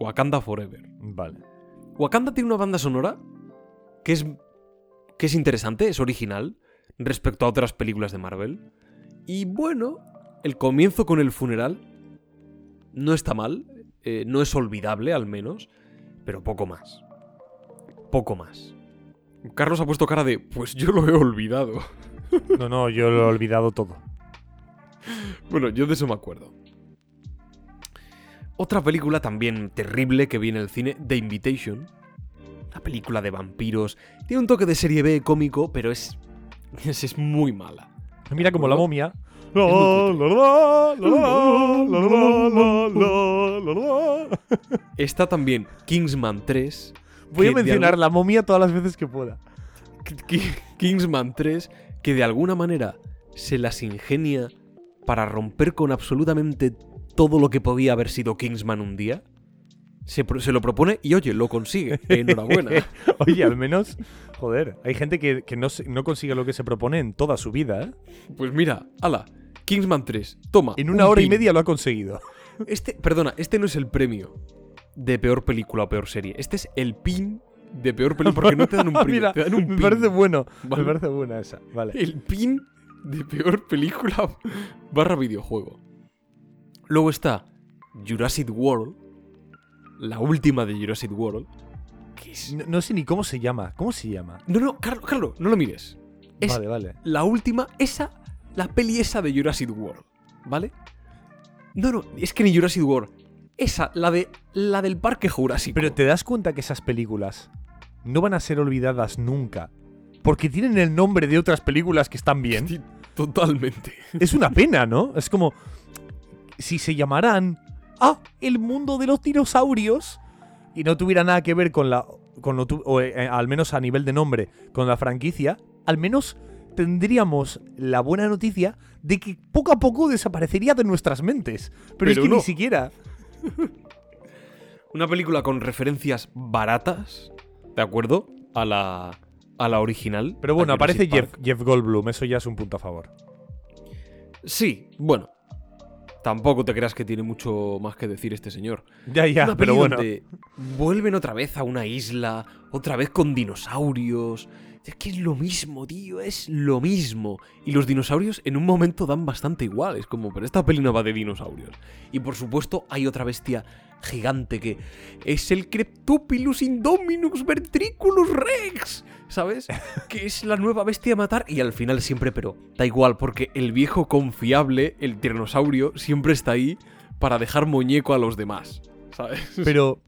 Wakanda Forever. Vale. Wakanda tiene una banda sonora que es, que es interesante, es original respecto a otras películas de Marvel. Y bueno, el comienzo con el funeral no está mal, eh, no es olvidable al menos, pero poco más. Poco más. Carlos ha puesto cara de, pues yo lo he olvidado. No, no, yo lo he olvidado todo. Bueno, yo de eso me acuerdo. Otra película también terrible que vi en el cine, The Invitation. La película de vampiros. Tiene un toque de serie B cómico, pero es. Es, es muy mala. Mira como la momia. Está también Kingsman 3. Voy a mencionar la momia todas las veces que pueda. Ki- Kingsman 3, que de alguna manera se las ingenia para romper con absolutamente todo lo que podía haber sido Kingsman un día. Se, lo propone y oye, lo consigue. Enhorabuena. Oye, al menos, joder, hay gente que, que no, no consigue lo que se propone en toda su vida, ¿eh? Pues mira, ala, Kingsman 3, toma. En una un hora y media lo ha conseguido. Este, perdona, este no es el premio de peor película o peor serie. Este es el pin de peor película porque no te dan un premio, Mira, te dan un me pin. parece bueno. Vale. Me parece buena esa. Vale. El pin de peor película barra videojuego. Luego está Jurassic World, la última de Jurassic World. Que es... No, no sé ni cómo se llama. ¿Cómo se llama? No, no, Carlos, Carlos, no lo mires. Es Vale, vale. la última, esa, la peli esa de Jurassic World, ¿vale? No, no, es que ni Jurassic World. Esa, la de la del parque Jurásico. Pero te das cuenta que esas películas no van a ser olvidadas nunca. Porque tienen el nombre de otras películas que están bien. Totalmente. Es una pena, ¿no? Es como. Si se llamaran. Ah, el mundo de los dinosaurios. Y no tuviera nada que ver con la. Con lo tu- o, eh, al menos a nivel de nombre, con la franquicia. Al menos tendríamos la buena noticia de que poco a poco desaparecería de nuestras mentes. Pero, es que no. ni siquiera. Una película con referencias baratas, ¿de acuerdo? A la, a la original. Pero bueno, aparece Jeff. Jeff Goldblum, eso ya es un punto a favor. Sí, bueno. Tampoco te creas que tiene mucho más que decir este señor. Ya, ya, Una pero bueno. vuelven otra vez a una isla, otra vez con dinosaurios. Es que es lo mismo, tío, es lo mismo. Y los dinosaurios en un momento dan bastante igual. Es como, pero esta peli no va de dinosaurios. Y por supuesto, hay otra bestia gigante que es el Cryptopilus Indominus Ventriculus Rex. ¿Sabes? Que es la nueva bestia a matar. Y al final siempre, pero da igual, porque el viejo confiable, el tiranosaurio, siempre está ahí para dejar muñeco a los demás. ¿Sabes? Pero,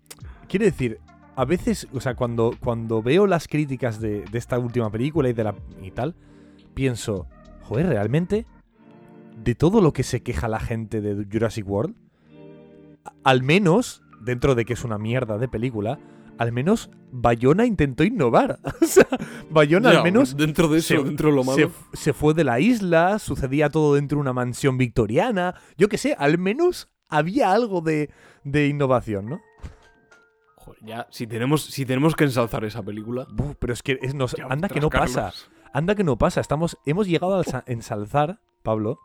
quiero decir, a veces, o sea, cuando, cuando veo las críticas de, de esta última película y de la y tal, pienso, joder, realmente, de todo lo que se queja la gente de Jurassic World, al menos, dentro de que es una mierda de película, al menos Bayona intentó innovar. o sea, Bayona al menos Dentro de eso, se- dentro de lo malo. se, se fue de la isla, sucedía todo dentro de una mansión victoriana. Yo qué sé, al menos había algo de, de innovación, ¿no? Joder, ya, si tenemos, si tenemos que ensalzar esa película. Pero es que es- nos- anda que no Carlos. pasa. Anda que no pasa. Estamos, hemos llegado a alza- ensalzar, Pablo,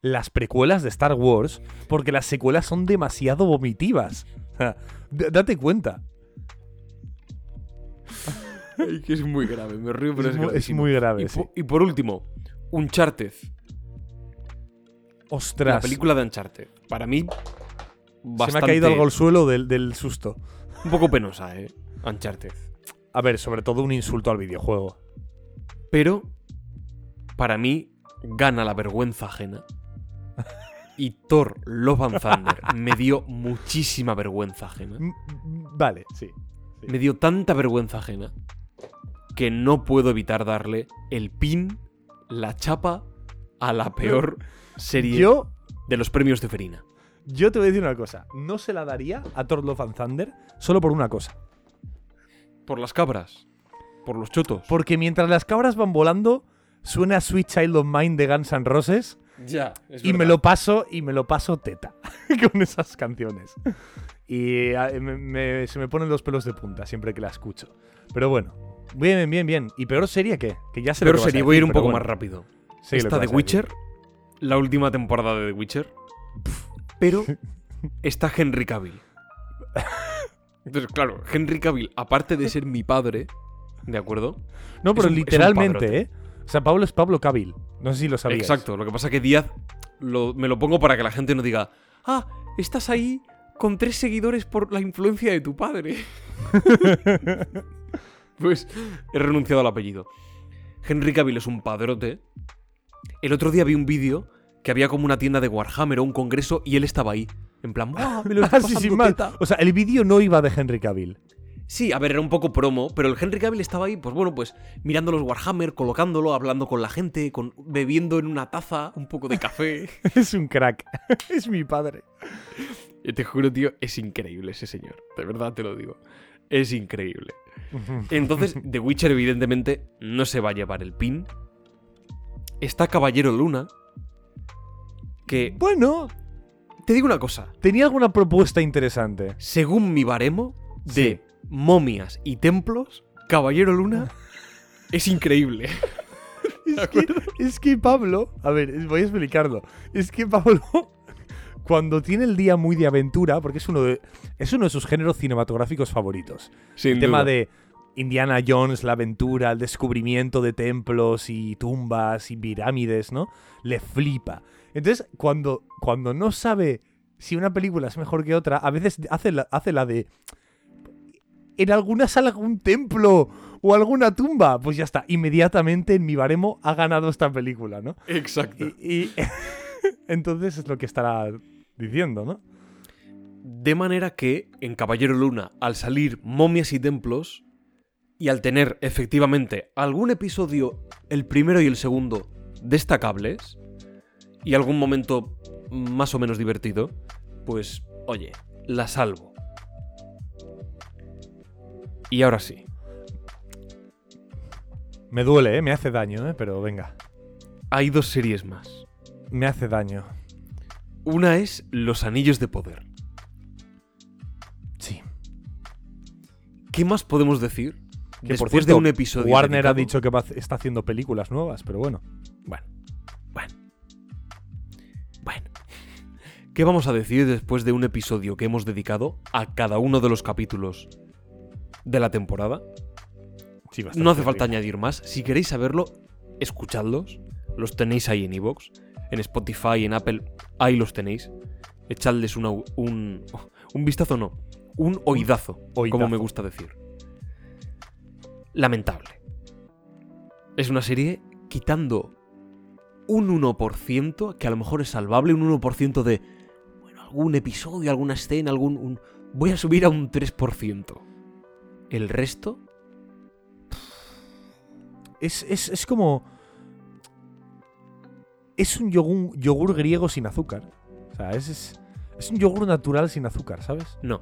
las precuelas de Star Wars porque las secuelas son demasiado vomitivas. Date cuenta. Es muy grave, me río, pero Es es, mu- es muy grave, Y, sí. po- y por último, Uncharted. Ostras. La película de Uncharted. Para mí, Se me ha bastante... caído algo al suelo del, del susto. Un poco penosa, ¿eh? Uncharted. A ver, sobre todo un insulto al videojuego. Pero, para mí, gana la vergüenza ajena. Y Thor Love and Thunder me dio muchísima vergüenza ajena. Vale, sí. Me dio tanta vergüenza ajena que no puedo evitar darle el pin, la chapa a la peor serie Yo, de los premios de Ferina. yo te voy a decir una cosa. No se la daría a Thor Love and Thunder solo por una cosa. Por las cabras. Por los chotos. Porque mientras las cabras van volando, suena Sweet Child of Mine de Guns N' Roses Ya, y me lo paso y me lo paso teta con esas canciones. Y ah, me- me- se me ponen los pelos de punta siempre que la escucho. Pero bueno, bien, bien, bien. ¿Y peor serie qué? Que ya lo Peor que vas serie, a voy a ir un poco bueno, más rápido. que Esta de decir. Witcher, la última temporada de The Witcher. Pero está Henry Cavill. Entonces, claro, Henry Cavill, aparte de ser mi padre, ¿de acuerdo? No, pero es un- es literalmente. ¿eh? O sea, Pablo es Pablo Cavill. No sé si lo sabías. Exacto, lo que pasa que Díaz lo- me lo pongo para que la gente no diga, ah, estás ahí con tres seguidores por la influencia de tu padre. pues he renunciado al apellido. Henry Cavill es un padrote. El otro día vi un vídeo que había como una tienda de Warhammer o un congreso y él estaba ahí. En plan, ¡ah, me lo estoy Ah, sí, sin mal. teta". O sea, el vídeo no iba de Henry Cavill. Sí, a ver, era un poco promo, pero el Henry Cavill estaba ahí, pues bueno, pues mirando los Warhammer, colocándolo, hablando con la gente, con, bebiendo en una taza un poco de café. es un crack. es mi padre. Te juro, tío, es increíble ese señor. De verdad te lo digo. Es increíble. Entonces, The Witcher, evidentemente, no se va a llevar el pin. Está Caballero Luna. Que. Bueno, Te digo una cosa. tenía alguna propuesta interesante. Según mi baremo de Sí. momias y templos, Caballero Luna es increíble. Es que, es que Pablo, a ver, voy a explicarlo. Es que Pablo, cuando tiene el día muy de aventura, porque es uno de, es uno de sus géneros cinematográficos favoritos. Sin el tema de Indiana Jones, la aventura, el descubrimiento de templos y tumbas y pirámides, ¿no? Le flipa. Entonces, cuando, cuando no sabe si una película es mejor que otra, a veces hace la, hace la de. En alguna sala algún templo o alguna tumba. Pues ya está. Inmediatamente en mi baremo ha ganado esta película, ¿no? Exacto. Y, y- entonces es lo que estará diciendo, ¿no? De manera que en Caballero Luna, al salir momias y templos, y al tener efectivamente algún episodio, el primero y el segundo, destacables, y algún momento más o menos divertido, pues, oye, la salvo. Y ahora sí, Me duele, ¿eh? Me hace daño, ¿eh? Pero venga. hay dos series más. Me hace daño. Una es Los Anillos de Poder. Sí. ¿Qué más podemos decir Que por después cierto, de un episodio? Warner ha dicho que va está haciendo películas nuevas, pero bueno. Bueno, bueno. Bueno. ¿Qué vamos a decir después de un episodio que hemos dedicado a cada uno de los capítulos de la temporada? Sí, No hace falta bien. añadir más. Si queréis saberlo, escuchadlos. Los tenéis ahí en iVoox, en Spotify, en Apple. Ahí los tenéis. Echadles una- un, un vistazo, no. Un oídazo, como oídazo. me gusta decir. Lamentable. Es una serie quitando un 1%, que a lo mejor es salvable, un 1% de, bueno, algún episodio, alguna escena, algún... un- voy a subir a un 3%. El resto Es, es- es como. Es un yogur, yogur griego sin azúcar. O sea, es, es, es un yogur natural sin azúcar, ¿sabes? No.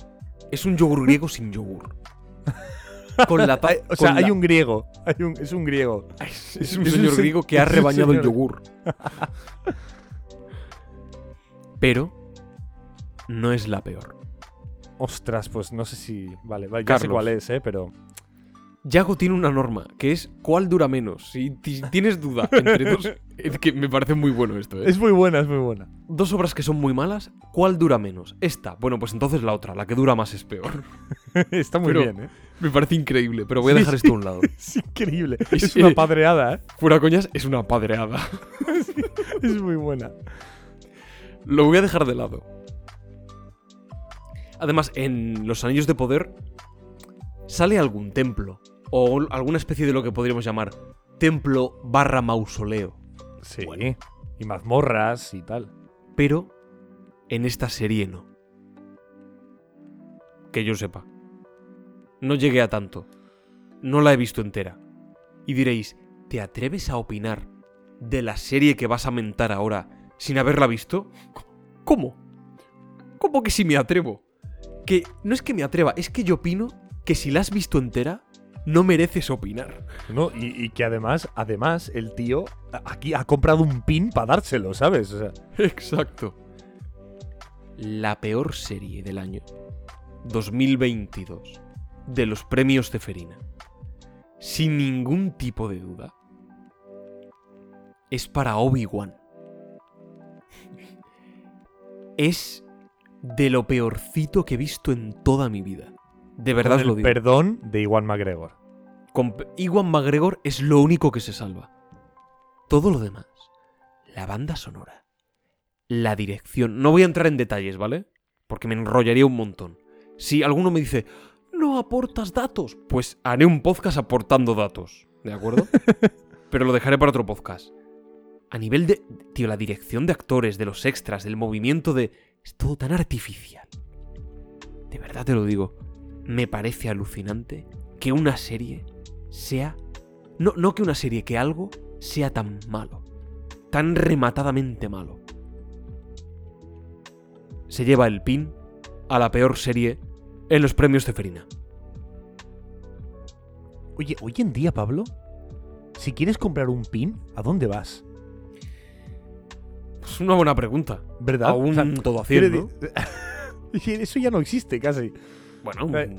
Es un yogur griego sin yogur. Con la Hay- o sea, hay la- un griego. Hay un, es un griego. Es, es un señor se- griego que ha rebañado el yogur. Pero no es la peor. Ostras, pues no sé si. Vale, vale, ya sé cuál es, ¿eh? Pero. Yago tiene una norma, que es cuál dura menos. Si ti- tienes duda entre dos... Es que me parece muy bueno esto, ¿eh? Es muy buena, es muy buena. Dos obras que son muy malas, ¿cuál dura menos? Esta. Bueno, pues entonces la otra, la que dura más es peor. Está muy Pero- bien, ¿eh? Me parece increíble, pero voy a dejar sí. esto a un lado. Es increíble. Es- Es una padreada, ¿eh? Fuera coñas, es una padreada. Es muy buena. Lo voy a dejar de lado. Además, en los Anillos de Poder sale algún templo. O alguna especie de lo que podríamos llamar templo barra mausoleo. Sí. Bueno. Y mazmorras y tal. Pero en esta serie no. Que yo sepa. No llegué a tanto. No la he visto entera. Y diréis, ¿te atreves a opinar de la serie que vas a mentar ahora sin haberla visto? ¿Cómo? ¿Cómo que si me atrevo? Que no es que me atreva, es que yo opino que si la has visto entera, no mereces opinar. ¿no? Y, y que además, además, el tío aquí ha comprado un pin para dárselo, ¿sabes? O sea, Exacto. La peor serie del año 2022 de los premios Ceferina, sin ningún tipo de duda, es para Obi-Wan. Es de lo peorcito que he visto en toda mi vida. De verdad con lo el digo. perdón de Iwan McGregor. Con Iwan McGregor es lo único que se salva. Todo lo demás, la banda sonora, la dirección. No voy a entrar en detalles, ¿vale? Porque me enrollaría un montón. Si alguno me dice, no aportas datos, pues haré un podcast aportando datos, ¿de acuerdo? Pero lo dejaré para otro podcast. A nivel de, tío, la dirección de actores, de los extras, del movimiento de... Es todo tan artificial. De verdad te lo digo. Me parece alucinante que una serie sea... No, no que una serie, que algo sea tan malo. Tan rematadamente malo. Se lleva el pin a la peor serie en los premios Ceferina. Oye, hoy en día, Pablo, si quieres comprar un pin, ¿a dónde vas? Es una buena pregunta. ¿Verdad? Aún O sea, todo a quiero 100, ¿no? decir- Eso ya no existe casi. Bueno, Eh,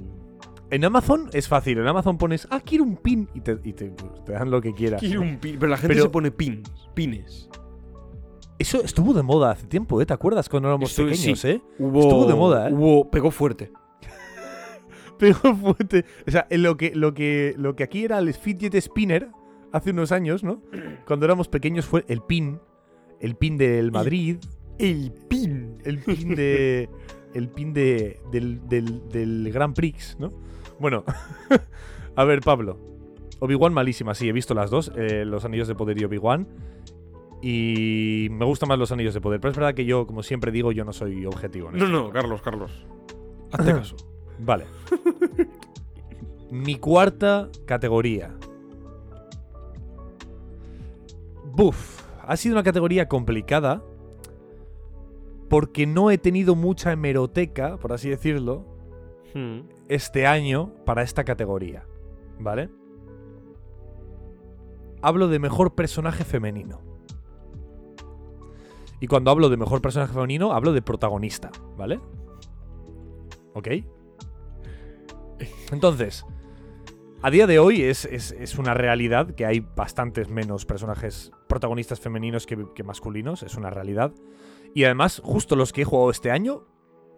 En Amazon es fácil. En Amazon pones, ah, quiero un pin y te, y te- te dan lo que quieras. quiero un pin. Pero la gente Pero- se pone pins. Pines. Eso estuvo de moda hace tiempo, ¿eh? ¿Te acuerdas cuando éramos pequeños, sí. eh? Hubo, Estuvo de moda, ¿eh? Hubo, pegó fuerte. Pero fuerte. O sea, lo que, lo que, lo que aquí era el fidget spinner hace unos años, ¿no? Cuando éramos pequeños fue el pin. El pin del Madrid. El pin. El pin de. El pin de. Del, del, del Grand Prix, ¿no? Bueno. a ver, Pablo. Obi-Wan malísima, sí, he visto las dos. eh, los anillos de poder y Obi-Wan. Y me gustan más los anillos de poder. Pero es verdad que yo, como siempre digo, yo no soy objetivo. No, esto. no, Carlos, Carlos. Hazte caso. Vale. Mi cuarta categoría. Buf. Ha sido una categoría complicada. Porque no he tenido mucha hemeroteca, por así decirlo, Hmm. este año para esta categoría. ¿Vale? Hablo de mejor personaje femenino. Y cuando hablo de mejor personaje femenino, hablo de protagonista, ¿vale? ¿Ok? Entonces, a día de hoy es, es- es una realidad que hay bastantes menos personajes protagonistas femeninos que, que masculinos, es una realidad. Y además, justo los que he jugado este año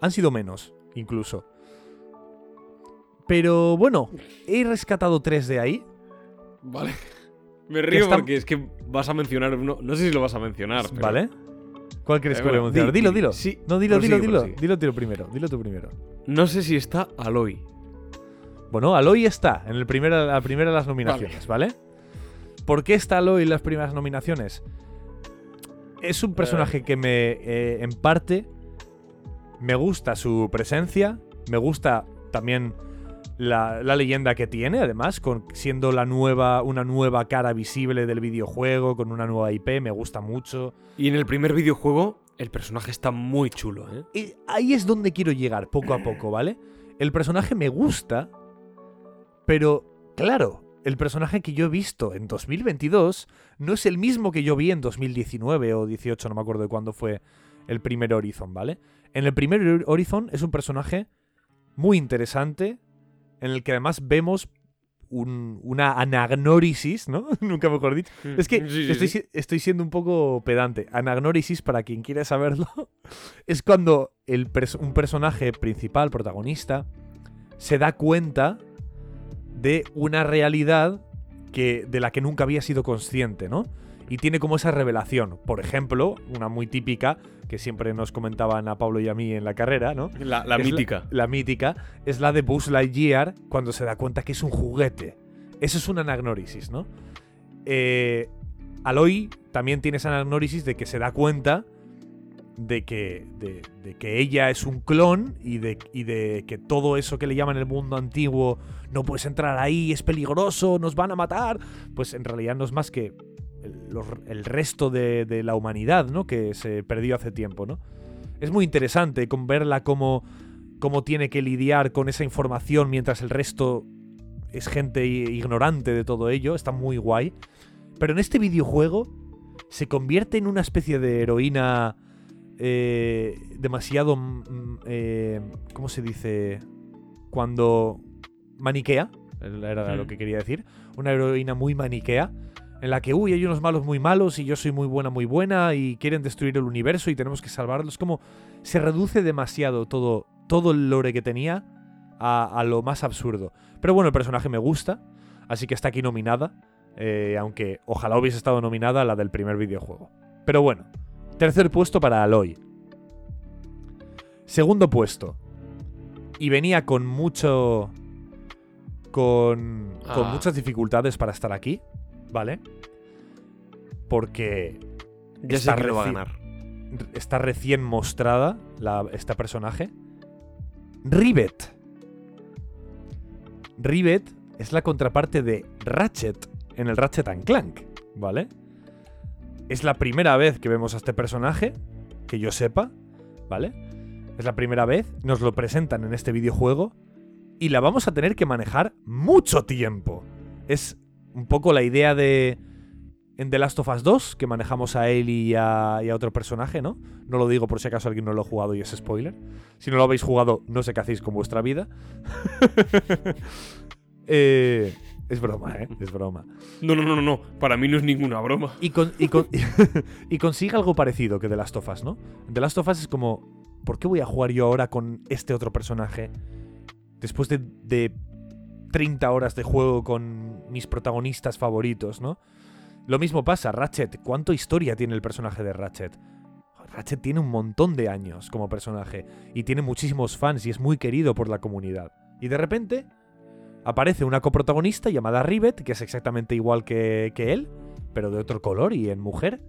han sido menos, incluso. Pero bueno, he rescatado tres de ahí. Vale. Me río porque es que vas a mencionar uno. No sé si lo vas a mencionar. pero- ¿Vale? ¿Cuál crees Eh, que voy a mencionar? di- Dilo, di- dilo. sí, no, dilo, dilo, prosigue, dilo. prosigue. Dilo tú primero. Dilo tú primero. No sé si está Aloy. Bueno, Aloy está en el primer, la primera de las nominaciones, ¿vale? ¿Por qué está Aloy en las primeras nominaciones? Es un personaje que me, eh, en parte, me gusta su presencia, me gusta también la, la leyenda que tiene, además, con, siendo la nueva, una nueva cara visible del videojuego, con una nueva IP, me gusta mucho. Y en el primer videojuego, el personaje está muy chulo, ¿eh? Y ahí es donde quiero llegar, poco a poco, ¿vale? El personaje me gusta, pero claro, el personaje que yo he visto en 2022 no es el mismo que yo vi en 2019 o 18, no me acuerdo de cuándo fue el primer Horizon, ¿vale? En el primer Horizon es un personaje muy interesante, en el que además vemos un- una anagnórisis, ¿no? Nunca mejor dicho. Es que Sí, estoy, sí. estoy siendo un poco pedante. Anagnórisis, para quien quiera saberlo, es cuando el pers- un personaje principal, protagonista, se da cuenta de una realidad que, de la que nunca había sido consciente, ¿no? Y tiene como esa revelación. Por ejemplo, una muy típica, que siempre nos comentaban a Pablo y a mí en la carrera, ¿no? La, mítica. La, mítica es la de Buzz Lightyear cuando se da cuenta que es un juguete. Eso es una anagnórisis, ¿no? Eh, Aloy también tiene esa anagnórisis de que se da cuenta de que, de, que ella es un clon y de, y de que todo eso que le llaman el mundo antiguo, no puedes entrar ahí, es peligroso, nos van a matar, pues en realidad no es más que el, resto de, la humanidad, ¿no? Que se perdió hace tiempo, ¿no? Es muy interesante con verla cómo, cómo tiene que lidiar con esa información mientras el resto es gente ignorante de todo ello. Está muy guay. Pero en este videojuego se convierte en una especie de heroína eh, demasiado... mm, eh, ¿Cómo se dice? Cuando maniquea. Era lo Hmm. que quería decir. Una heroína muy maniquea. En la que, uy, hay unos malos muy malos y yo soy muy buena, muy buena y quieren destruir el universo y tenemos que salvarlos. Como se reduce demasiado todo, todo el lore que tenía a, a lo más absurdo. Pero bueno, el personaje me gusta, así que está aquí nominada. eh, aunque ojalá hubiese estado nominada la del primer videojuego. Pero bueno, tercer puesto para Aloy. Segundo puesto. Y venía con mucho. Con, con Ah. muchas dificultades para estar aquí, ¿vale? Porque Ya sé está que lo va a reci- ganar. está recién mostrada la, este personaje. Rivet. Rivet es la contraparte de Ratchet en el Ratchet and Clank, ¿vale? Es la primera vez que vemos a este personaje, que yo sepa, ¿vale? Es la primera vez, nos lo presentan en este videojuego y la vamos a tener que manejar mucho tiempo. Es un poco la idea de en The Last of Us 2, que manejamos a él y a, y a otro personaje, ¿no? No lo digo por si acaso alguien no lo ha jugado y es spoiler. Si no lo habéis jugado, no sé qué hacéis con vuestra vida. Eh, es broma, ¿eh? Es broma. No, no, no, no, no. Para mí no es ninguna broma. Y, con- y con- y consigue algo parecido que The Last of Us, ¿no? The Last of Us es como, ¿por qué voy a jugar yo ahora con este otro personaje? Después de, de 30 horas de juego con mis protagonistas favoritos, ¿no? Lo mismo pasa, Ratchet. ¿Cuánta historia tiene el personaje de Ratchet? Ratchet tiene un montón de años como personaje y tiene muchísimos fans y es muy querido por la comunidad. Y de repente aparece una coprotagonista llamada Rivet, que es exactamente igual que, que él, pero de otro color y en mujer.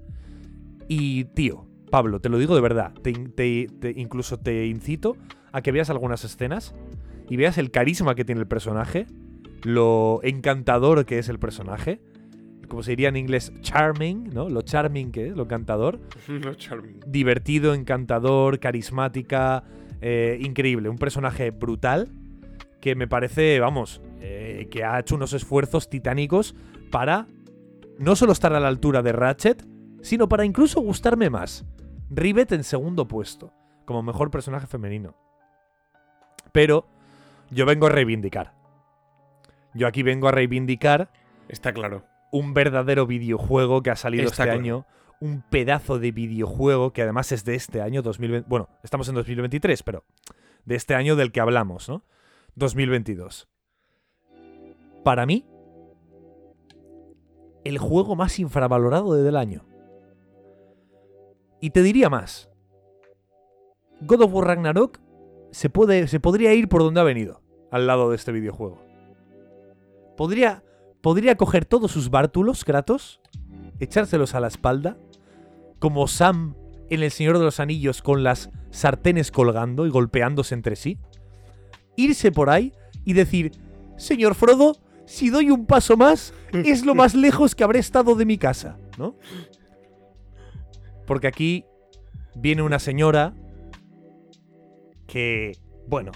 Y, tío, Pablo, te lo digo de verdad, te, te- te- incluso te incito a que veas algunas escenas y veas el carisma que tiene el personaje, lo encantador que es el personaje, como se diría en inglés, charming, ¿no? Lo charming que es, lo encantador No, charming. divertido, encantador, carismática, eh, increíble. Un personaje brutal que me parece, vamos, eh, que ha hecho unos esfuerzos titánicos para no solo estar a la altura de Ratchet, sino para incluso gustarme más. Rivet en segundo puesto, como mejor personaje femenino. Pero yo vengo a reivindicar. Yo aquí vengo a reivindicar Está claro. un verdadero videojuego que ha salido Está este claro. año. Un pedazo de videojuego que además es de este año, 2020. Bueno, estamos en 2023, pero de este año del que hablamos, ¿no? 2022. Para mí, el juego más infravalorado del año. Y te diría más. God of War Ragnarok se, puede, se podría ir por donde ha venido, al lado de este videojuego. Podría, podría coger todos sus bártulos, Kratos, echárselos a la espalda, como Sam en El Señor de los Anillos con las sartenes colgando y golpeándose entre sí, irse por ahí y decir, Señor Frodo, si doy un paso más, es lo más lejos que habré estado de mi casa, ¿no? Porque aquí viene una señora que, bueno,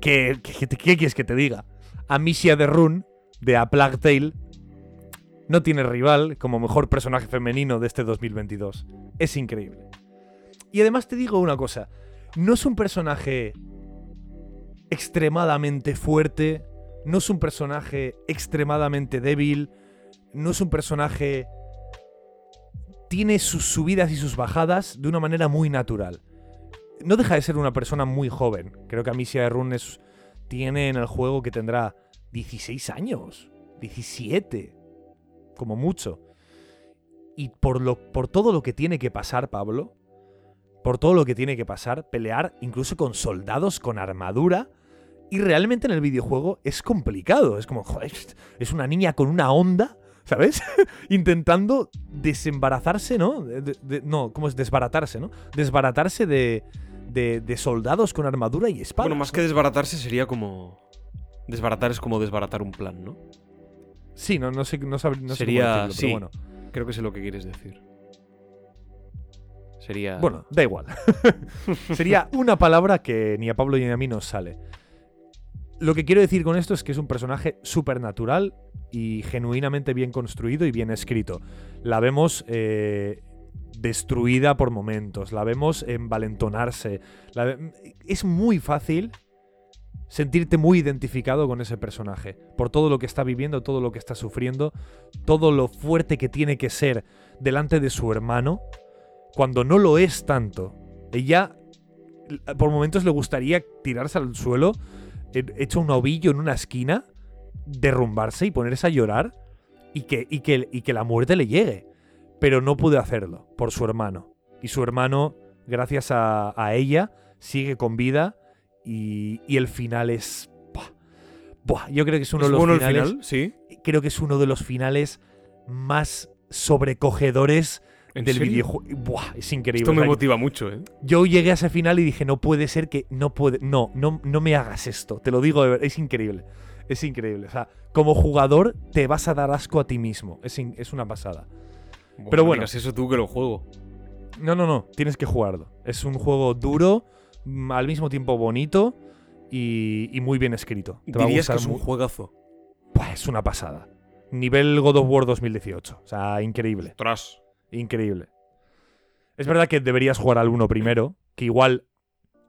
¿qué quieres que te diga? Amicia de Rune, de A Plague Tale, no tiene rival como mejor personaje femenino de este 2022. Es increíble. Y además te digo una cosa, no es un personaje extremadamente fuerte, no es un personaje extremadamente débil, no es un personaje... Tiene sus subidas y sus bajadas de una manera muy natural. No deja de ser una persona muy joven. Creo que Amicia de Rune es- tiene en el juego que tendrá 16 años, 17, como mucho. Y por, lo, por todo lo que tiene que pasar, Pablo, por todo lo que tiene que pasar, pelear incluso con soldados con armadura. Y realmente en el videojuego es complicado. Es como, joder, es una niña con una onda, ¿sabes? Intentando desembarazarse, ¿no? De- de- de- no, ¿cómo es? Desbaratarse, ¿no? Desbaratarse de, de, de soldados con armadura y espada. Bueno, más que desbaratarse sería como... Desbaratar es como desbaratar un plan, ¿no? Sí, no, no sé, no sab- no sé Sería- cómo decirlo, sí. pero bueno. Creo que sé lo que quieres decir. Sería... Bueno, da igual. Sería una palabra que ni a Pablo ni a mí nos sale. Lo que quiero decir con esto es que es un personaje supernatural y genuinamente bien construido y bien escrito. La vemos eh, destruida por momentos, la vemos envalentonarse. la Es muy fácil sentirte muy identificado con ese personaje, por todo lo que está viviendo, todo lo que está sufriendo, todo lo fuerte que tiene que ser delante de su hermano, cuando no lo es tanto. Ella, por momentos le gustaría tirarse al suelo, he- hecho un ovillo en una esquina, derrumbarse y ponerse a llorar y que, y que, y que la muerte le llegue. Pero no pude hacerlo por su hermano. Y su hermano, gracias a, a ella, sigue con vida y, y el final es... Buah, buah, yo creo que es uno ¿Es de los bueno finales el final? Sí. creo que es uno de los finales más sobrecogedores ¿En del serio? videojuego. Buah, es increíble. Esto O me sea, motiva mucho, ¿eh? yo llegué a ese final y dije, no puede ser que. No puede. No, no, no me hagas esto. Te lo digo, de ver- es increíble. Es increíble. O sea, como jugador te vas a dar asco a ti mismo. Es, in- es una pasada. Pero no bueno. digas eso tú que lo juego. No, no, no. Tienes que jugarlo. Es un juego duro, mm, al mismo tiempo bonito y, y muy bien escrito. Te va a Dirías que gustar es un juegazo. Buah, es una pasada. Nivel God of War 2018. O sea, increíble. Ostras. Increíble. Es verdad que deberías jugar al 1 primero, que igual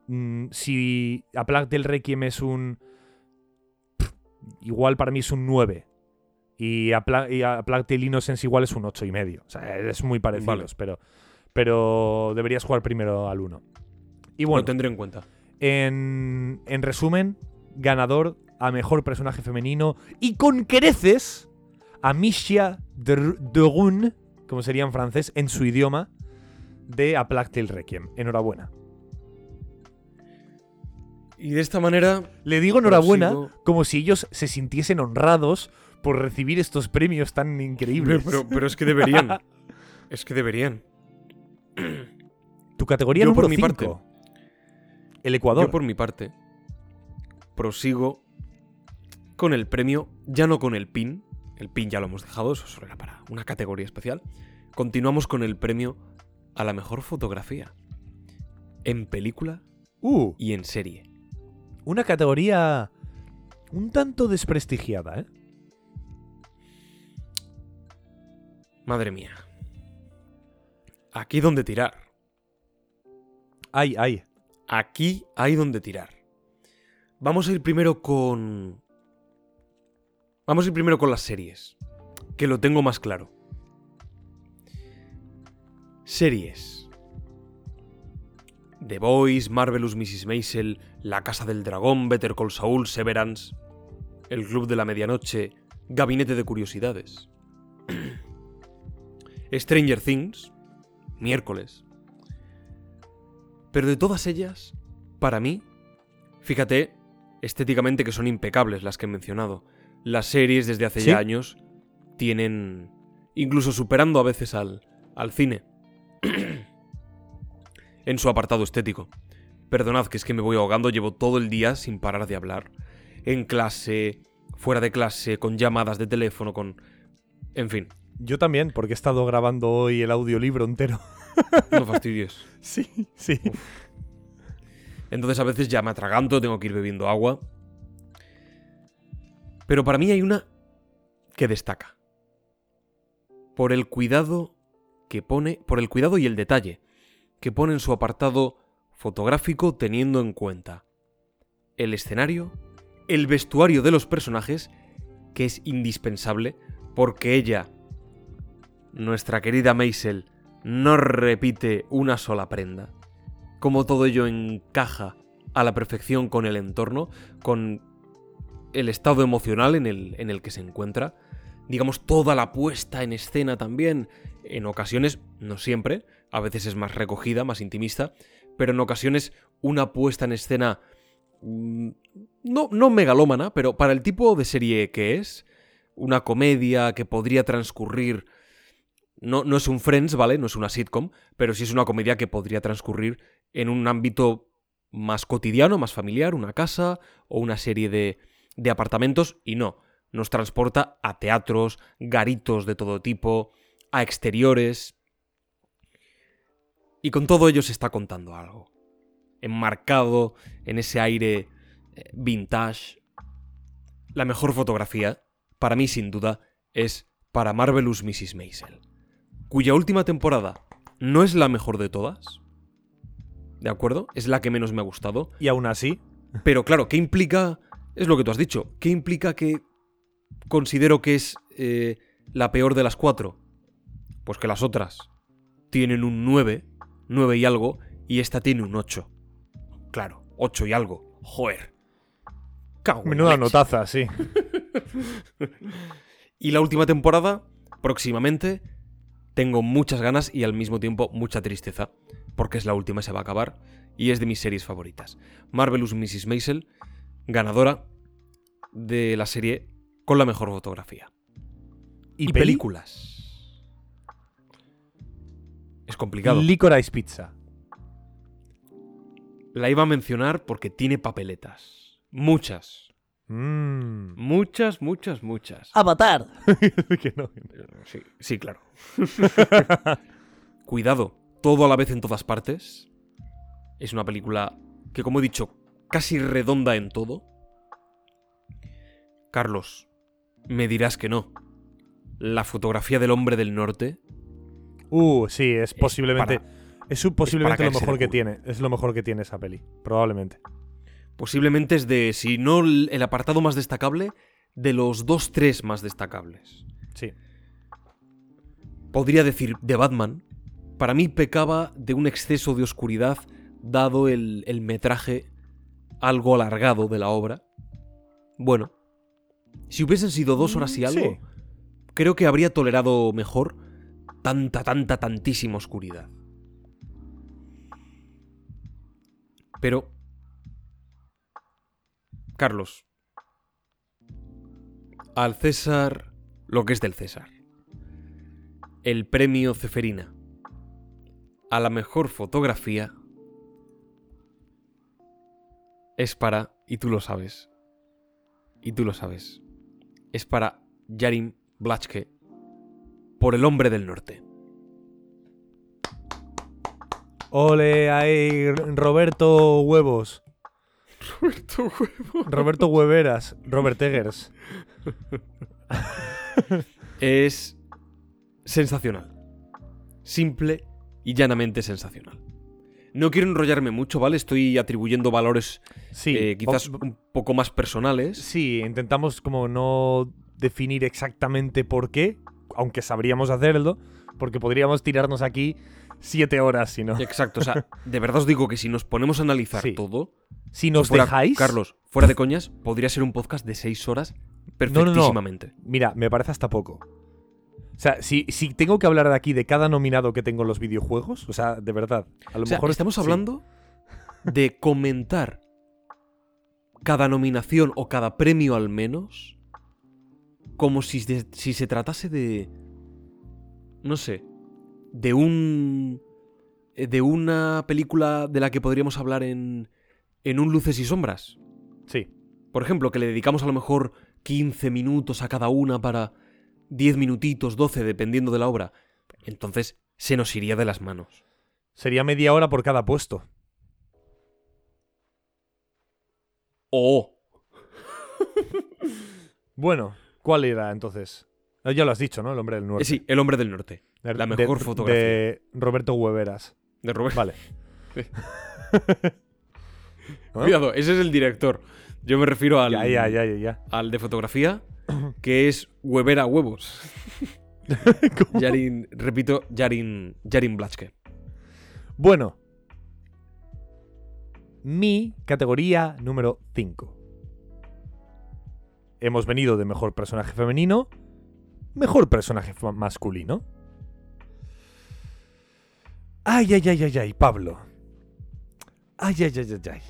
mm, si A Plague del Requiem es un... pff, Igual para mí es un 9. Y A, Pla- y a Plague Tale Innocence igual es un 8 y medio. O sea, es muy parecidos, Vale. pero, pero deberías jugar primero al 1. Y bueno, Lo tendré en cuenta. en, en resumen, ganador a mejor personaje femenino y con creces a Misha Rune, como sería en francés, en su idioma, de A Plague Tale Requiem. Enhorabuena. Y de esta manera... Le digo enhorabuena como si ellos se sintiesen honrados por recibir estos premios tan increíbles. Pero, pero es que deberían. Es que deberían. Tu categoría Yo número por mi parte. 5. El Ecuador. Yo por mi parte prosigo con el premio, ya no con el pin. El pin ya lo hemos dejado, eso solo era para una categoría especial. Continuamos con el premio a la mejor fotografía. En película Uh, y en serie. una categoría un tanto desprestigiada, ¿eh? Madre mía. Aquí donde tirar. Ay, ay. Aquí hay donde tirar. Vamos a ir primero con... Vamos a ir primero con las series. Que lo tengo más claro. Series. The Boys, Marvelous Mrs. Maisel, La Casa del Dragón, Better Call Saul, Severance, El Club de la Medianoche, Gabinete de Curiosidades. Stranger Things, miércoles. Pero de todas ellas, para mí, fíjate, estéticamente que son impecables las que he mencionado. Las series desde hace Sí. ya años tienen, incluso superando a veces al, al cine, en su apartado estético. Perdonad que es que me voy ahogando, llevo todo el día sin parar de hablar. En clase, fuera de clase, con llamadas de teléfono, con... En fin, Yo también, porque he estado grabando hoy el audiolibro entero. no fastidies. Sí, sí. Entonces a veces ya me atraganto, tengo que ir bebiendo agua. Pero para mí hay una que destaca. Por el cuidado que pone, por el cuidado y el detalle que pone en su apartado fotográfico teniendo en cuenta el escenario, el vestuario de los personajes, que es indispensable porque ella, nuestra querida Maisel, no repite una sola prenda cómo todo ello encaja a la perfección con el entorno, con el estado emocional en el, en el que se encuentra. Digamos, toda la puesta en escena también. En ocasiones, no siempre, a veces es más recogida, más intimista, pero en ocasiones una puesta en escena mm, no, no megalómana, pero para el tipo de serie que es, una comedia que podría transcurrir no, no es un Friends, ¿vale? No es una sitcom, pero sí es una comedia que podría transcurrir en un ámbito más cotidiano, más familiar, una casa o una serie de, de apartamentos, y no, nos transporta a teatros, garitos de todo tipo, a exteriores. Y con todo ello se está contando algo. Enmarcado en ese aire eh, vintage. La mejor fotografía, para mí sin duda, es para Marvelous Mrs. Maisel cuya última temporada no es la mejor de todas. ¿De acuerdo? Es la que menos me ha gustado. Y aún así, Pero claro, ¿qué implica? Es lo que tú has dicho. ¿Qué implica que considero que es eh, la peor de las cuatro? Pues que las otras tienen un 9, 9 y algo, y esta tiene un 8. Claro, 8 y algo. Joder. Cago en menuda notaza, sí. Y la última temporada, próximamente, tengo muchas ganas y al mismo tiempo mucha tristeza, porque es la última y se va a acabar, y es de mis series favoritas. Marvelous Mrs. Maisel, ganadora de la serie con la mejor fotografía. ¿Y, Y, peli? películas. Es complicado. Licorice Pizza. La iba a mencionar porque tiene papeletas. Muchas. Mm. Muchas, muchas, muchas. Avatar. Que no. Sí, sí, claro. Cuidado, todo a la vez en todas partes. Es una película que, como he dicho, casi redonda en todo. Carlos, me dirás que no. La fotografía del hombre del norte. Uh, sí, es posiblemente. para- Es, un- posiblemente lo mejor que tiene. Es lo mejor que tiene esa peli. Probablemente. Posiblemente es de, si no el el apartado más destacable, de los dos, tres más destacables. Sí. podría decir de Batman, para mí pecaba de un exceso de oscuridad dado el, el metraje algo alargado de la obra. Bueno, si hubiesen sido dos horas y Mm, algo, sí. creo que habría tolerado mejor tanta, tanta, tantísima oscuridad. Pero... Carlos. Al César lo que es del César. el premio Ceferina a la mejor fotografía es para, y tú lo sabes, y tú lo sabes, es para Yarin Blachke por El Hombre del Norte. Ole, ahí, Roberto Huevos. Roberto Huevo. Roberto Hueveras. Robert Eggers. Es sensacional. Simple y llanamente sensacional. No quiero enrollarme mucho, ¿vale? Estoy atribuyendo valores Sí, eh, quizás o- un poco más personales. Sí, intentamos como no definir exactamente por qué, aunque sabríamos hacerlo, porque podríamos tirarnos aquí siete horas si no. Exacto, o sea, de verdad os digo que si nos ponemos a analizar Sí. todo, Si nos fuera- dejáis, Carlos, fuera de coñas, podría ser un podcast de seis horas no. perfectísimamente. mira, me parece hasta poco. O sea, si, si tengo que hablar de aquí de cada nominado que tengo en los videojuegos, o sea, de verdad, a lo O sea, mejor estamos sí. hablando de comentar cada nominación o cada premio al menos como si, de- si se tratase de... No sé. De un... eh, De una película de la que podríamos hablar en... En un Luces y Sombras. Sí, Por ejemplo, que le dedicamos a lo mejor 15 minutos a cada una para 10 minutitos, 12, dependiendo de la obra. Entonces se nos iría de las manos. sería media hora por cada puesto. ¡Oh! Bueno, ¿cuál era entonces? Eh, Ya lo has dicho, ¿no? El hombre del Eh, norte. sí, El hombre del norte. De- la de- mejor fotografía. De Roberto Hueveras. De Robert. Vale. Cuidado, ese es el director. Yo me refiero al, ya, ya, ya. al de fotografía, que es Huevera Huevos. ¿Cómo? Yarin, repito, Yarin, Yarin. Bueno. Mi categoría número 5. Hemos venido de mejor personaje femenino, mejor personaje masculino. Ay, ay, ay, ay, ay, Pablo. Ay, ay, ay, ay, ay.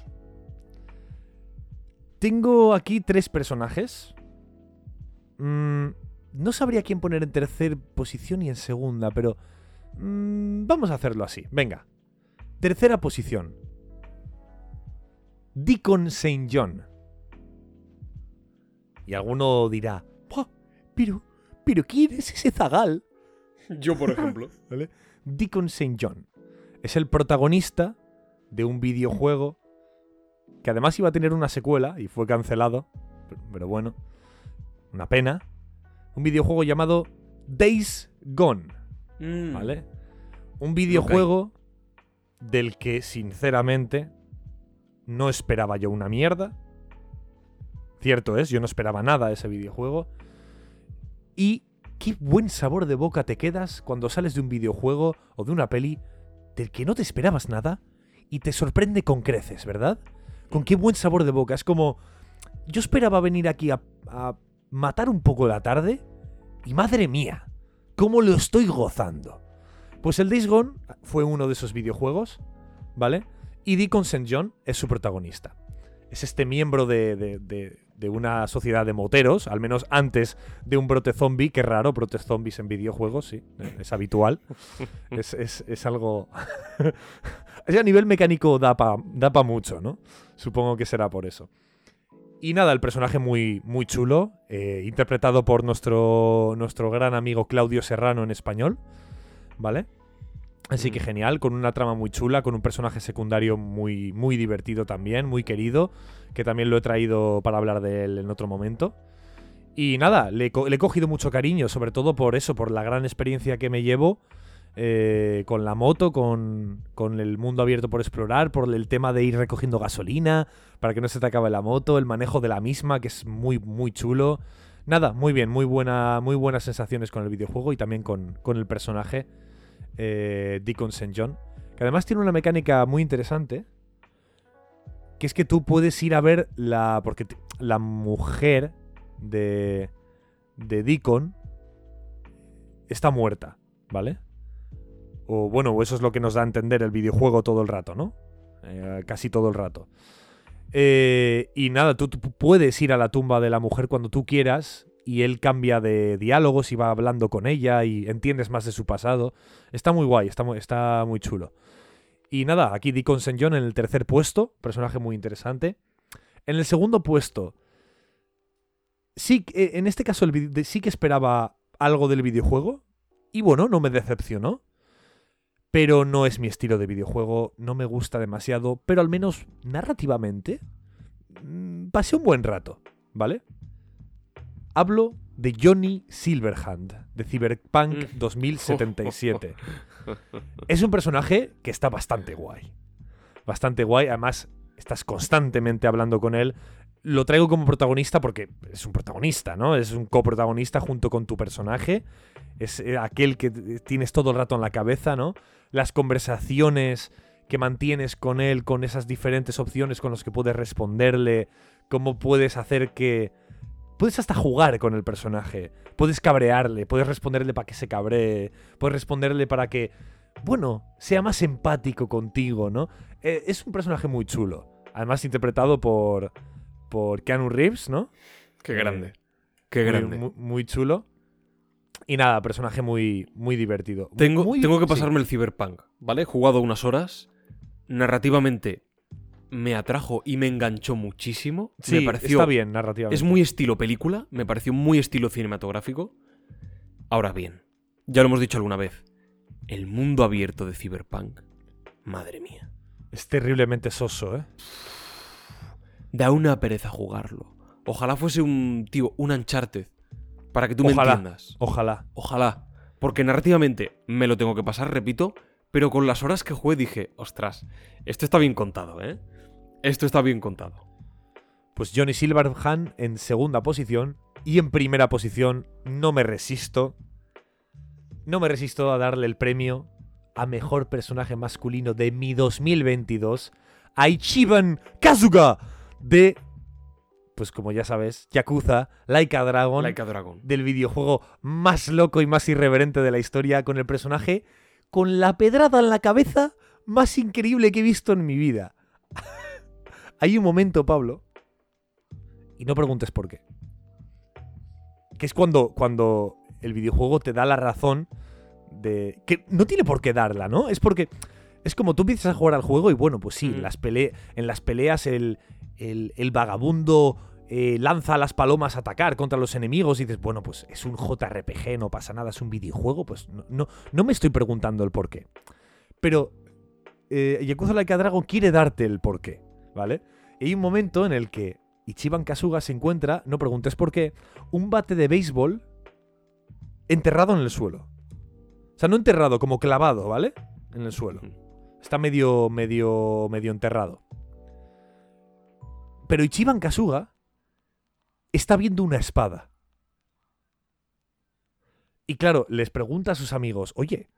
Tengo aquí tres personajes. Mm, no sabría quién poner en tercer posición y en segunda, pero mm, vamos a hacerlo así. Venga. Tercera posición. Deacon St. John. Y alguno dirá, "Buah, pero, pero ¿quién es ese zagal? Yo, por ejemplo. ¿Vale? Deacon St. John es el protagonista de un videojuego que además iba a tener una secuela y fue cancelado. Pero, pero bueno, una pena. Un videojuego llamado Days Gone. Mm. ¿Vale? Un videojuego del que, sinceramente, no esperaba yo una mierda. Cierto es, yo no esperaba nada de ese videojuego. Y qué buen sabor de boca te quedas cuando sales de un videojuego o de una peli del que no te esperabas nada y te sorprende con creces, ¿verdad? Con qué buen sabor de boca. Es como... Yo esperaba venir aquí a, a matar un poco la tarde y madre mía, cómo lo estoy gozando. Pues el Days Gone fue uno de esos videojuegos, ¿vale? Y Deacon St. John es su protagonista. Es este miembro de, de- de- de una sociedad de moteros, al menos antes de un brote zombie. Qué raro, brotes zombies en videojuegos, sí, es habitual. es, es- es algo... A nivel mecánico da para da pa mucho, ¿no? Supongo que será por eso. Y nada, el personaje muy, muy chulo, eh, interpretado por nuestro, nuestro gran amigo Claudio Serrano en español, ¿vale? Así que Mm. genial, con una trama muy chula, con un personaje secundario muy, muy divertido también, muy querido, que también lo he traído para hablar de él en otro momento. Y nada, le, he co- le he cogido mucho cariño, sobre todo por eso, por la gran experiencia que me llevo eh, con la moto, con, con el mundo abierto por explorar, por el tema de ir recogiendo gasolina para que no se te acabe la moto, el manejo de la misma, que es muy, muy chulo. Nada, muy bien, muy, buena, muy buenas sensaciones con el videojuego y también con, con el personaje eh, Deacon St. John, que además tiene una mecánica muy interesante, que es que tú puedes ir a ver la... porque la mujer de, de Deacon está muerta, ¿vale? O bueno, eso es lo que nos da a entender el videojuego todo el rato, ¿no? Eh, casi todo el rato. Eh, y nada, tú, puedes ir a la tumba de la mujer cuando tú quieras y él cambia de diálogos y va hablando con ella y entiendes más de su pasado. Está muy guay, está muy, chulo. Y nada, aquí Deacon St. John en el tercer puesto, personaje muy interesante. En el segundo puesto, sí, eh, en este caso el sí que esperaba algo del videojuego. Y bueno, no me decepcionó. Pero no es mi estilo de videojuego, no me gusta demasiado, pero al menos narrativamente mm, pasé un buen rato, ¿vale? Hablo de Johnny Silverhand, de Cyberpunk Mm. 2077. es un personaje que está bastante guay. Bastante guay, además estás constantemente hablando con él. Lo traigo como protagonista porque es un protagonista, ¿no? Es un coprotagonista junto con tu personaje. Es eh, aquel que tienes todo el rato en la cabeza, ¿no? Las conversaciones que mantienes con él, con esas diferentes opciones con las que puedes responderle, cómo puedes hacer que... Puedes hasta jugar con el personaje, puedes cabrearle, puedes responderle para que se cabree, puedes responderle para que, bueno, sea más empático contigo, ¿no? Eh, es un personaje muy chulo, además interpretado por, por Keanu Reeves, ¿no? Qué Eh, grande. Qué grande. Muy, muy chulo. Y nada, personaje muy, muy divertido. Tengo, muy- tengo que sí. pasarme el Cyberpunk, ¿vale? He jugado unas horas. Narrativamente me atrajo y me enganchó muchísimo. Sí, me pareció. está bien narrativamente. Es muy estilo película, me pareció muy estilo cinematográfico. Ahora bien, ya lo hemos dicho alguna vez. El mundo abierto de Cyberpunk. Madre mía. Es terriblemente soso, ¿eh? Da una pereza jugarlo. Ojalá fuese un tío, un Uncharted. Para que tú me entiendas. Ojalá. Ojalá. Porque narrativamente me lo tengo que pasar, repito, pero con las horas que jugué dije, ostras, esto está bien contado, ¿eh? Esto está bien contado. Pues Johnny Silverhand en segunda posición. Y en primera posición, no me resisto. No me resisto a darle el premio a mejor personaje masculino de mi 2022 a Ichiban Kazuga de, pues como ya sabes, Yakuza, Laika Dragon. Like a Dragon. del videojuego más loco y más irreverente de la historia, con el personaje con la pedrada en la cabeza más increíble que he visto en mi vida. Hay un momento, Pablo, y no preguntes por qué, que es cuando, cuando el videojuego te da la razón de... que no tiene por qué darla, ¿no? Es porque... Es como tú empiezas a jugar al juego y bueno, pues sí, Mm. en, las pele- en las peleas el, el, el vagabundo eh, lanza a las palomas a atacar contra los enemigos y dices, bueno, pues es un JRPG, no pasa nada, es un videojuego, pues no, no, no me estoy preguntando el por qué. Pero eh, Yakuza Like a Dragon quiere darte el por qué, ¿vale? Y hay un momento en el que Ichiban Kasuga se encuentra, no preguntes por qué, un bate de béisbol enterrado en el suelo. O sea, no enterrado, como clavado, ¿vale? En el suelo. Está medio, medio, medio enterrado. Pero Ichiban Kasuga está viendo una espada. Y claro, les pregunta a sus amigos, oye,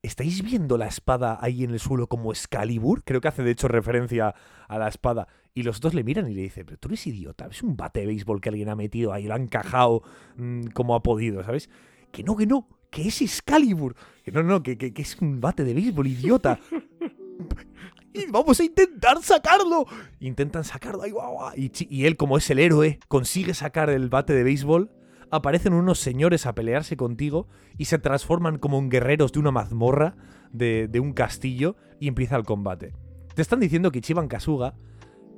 ¿estáis viendo la espada ahí en el suelo como Excalibur? Creo que hace de hecho referencia a la espada. Y los dos le miran y le dicen, pero tú eres idiota, es un bate de béisbol que alguien ha metido ahí, lo ha encajado mm, como ha podido, ¿sabes? Que no, que no, que es Excalibur. Que no, no, que- que es un bate de béisbol, idiota. y vamos a intentar sacarlo. Intentan sacarlo ahí, guau. Y, él, como es el héroe, consigue sacar el bate de béisbol. Aparecen unos señores a pelearse contigo y se transforman como en guerreros de una mazmorra, de, un castillo, y empieza el combate. Te están diciendo que Ichiban Kasuga,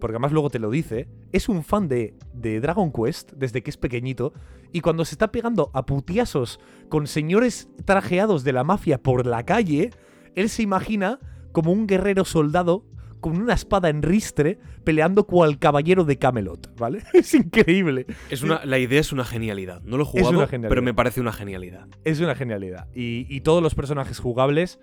porque además luego te lo dice, es un fan de, de Dragon Quest desde que es pequeñito, y cuando se está pegando a putiasos con señores trajeados de la mafia por la calle, él se imagina como un guerrero soldado con una espada en ristre peleando cual caballero de Camelot, ¿vale? Es increíble. Es una, la idea es una genialidad. No lo he jugado, pero me parece una genialidad. Es una genialidad. Y, y todos los personajes jugables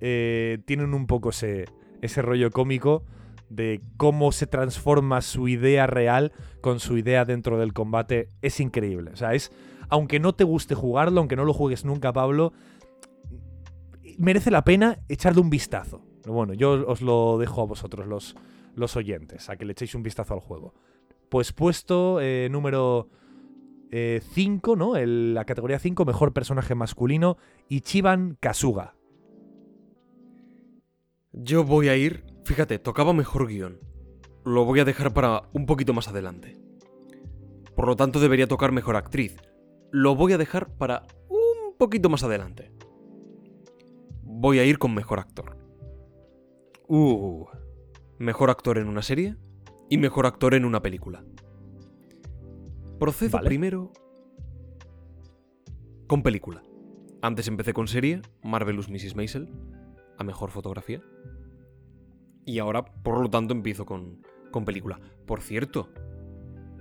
eh, tienen un poco ese, ese rollo cómico de cómo se transforma su idea real con su idea dentro del combate. Es increíble. O sea, es. Aunque no te guste jugarlo, aunque no lo juegues nunca, Pablo, merece la pena echarle un vistazo. Bueno, yo os lo dejo a vosotros, los, los oyentes, a que le echéis un vistazo al juego. Pues puesto eh, número 5, ¿no? El- la categoría 5, mejor personaje masculino, Ichiban Kasuga. Yo voy a ir. Fíjate, tocaba mejor guion. Lo voy a dejar para un poquito más adelante. Por lo tanto, debería tocar mejor actriz. Lo voy a dejar para un poquito más adelante. Voy a ir con mejor actor. Uh. Mejor actor en una serie y mejor actor en una película. Procedo Vale. primero con película. Antes empecé con serie, Marvelous Mrs. Maisel, a mejor fotografía. Y ahora, por lo tanto, empiezo con, con película. Por cierto,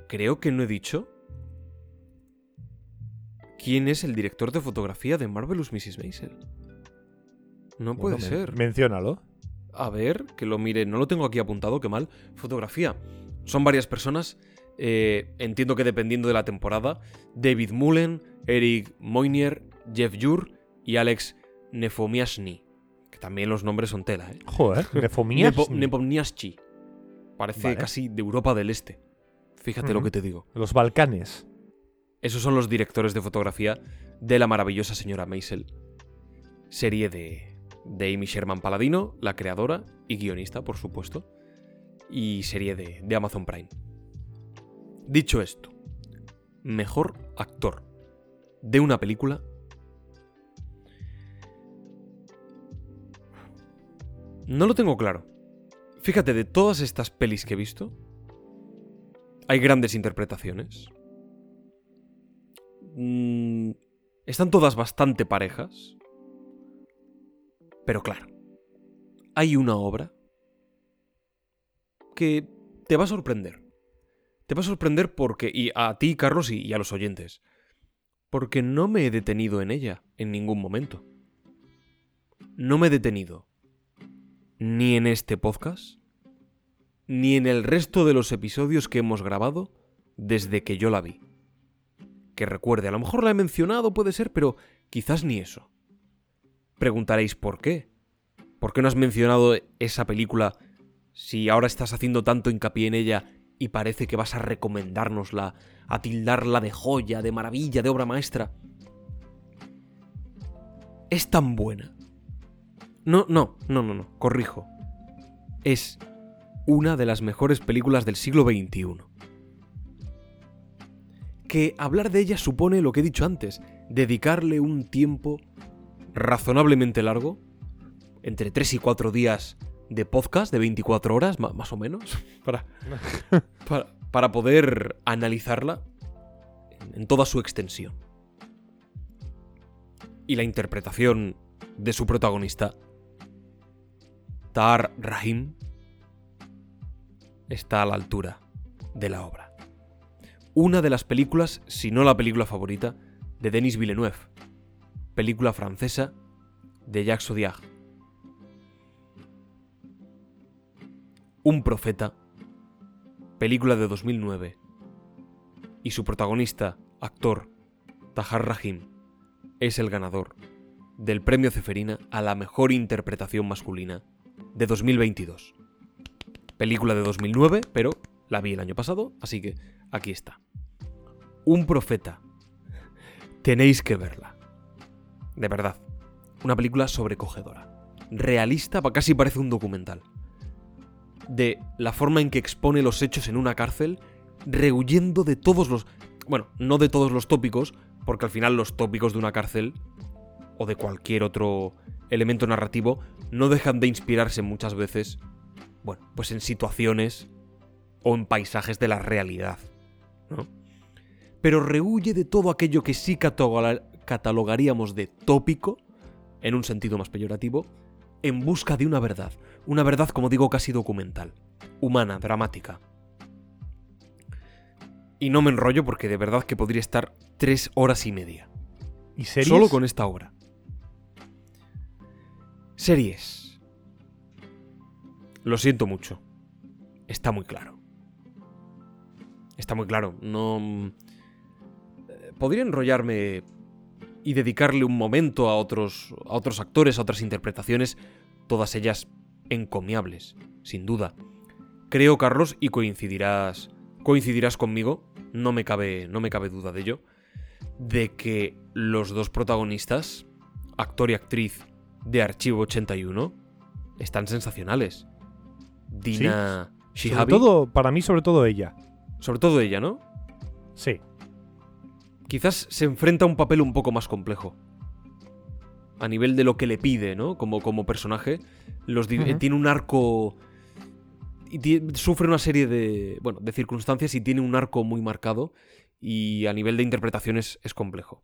creo que no he dicho quién es el director de fotografía de Marvelous Mrs. Maisel. No puede Bueno, ser. Menciónalo. A ver, que lo mire. No lo tengo aquí apuntado, qué mal. Fotografía. Son varias personas. eh, entiendo que dependiendo de la temporada. David Mullen, Eric Moynier, Jeff Jur y Alex Nefomiasny. Que también los nombres son tela, ¿eh? Joder, Nefomías. Nepo-. Parece Vale. casi de Europa del Este. Fíjate lo que te digo. Los Balcanes. Esos son los directores de fotografía de la maravillosa señora Maisel. Serie de, de Amy Sherman Paladino, la creadora y guionista, por supuesto. Y serie de, de Amazon Prime. Dicho esto, mejor actor de una película. No lo tengo claro. Fíjate, de todas estas pelis que he visto, hay grandes interpretaciones. Mm, están todas bastante parejas. Pero claro, hay una obra que te va a sorprender. Te va a sorprender porque, y a ti, Carlos, y, a los oyentes, porque no me he detenido en ella en ningún momento. No me he detenido ni en este podcast, ni en el resto de los episodios que hemos grabado desde que yo la vi que recuerde. A lo mejor la he mencionado, puede ser, pero quizás ni eso. Preguntaréis por qué. ¿Por qué no has mencionado esa película si ahora estás haciendo tanto hincapié en ella y parece que vas a recomendárnosla, a tildarla de joya, de maravilla, de obra maestra? Es tan buena. No, no, no, no, no, corrijo. Es una de las mejores películas del siglo XXI que hablar de ella supone lo que he dicho antes, dedicarle un tiempo razonablemente largo, entre 3 y 4 días de podcast de 24 horas, más o menos, para, para, para poder analizarla en, toda su extensión. Y la interpretación de su protagonista, Tahar Rahim, está a la altura de la obra una de las películas, si no la película favorita, de Denis Villeneuve. Película francesa de Jacques Audiard. Un profeta. Película de 2009. Y su protagonista, actor, Tahar Rahim, es el ganador del premio Ceferina a la mejor interpretación masculina de 2022. Película de 2009, pero la vi el año pasado, así que aquí está. Un profeta. Tenéis que verla. De verdad. Una película sobrecogedora. Realista, casi parece un documental. De la forma en que expone los hechos en una cárcel, rehuyendo de todos los... Bueno, no de todos los tópicos, porque al final los tópicos de una cárcel, o de cualquier otro elemento narrativo, no dejan de inspirarse muchas veces, bueno, pues en situaciones o en paisajes de la realidad, ¿no? Pero rehuye de todo aquello que sí cataloga- catalogaríamos de tópico, en un sentido más peyorativo, en busca de una verdad. Una verdad, como digo, casi documental, humana, dramática. Y no me enrollo porque de verdad que podría estar tres horas y media. ¿Y series? Solo con esta obra. Series. Lo siento mucho. Está muy claro. Está muy claro. No... mm, eh, Podría enrollarme y dedicarle un momento a otros, a otros actores, a otras interpretaciones, todas ellas encomiables, sin duda. Creo, Carlos, y coincidirás, coincidirás conmigo, no me cabe, no me cabe duda de ello, de que los dos protagonistas, actor y actriz de Archivo 81, están sensacionales. Dina Sobre Shihabi, todo, para mí, sobre todo ella. sobre todo ella, ¿no? Sí. Quizás se enfrenta a un papel un poco más complejo. A nivel de lo que le pide, ¿no? Como, como personaje. Los. Tiene un arco. y sufre una serie de. Bueno, de circunstancias y tiene un arco muy marcado. Y a nivel de interpretaciones es complejo.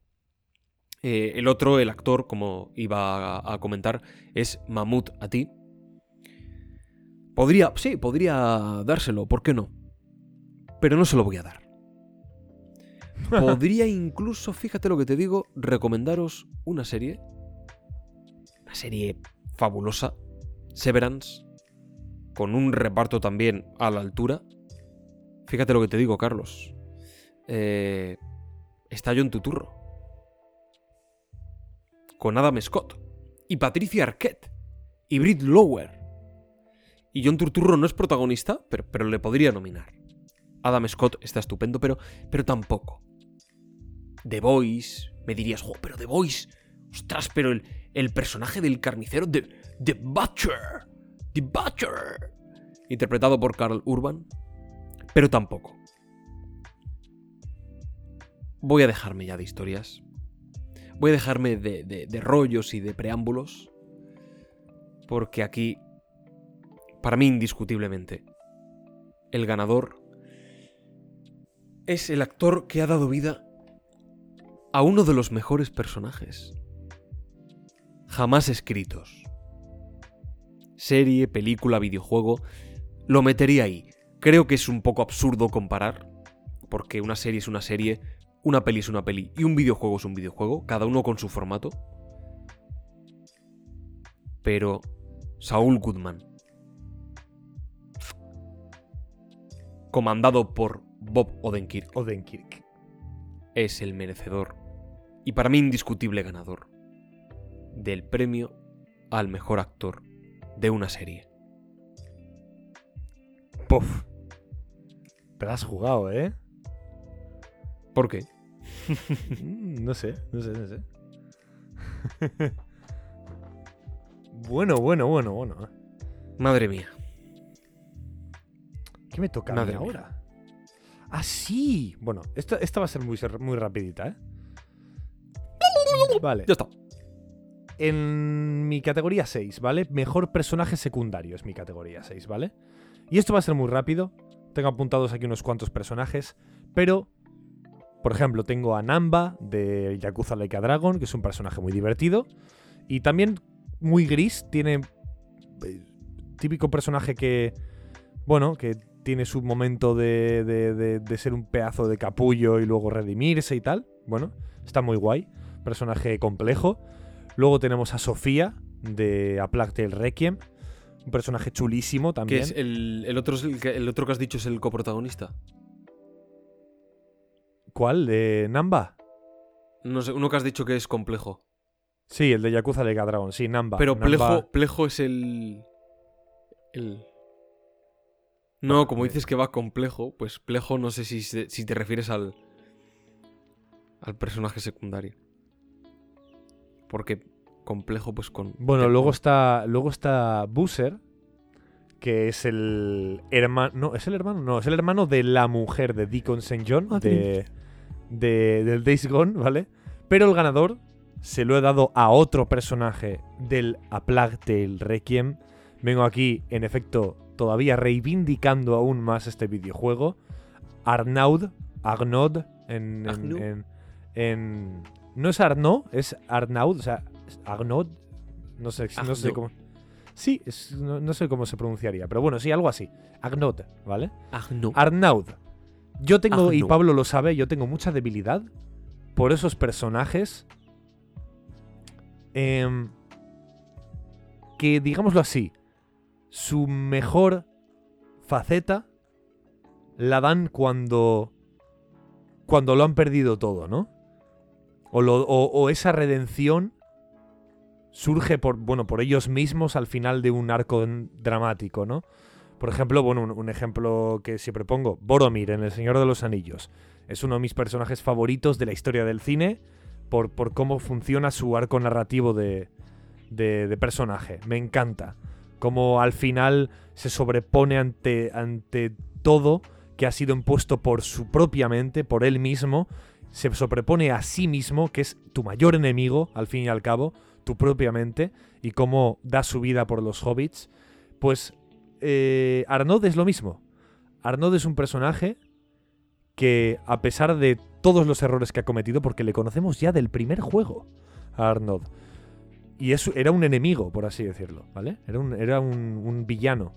Eh, el otro, el actor, como iba a, a comentar, es Mahmoud Ati. Podría, sí, podría dárselo, ¿por qué no? Pero no se lo voy a dar. Podría incluso, fíjate lo que te digo, recomendaros una serie. Una serie fabulosa. Severance. Con un reparto también a la altura. Fíjate lo que te digo, Carlos. Eh, está John Tuturro. Con Adam Scott. Y Patricia Arquette. Y Britt Lower. Y John Turturro no es protagonista, pero, pero le podría nominar. Adam Scott está estupendo, pero, pero tampoco. The Voice, me dirías, pero The Voice. Ostras, pero el, el personaje del carnicero de The Butcher. The Butcher. Interpretado por Carl Urban. Pero tampoco. Voy a dejarme ya de historias. Voy a dejarme de, de- de rollos y de preámbulos. Porque aquí, para mí indiscutiblemente, el ganador es el actor que ha dado vida a uno de los mejores personajes jamás escritos. Serie, película, videojuego, lo metería ahí. Creo que es un poco absurdo comparar, porque una serie es una serie, una peli es una peli y un videojuego es un videojuego, cada uno con su formato. Pero Saúl Goodman, comandado por Bob Odenkirk, Odenkirk. es el merecedor y para mí indiscutible ganador del premio al mejor actor de una serie. Puf. Pero has jugado, ¿eh? ¿Por qué? Mm, no sé, no sé, no sé. bueno, bueno, bueno, bueno. ¿eh? Madre mía. ¿Qué me toca a mí Madre mía. ahora? Ah, sí. Bueno, esta, esta va a ser muy, ser- muy rapidita, ¿eh? Vale. Ya está. En mi categoría 6, ¿vale? Mejor personaje secundario es mi categoría 6, ¿vale? Y esto va a ser muy rápido. Tengo apuntados aquí unos cuantos personajes, pero, por ejemplo, tengo a Namba de Yakuza Laika Dragon, que es un personaje muy divertido. Y también muy gris, tiene eh, típico personaje que, bueno, que tiene su momento de, de- de- de ser un pedazo de capullo y luego redimirse y tal. Bueno, está muy guay. Personaje complejo. Luego tenemos a Sofía de A Plague Tale Requiem. Un personaje chulísimo ¿Qué también. es el, el otro es el, que, el otro que has dicho es el coprotagonista? ¿Cuál? ¿De Namba? No sé, uno que has dicho que es complejo. Sí, el de Yakuza Laika Dragon. Sí, Namba. Pero Namba- Plejo, Plejo es el. El. No, como dices que va complejo, pues Plejo no sé si, si te refieres al. al personaje secundario. Porque complejo, pues con. Bueno, luego está, luego está Boozer, que es el hermano. No, ¿es el hermano? No, es el hermano de la mujer de Deacon St. John, Ah, de, de- del Days Gone, ¿vale? Pero el ganador se lo he dado a otro personaje del A Plague Tale Requiem. Vengo aquí, en efecto, todavía reivindicando aún más este videojuego. Arnaud, Arnaud, en, en- Arnaud. en- en- no es Arnaud, es Arnaud, o sea, Arnaud, no sé, no sé Arnaud. cómo. Sí, es- no, no sé cómo se pronunciaría, pero bueno, sí, algo así. Arnaud, ¿vale? No. Arnaud. Yo tengo, y Arnaud. Pablo lo sabe, yo tengo mucha debilidad por esos personajes em, que, digámoslo así, su mejor faceta la dan cuando cuando lo han perdido todo, ¿no? O, esa redención surge por, bueno, por ellos mismos al final de un arco dramático, ¿no? Por ejemplo, bueno, un, un ejemplo que siempre pongo, Boromir en El Señor de los Anillos. Es uno de mis personajes favoritos de la historia del cine por, por cómo funciona su arco narrativo de, de- de personaje. Me encanta. Cómo al final se sobrepone ante, ante todo, que ha sido impuesto por su propia mente, por él mismo, se sobrepone a sí mismo, que es tu mayor enemigo, al fin y al cabo, tu propia mente, y cómo da su vida por los hobbits, pues eh, Arnaud es lo mismo. Arnaud es un personaje que, a pesar de todos los errores que ha cometido, porque le conocemos ya del primer juego a Arnaud, y era un enemigo, por así decirlo, ¿vale? Era un, era un villano.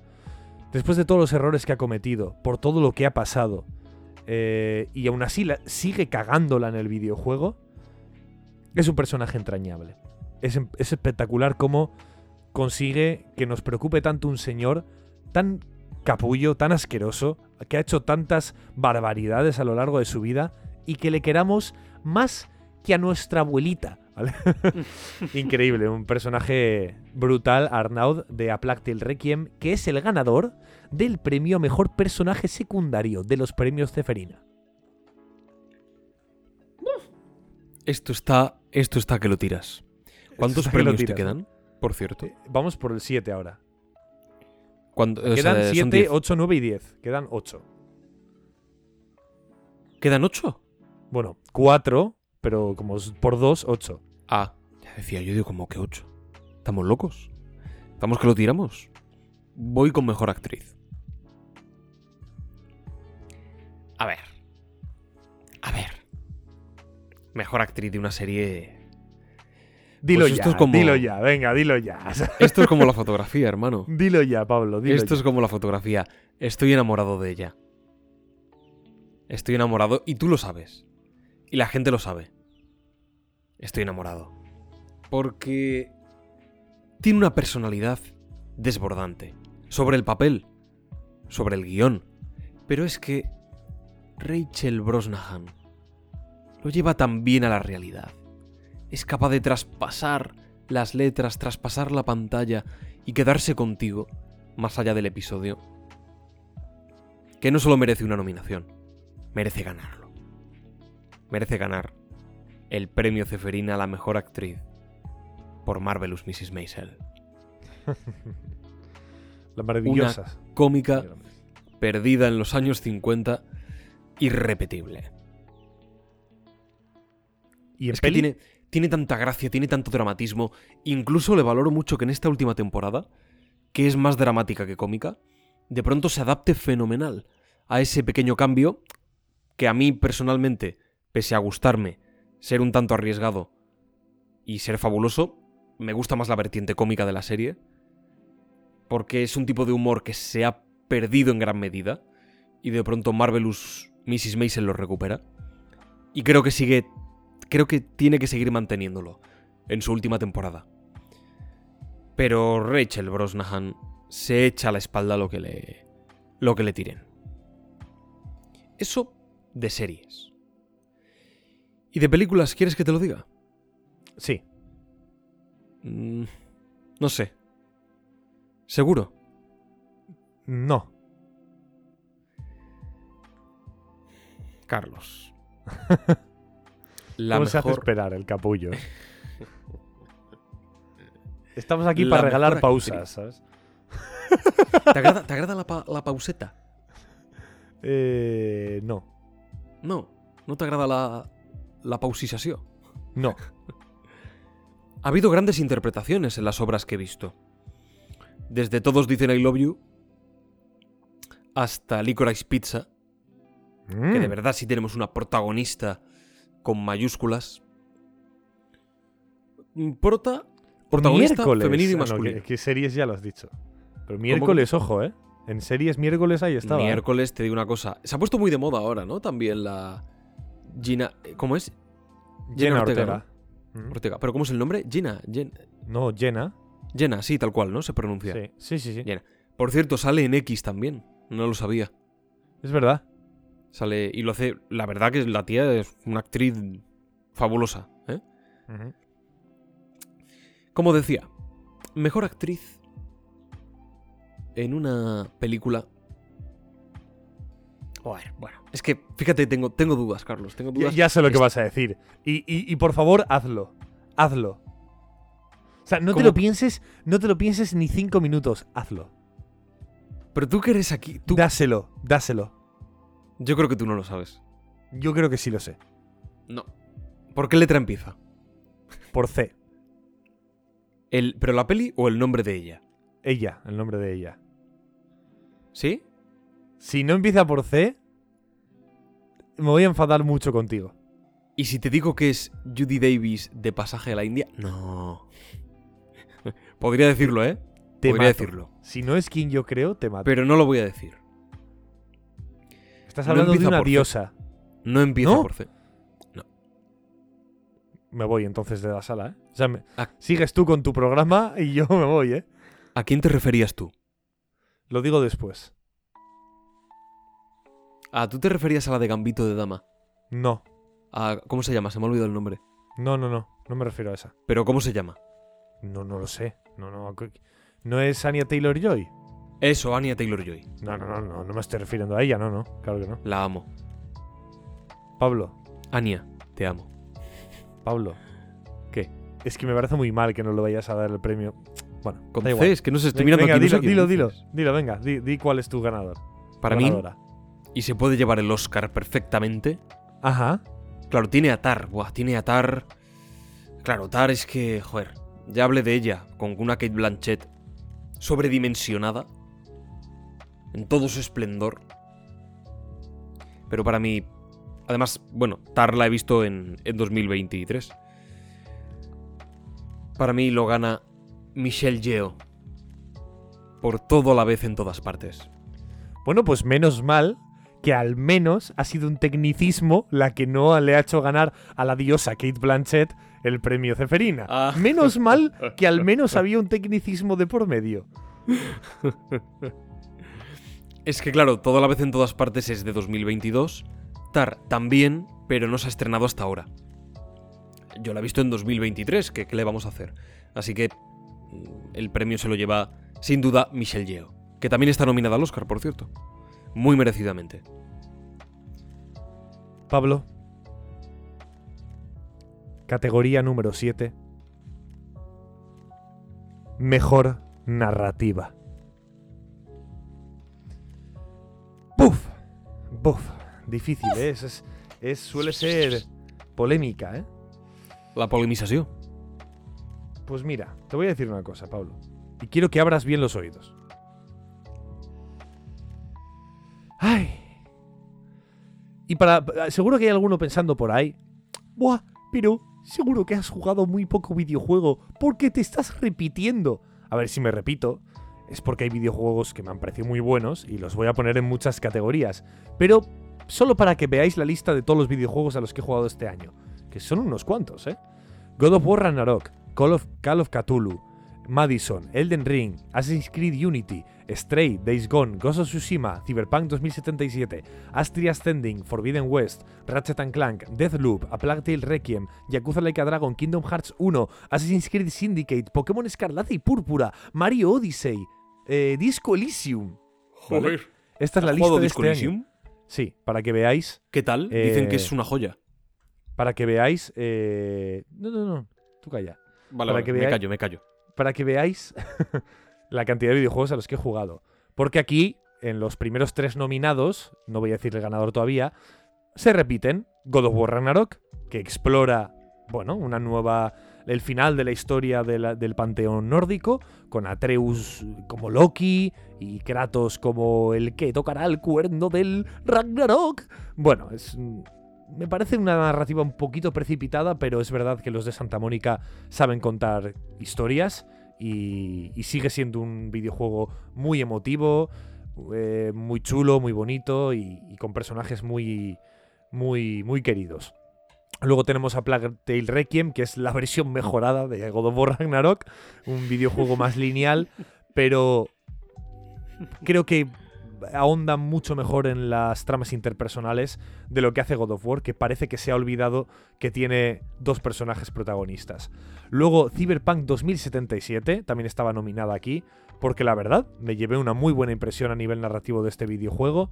Después de todos los errores que ha cometido, por todo lo que ha pasado, eh, y aún así sigue cagándola en el videojuego, es un personaje entrañable. Es, em- es espectacular cómo consigue que nos preocupe tanto un señor tan capullo, tan asqueroso, que ha hecho tantas barbaridades a lo largo de su vida y que le queramos más que a nuestra abuelita. Increíble, un personaje brutal, Arnaud de A Plague Requiem, que es el ganador del premio a mejor personaje secundario de los premios Ceferina. Esto está, esto está que lo tiras. ¿Cuántos está que premios te tiras, quedan? Por cierto. Eh, Vamos por el 7 ahora. ¿Cuánto- o Quedan sea, son 7, 10. 8, 9 y 10. Quedan 8. ¿Quedan 8? Bueno, 4, pero como por 2, 8. Ah, ya decía yo, digo, como que 8. ¿Estamos locos? ¿Estamos que lo tiramos? Voy con mejor actriz. A ver. A ver. Mejor actriz de una serie. Dilo Pues ya, esto es como- dilo ya, venga, dilo ya. Esto es como la fotografía, hermano. dilo ya, Pablo, dilo Esto ya. es como la fotografía. Estoy enamorado de ella. Estoy enamorado y tú lo sabes. Y la gente lo sabe. Estoy enamorado. Porque tiene una personalidad desbordante. Sobre el papel. Sobre el guion. Pero es que Rachel Brosnahan lo lleva tan bien a la realidad. Es capaz de traspasar las letras, traspasar la pantalla y quedarse contigo más allá del episodio, que no solo merece una nominación, merece ganarlo. Merece ganar el premio Ceferina a la mejor actriz por Marvelous Mrs. Maisel. Las maravillosas. Cómica perdida en los años 50, irrepetible. Y en Es que tiene, tiene tanta gracia, tiene tanto dramatismo. Incluso le valoro mucho que en esta última temporada, que es más dramática que cómica, de pronto se adapte fenomenal a ese pequeño cambio que a mí personalmente, pese a gustarme ser un tanto arriesgado y ser fabuloso, me gusta más la vertiente cómica de la serie, porque es un tipo de humor que se ha perdido en gran medida y de pronto Marvelous Mrs. Maisel lo recupera. Y creo que sigue creo que tiene que seguir manteniéndolo en su última temporada. Pero Rachel Brosnahan se echa a la espalda lo que le lo que le tiren. Eso de series. ¿Y de películas quieres que te lo diga? Sí. Mm, no sé. ¿Seguro? No. Carlos. La ¿Cómo se hace esperar el capullo? Estamos aquí La para regalar pausas. ¿Te agrada, te agrada la, pa- la pauseta? Eh, no. No, no te agrada la, la. No. Ha habido grandes interpretaciones en las obras que he visto. Desde Todos dicen I love you hasta Licorice Pizza, que de Mm. verdad sí tenemos una protagonista con mayúsculas. Mm, Prota, protagonista Miércoles. femenino y Ah, no, masculino. ¿qué, qué series ya lo has dicho? Pero miércoles, ojo, ¿eh? En series miércoles ahí estaba. ¿eh? Miércoles te digo una cosa. Se ha puesto muy de moda ahora, ¿no? También la Gina, ¿cómo es? Jenna Ortega, Ortega. Mm. Ortega. ¿Pero cómo es el nombre? Gina, No, Jenna. Jenna, sí, tal cual, ¿no? Se pronuncia. Sí, sí, sí. sí. Jenna. Por cierto, sale en X también. No lo sabía. Es verdad. Sale y lo hace. La verdad que la tía es una actriz fabulosa. ¿eh? Como decía, mejor actriz en una película. Joder, bueno, es que fíjate, tengo, tengo dudas, Carlos. Tengo Ya, dudas. ya sé lo que Es- vas a decir. Y, y- y por favor, hazlo. Hazlo. O sea, no te lo pienses, no te lo pienses ni cinco minutos. Hazlo. Pero tú que eres aquí. Tú, Dáselo, dáselo. Yo creo que tú no lo sabes. Yo creo que sí lo sé. No. ¿Por qué letra empieza? Por C. El, ¿Pero la peli o el nombre de ella? Ella, el nombre de ella. ¿Sí? Si no empieza por C, me voy a enfadar mucho contigo. ¿Y si te digo que es Judy Davis de Pasaje a la India? No. Podría decirlo, ¿eh? Te Podría mato. decirlo. Si no es quien yo creo, te mato. Pero no lo voy a decir. Estás no hablando de empieza una C. diosa. No empieza ¿No? por C. Me voy entonces de la sala, ¿eh? O sea, me- Ah. sigues tú con tu programa y yo me voy, ¿eh? ¿A quién te referías tú? Lo digo después. Ah, tú te referías a la de Gambito de Dama. No, A- ¿Cómo se llama? Se me ha olvidado el nombre. no, no, no. No me refiero a esa. ¿Pero cómo se llama? No, no lo sé. No, no. ¿No es Anya Taylor Joy? Eso, Anya Taylor-Joy. No, no, no, no. No me estoy refiriendo a ella, no, no. Claro que no. La amo. Pablo, Anya, te amo. Pablo. ¿Qué? Es que me parece muy mal que no le vayas a dar el premio. Bueno, Con da igual. es que no se estoy Venga, mirando no sé dilo, quién dilo, dilo, dilo, venga, di, di cuál es tu ganador. Para mí, y se puede llevar el Oscar perfectamente. Ajá. Claro, tiene a Tar. Buah, tiene a Tar. Claro, Tar es que, joder, ya hablé de ella con una Kate Blanchett sobredimensionada en todo su esplendor. Pero para mí, además, bueno, Tar la he visto en, en 2023. Para mí lo gana Michelle Yeoh por todo la vez en todas partes. Bueno, pues menos mal que al menos ha sido un tecnicismo la que no le ha hecho ganar a la diosa Kate Blanchett el premio Ceferina. Ah. Menos mal que al menos había un tecnicismo de por medio. Es que claro, todo a la vez en todas partes es de 2022. Tar también, pero no se ha estrenado hasta ahora. Yo la he visto en 2023, que ¿qué le vamos a hacer? Así que mm, el premio se lo lleva sin duda Michelle Yeoh, que también está nominada al Oscar, por cierto. Muy merecidamente. Pablo. Categoría número 7. Mejor narrativa. Buf. Difícil, ¿eh? Es, es- es- suele ser polémica, ¿eh? La polemización. Pues mira, te voy a decir una cosa, Pablo. Y quiero que abras bien los oídos. Ay. Y para. Seguro que hay alguno pensando por ahí. Buah, pero seguro que has jugado muy poco videojuego porque te estás repitiendo. A ver si me repito. Es porque hay videojuegos que me han parecido muy buenos y los voy a poner en muchas categorías. Pero solo para que veáis la lista de todos los videojuegos a los que he jugado este año. Que son unos cuantos, ¿eh? God of War Ragnarok, Call of, Call of Cthulhu, Madison, Elden Ring, Assassin's Creed Unity, Stray, Days Gone, Ghost of Tsushima, Cyberpunk 2077, Astria Ascending, Forbidden West, Ratchet and Clank, Deathloop, A Plague Tale Requiem, Yakuza Like a Dragon, Kingdom Hearts 1, Assassin's Creed Syndicate, Pokémon Escarlata y Púrpura, Mario Odyssey, eh, Disco Elysium. ¿vale? Esta es la ¿Has lista de Disco este Elysium? año. Sí, para que veáis ¿Qué tal? Dicen que Eh, es una joya. para que veáis. eh, No, no, no. Tú calla. Vale, para vale, que me veáis- callo, me callo. Para que veáis la cantidad de videojuegos a los que he jugado. Porque aquí, en los primeros tres nominados, no voy a decir el ganador todavía, se repiten God of War Ragnarok, que explora, bueno, una nueva. El final de la historia del panteón nórdico, con Atreus como Loki y Kratos como el que tocará el cuerno del Ragnarok. Bueno, es. Me parece una narrativa un poquito precipitada, pero es verdad que los de Santa Mónica saben contar historias y, y sigue siendo un videojuego muy emotivo, eh, muy chulo, muy bonito y, y con personajes muy, muy, muy queridos. Luego tenemos a Plague Tale Requiem, que es la versión mejorada de God of War Ragnarok, un videojuego más lineal, pero creo que ahonda mucho mejor en las tramas interpersonales de lo que hace God of War, que parece que se ha olvidado que tiene dos personajes protagonistas. Luego, Cyberpunk 2077 también estaba nominada aquí, porque la verdad, me llevé una muy buena impresión a nivel narrativo de este videojuego,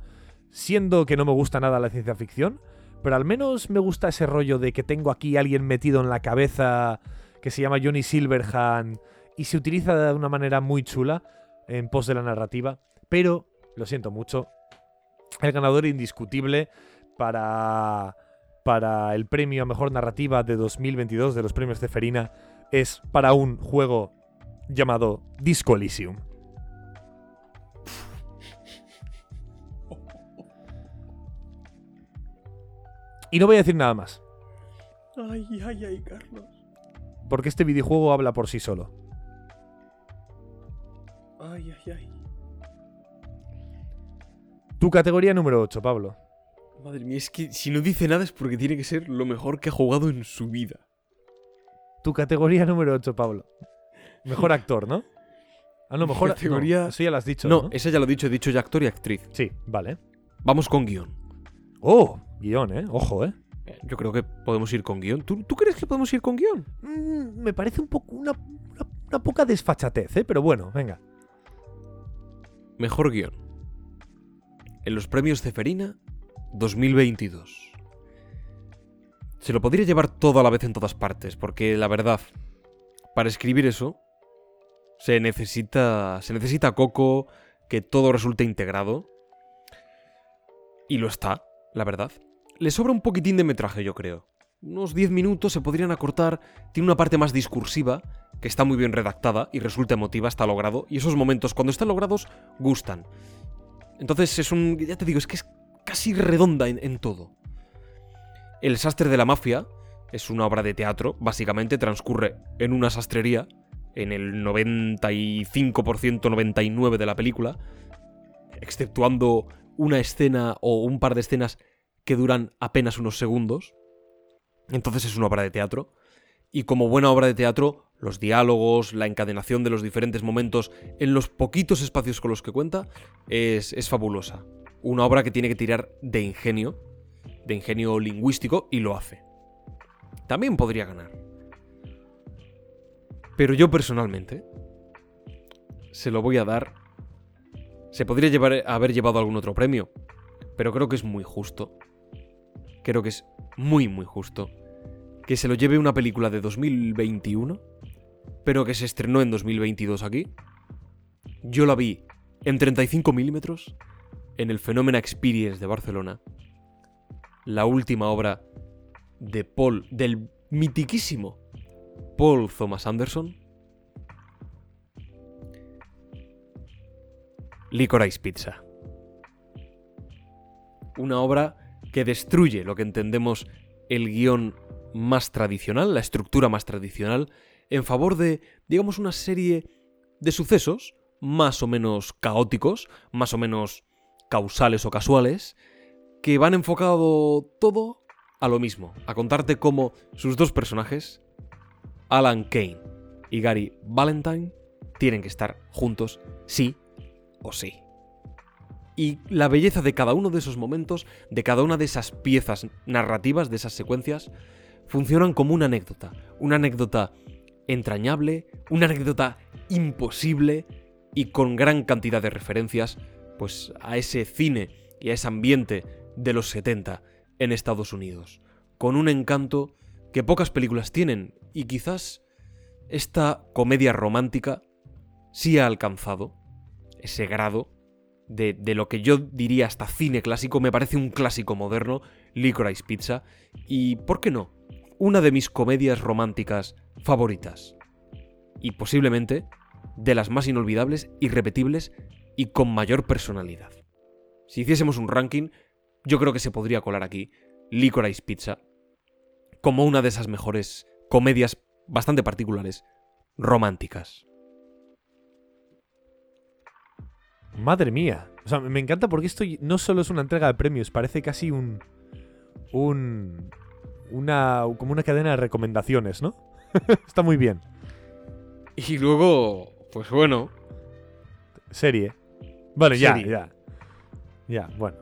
siendo que no me gusta nada la ciencia ficción, pero al menos me gusta ese rollo de que tengo aquí a alguien metido en la cabeza que se llama Johnny Silverhand y se utiliza de una manera muy chula en pos de la narrativa, pero lo siento mucho, El ganador indiscutible para, para el premio a mejor narrativa de 2022 de los premios de Ferina es para un juego llamado Disco Elysium. Y no voy a decir nada más, Ay, ay, ay, Carlos. porque este videojuego habla por sí solo. Ay, ay, ay. Tu categoría número 8, Pablo. Madre mía, es que si no dice nada es porque tiene que ser lo mejor que ha jugado en su vida. Tu categoría número 8, Pablo. Mejor actor, ¿no? Ah, no, mejor categoría- no, eso ya lo has dicho. No, No, esa ya lo he dicho, he dicho ya actor y actriz. Sí, vale. Vamos con guion. Oh, guion, ¿eh? Ojo, ¿eh? Yo creo que podemos ir con guion. ¿Tú, tú crees que podemos ir con guion? Mm, me parece un poco una, una, una poca desfachatez, ¿eh? Pero bueno, venga. Mejor guion. En los premios Ceferina 2022. Se lo podría llevar todo a la vez en todas partes, porque la verdad, para escribir eso, se necesita. Se necesita coco, que todo resulte integrado. Y lo está, la verdad. Le sobra un poquitín de metraje, yo creo. Unos 10 minutos se podrían acortar. Tiene una parte más discursiva, que está muy bien redactada y resulta emotiva, está logrado. Y esos momentos, cuando están logrados, gustan. Entonces es un. Ya te digo, es que es casi redonda en, todo. El sastre de la mafia es una obra de teatro, básicamente transcurre en una sastrería, en el 95%, 99% de la película, exceptuando una escena o un par de escenas que duran apenas unos segundos. Entonces es una obra de teatro. Y como buena obra de teatro, los diálogos, la encadenación de los diferentes momentos en los poquitos espacios con los que cuenta, es, es fabulosa. Una obra que tiene que tirar de ingenio, de ingenio lingüístico, y lo hace. También podría ganar. Pero yo personalmente se lo voy a dar. Se podría llevar, haber llevado algún otro premio, pero creo que es muy justo. Creo que es muy, muy justo que se lo lleve una película de 2021, pero que se estrenó en 2022 aquí. Yo la vi en 35 milímetros en el Phenomena Experience de Barcelona. La última obra de Paul, del mitiquísimo Paul Thomas Anderson. Licorice Pizza. Una obra que destruye lo que entendemos el guion más tradicional, la estructura más tradicional, en favor de, digamos, una serie de sucesos más o menos caóticos, más o menos causales o casuales, que van enfocado todo a lo mismo, a contarte cómo sus dos personajes, Alan Kane y Gary Valentine, tienen que estar juntos sí o sí. Y la belleza de cada uno de esos momentos, de cada una de esas piezas narrativas, de esas secuencias, funcionan como una anécdota. Una anécdota entrañable, una anécdota imposible y con gran cantidad de referencias pues a ese cine y a ese ambiente de los 70 en Estados Unidos, con un encanto que pocas películas tienen y quizás esta comedia romántica sí ha alcanzado ese grado de, de, lo que yo diría hasta cine clásico, me parece un clásico moderno, Licorice Pizza, y ¿por qué no? Una de mis comedias románticas favoritas. Y posiblemente de las más inolvidables, irrepetibles y con mayor personalidad. Si hiciésemos un ranking, yo creo que se podría colar aquí Licorice Pizza como una de esas mejores comedias bastante particulares románticas. Madre mía. O sea, me encanta porque esto no solo es una entrega de premios, parece casi un. un. una. como una cadena de recomendaciones, ¿no? Está muy bien. Y luego, pues bueno. Serie. Bueno, ya, Serie. ya. Ya, bueno.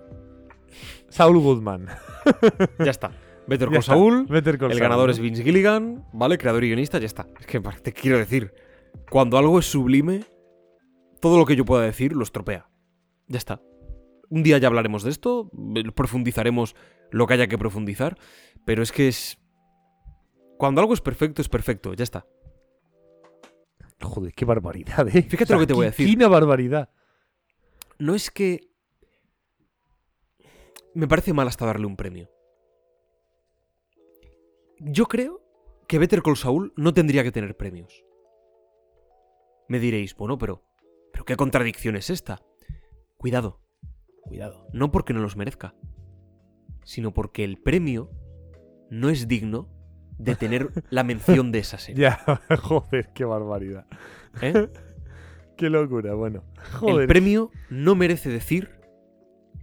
Saul Goodman. Ya está. Better Ya Call. Saul. Better Call El Saul, ganador es Vince Gilligan, ¿vale? Creador y guionista, ya está. Es que te quiero decir, cuando algo es sublime, todo lo que yo pueda decir lo estropea. Ya está. Un día ya hablaremos de esto, profundizaremos lo que haya que profundizar, pero es que es... Cuando algo es perfecto, es perfecto, ya está. Joder, qué barbaridad, ¿eh? Fíjate lo que te voy a decir. qué barbaridad. No es que... me parece mal hasta darle un premio. Yo creo que Better Call Saul no tendría que tener premios. Me diréis, bueno, pero. ¿Pero qué contradicción es esta? Cuidado, Cuidado. no porque no los merezca, sino porque el premio no es digno de tener la mención de esa serie. Ya, joder, qué barbaridad. ¿eh? Qué locura, bueno. El Joder. premio no merece decir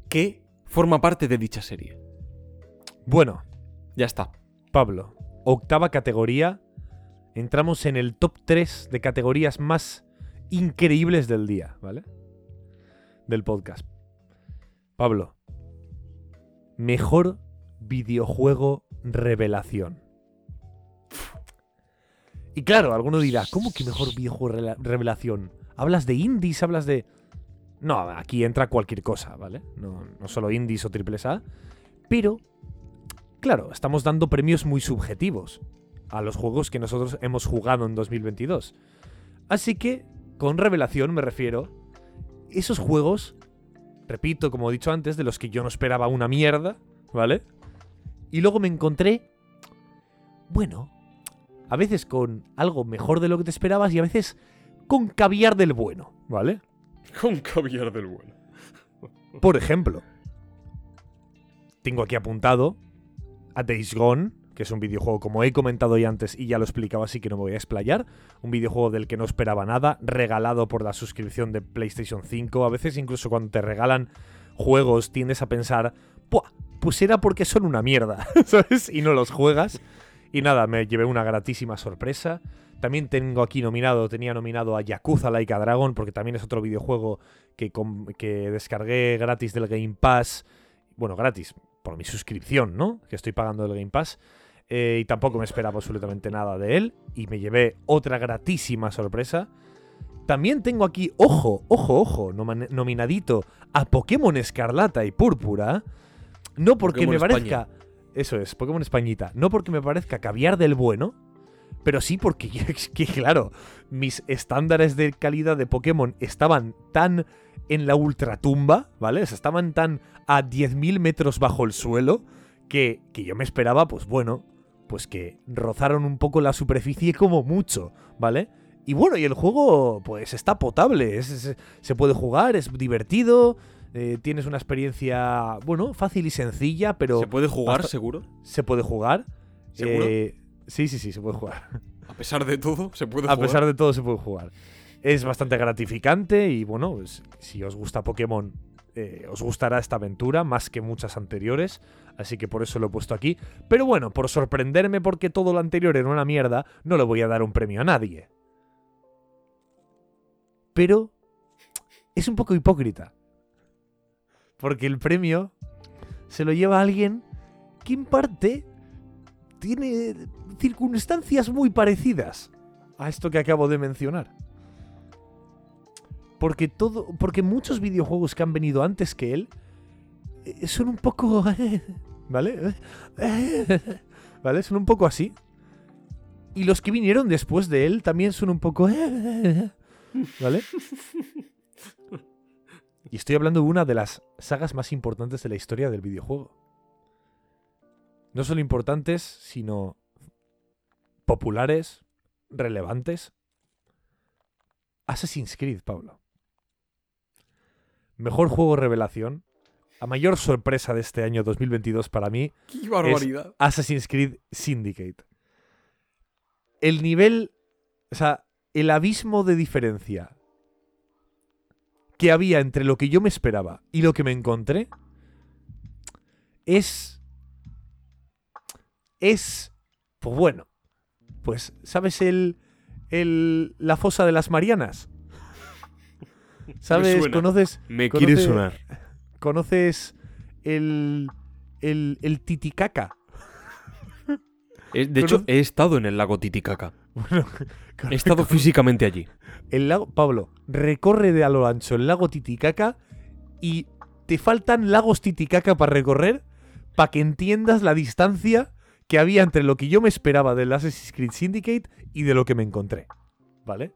que forma parte de dicha serie. Bueno, Ya está. Pablo, octava categoría. Entramos en el top 3 de categorías más increíbles del día, ¿vale? Del podcast. Pablo, mejor videojuego revelación. Y claro, alguno dirá, ¿cómo que mejor videojuego revelación? ¿Hablas de indies? ¿Hablas de...? No, aquí entra cualquier cosa, ¿vale? No, no solo indies o triples A. Pero Claro, estamos dando premios muy subjetivos a los juegos que nosotros hemos jugado en 2022. Así que, con revelación me refiero, esos juegos, repito, como he dicho antes, de los que yo no esperaba una mierda, ¿vale? Y luego me encontré, bueno, a veces con algo mejor de lo que te esperabas y a veces con caviar del bueno, ¿vale? Con caviar del bueno. Por ejemplo, tengo aquí apuntado a Days Gone, que es un videojuego como he comentado ya antes y ya lo explicaba, así que no me voy a explayar. Un videojuego del que no esperaba nada, regalado por la suscripción de PlayStation 5. A veces incluso cuando te regalan juegos tiendes a pensar, "Buah, pues era porque son una mierda, ¿sabes? Y no los juegas. Y nada, me llevé una gratísima sorpresa. También tengo aquí nominado, tenía nominado a Yakuza Like a Dragon, porque también es otro videojuego que, que descargué gratis del Game Pass. Bueno, gratis, por mi suscripción, ¿no? Que estoy pagando el Game Pass. Eh, y tampoco me esperaba absolutamente nada de él. Y me llevé otra gratísima sorpresa. También tengo aquí, ojo, ojo, ojo, nominadito a Pokémon Escarlata y Púrpura. No porque Pokémon me España. parezca. Eso es, Pokémon Españita. No porque me parezca caviar del bueno. Pero sí porque, que, claro, mis estándares de calidad de Pokémon estaban tan en la ultratumba, ¿vale? O sea, estaban tan a 10.000 metros bajo el suelo que, que yo me esperaba, pues bueno, pues que rozaron un poco la superficie como mucho, ¿vale? Y bueno, y el juego, pues está potable, es- es- se puede jugar, es divertido, eh, tienes una experiencia, bueno, fácil y sencilla, pero ¿Se puede jugar, seguro? se puede jugar. ¿Seguro? Eh, sí, sí, sí, se puede jugar. A pesar de todo, se puede A jugar. pesar de todo se puede jugar. Es bastante gratificante y bueno, pues, si os gusta Pokémon, eh, os gustará esta aventura más que muchas anteriores, así que por eso lo he puesto aquí. Pero bueno, por sorprenderme porque todo lo anterior era una mierda, no le voy a dar un premio a nadie. Pero es un poco hipócrita. Porque el premio se lo lleva alguien que en parte tiene circunstancias muy parecidas a esto que acabo de mencionar. Porque todo. Porque muchos videojuegos que han venido antes que él. Eh, son un poco. ¿Vale? ¿Vale? Son un poco así. Y los que vinieron después de él también son un poco. ¿Vale? Y estoy hablando de una de las sagas más importantes de la historia del videojuego. No solo importantes, sino populares, relevantes. Assassin's Creed, Pablo. Mejor juego revelación. La mayor sorpresa de este año 2022 para mí, ¡Qué barbaridad! Assassin's Creed Syndicate. El nivel, o sea, el abismo de diferencia que había entre lo que yo me esperaba y lo que me encontré es es pues bueno, pues ¿sabes el el la fosa de las Marianas? ¿Sabes? suena. ¿Conoces Me conoce- quiere sonar. Conoces el el el Titicaca? Eh, De hecho, he estado en el lago Titicaca. Bueno, He estado físicamente allí. El lago, Pablo, recorre de a lo ancho el lago Titicaca y te faltan lagos Titicaca para recorrer para que entiendas la distancia que había entre lo que yo me esperaba del Assassin's Creed Syndicate y de lo que me encontré. ¿Vale?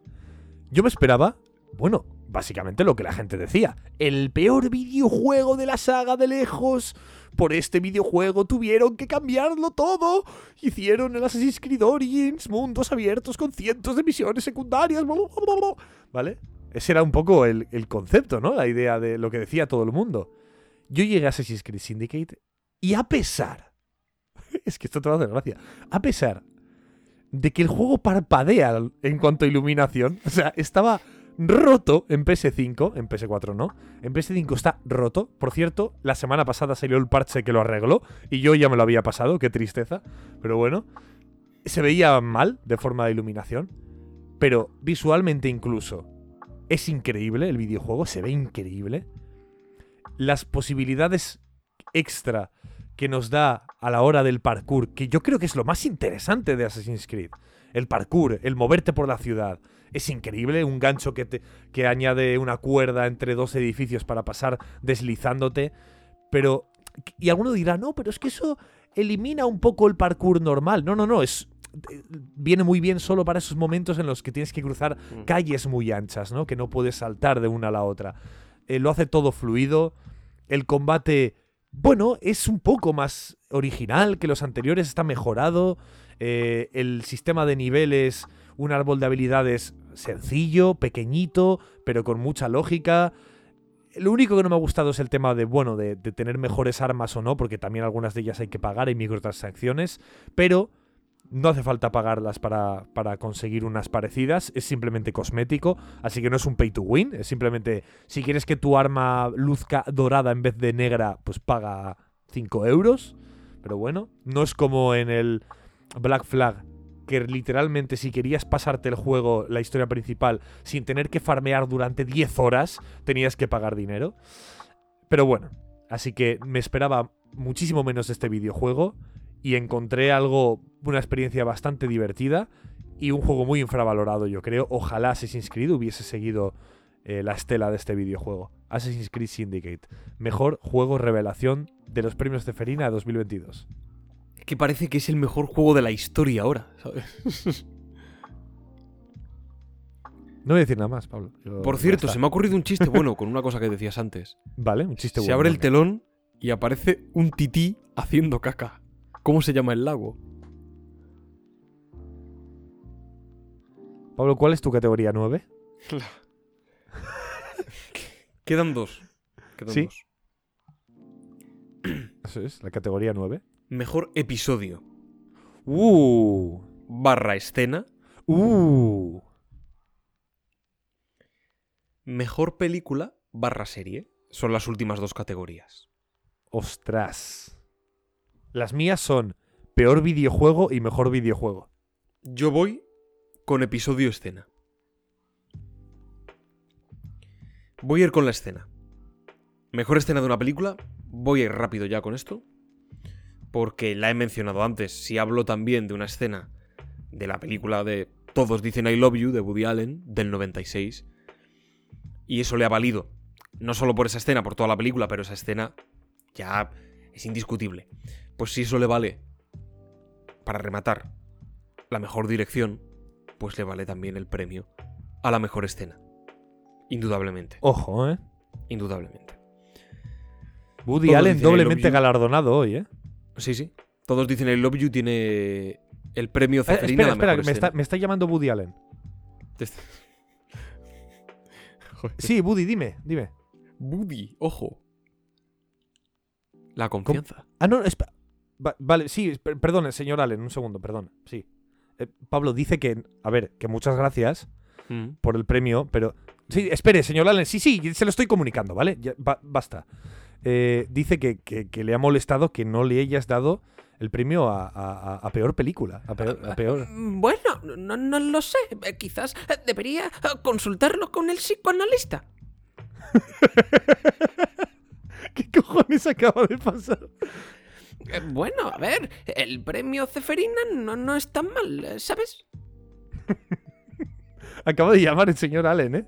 Yo me esperaba, bueno, básicamente lo que la gente decía. El peor videojuego de la saga de lejos, por este videojuego tuvieron que cambiarlo todo. Hicieron el Assassin's Creed Origins, mundos abiertos con cientos de misiones secundarias. bla, bla, bla, bla". ¿Vale? Ese era un poco el, el concepto, ¿no? La idea de lo que decía todo el mundo. Yo llegué a Assassin's Creed Syndicate y a pesar... es que esto te va a hacer gracia. A pesar de que el juego parpadea en cuanto a iluminación, o sea, estaba roto en PS5, en PS4 no, en PS5 está roto. Por cierto, la semana pasada salió el parche que lo arregló y yo ya me lo había pasado, qué tristeza, pero bueno, se veía mal de forma de iluminación, pero visualmente incluso es increíble el videojuego, se ve increíble. Las posibilidades extra que nos da a la hora del parkour, que yo creo que es lo más interesante de Assassin's Creed. El parkour, el moverte por la ciudad. Es increíble, un gancho que, te, que añade una cuerda entre dos edificios para pasar deslizándote. Pero. Y alguno dirá, no, pero es que eso elimina un poco el parkour normal. No, no, no, es. Viene muy bien solo para esos momentos en los que tienes que cruzar Mm. calles muy anchas, ¿no? Que no puedes saltar de una a la otra. Eh, lo hace todo fluido. El combate, bueno, es un poco más original que los anteriores, está mejorado. Eh, el sistema de niveles, un árbol de habilidades sencillo, pequeñito, pero con mucha lógica. Lo único que no me ha gustado es el tema de, bueno, de, tener mejores armas o no, porque también algunas de ellas hay que pagar, hay microtransacciones, pero no hace falta pagarlas para, para conseguir unas parecidas, es simplemente cosmético, así que no es un pay to win, es simplemente si quieres que tu arma luzca dorada en vez de negra, pues paga 5 euros, pero bueno, no es como en el Black Flag, que literalmente si querías pasarte el juego, la historia principal, sin tener que farmear durante 10 horas, tenías que pagar dinero. Pero bueno, así que me esperaba muchísimo menos este videojuego y encontré algo, una experiencia bastante divertida y un juego muy infravalorado, yo creo. Ojalá Assassin's Creed hubiese seguido eh, la estela de este videojuego. Assassin's Creed Syndicate. Mejor juego revelación de los premios de Ferina 2022. Que parece que es el mejor juego de la historia ahora, ¿sabes? No voy a decir nada más, Pablo. Yo- Por cierto, se me ha ocurrido un chiste bueno con una cosa que decías antes. Vale, un chiste Se bueno. abre el telón y aparece un tití haciendo caca. ¿Cómo se llama el lago? Pablo, ¿cuál es tu categoría 9? Quedan dos. Quedan ¿Sí? dos. Eso es, la categoría 9. Mejor episodio Uh. barra escena. Uh. Mejor película barra serie. Son las últimas dos categorías. Ostras. Las mías son peor videojuego y mejor videojuego. Yo voy con episodio escena. Voy a ir con la escena. Mejor escena de una película. Voy a ir rápido ya con esto. Porque la he mencionado antes. Si hablo también de una escena de la película de Todos dicen I Love You de Woody Allen del 96. Y eso le ha valido. No solo por esa escena, por toda la película, pero esa escena ya es indiscutible. Pues si eso le vale para rematar la mejor dirección, pues le vale también el premio a la mejor escena. Indudablemente, Ojo, ¿eh? indudablemente. Woody Todos Allen doblemente galardonado hoy, ¿eh? Sí, sí. Todos dicen I Love You tiene el premio Eh, espera, espera, que me está, escena. me está llamando Woody Allen. Sí, Woody, dime, dime. Woody, ojo. La confianza. Ah, no, espera. Va- vale, sí, per- perdón, señor Allen, un segundo, perdón. Sí. Eh, Pablo dice que, a ver, que muchas gracias Mm. por el premio, pero... Sí, espere, señor Allen, sí, sí, se lo estoy comunicando, ¿vale? Ya, ba- basta. Eh, dice que, que- que le ha molestado que no le hayas dado el premio a, a- a- a peor película. A peor, a peor- Mm, Bueno, no, no lo sé. Eh, Quizás eh, debería consultarlo con el psicoanalista. ¿Qué cojones acaba de pasar? Bueno, a ver, el premio Ceferina no, no es tan mal, ¿sabes? Acaba de llamar el señor Allen, ¿eh?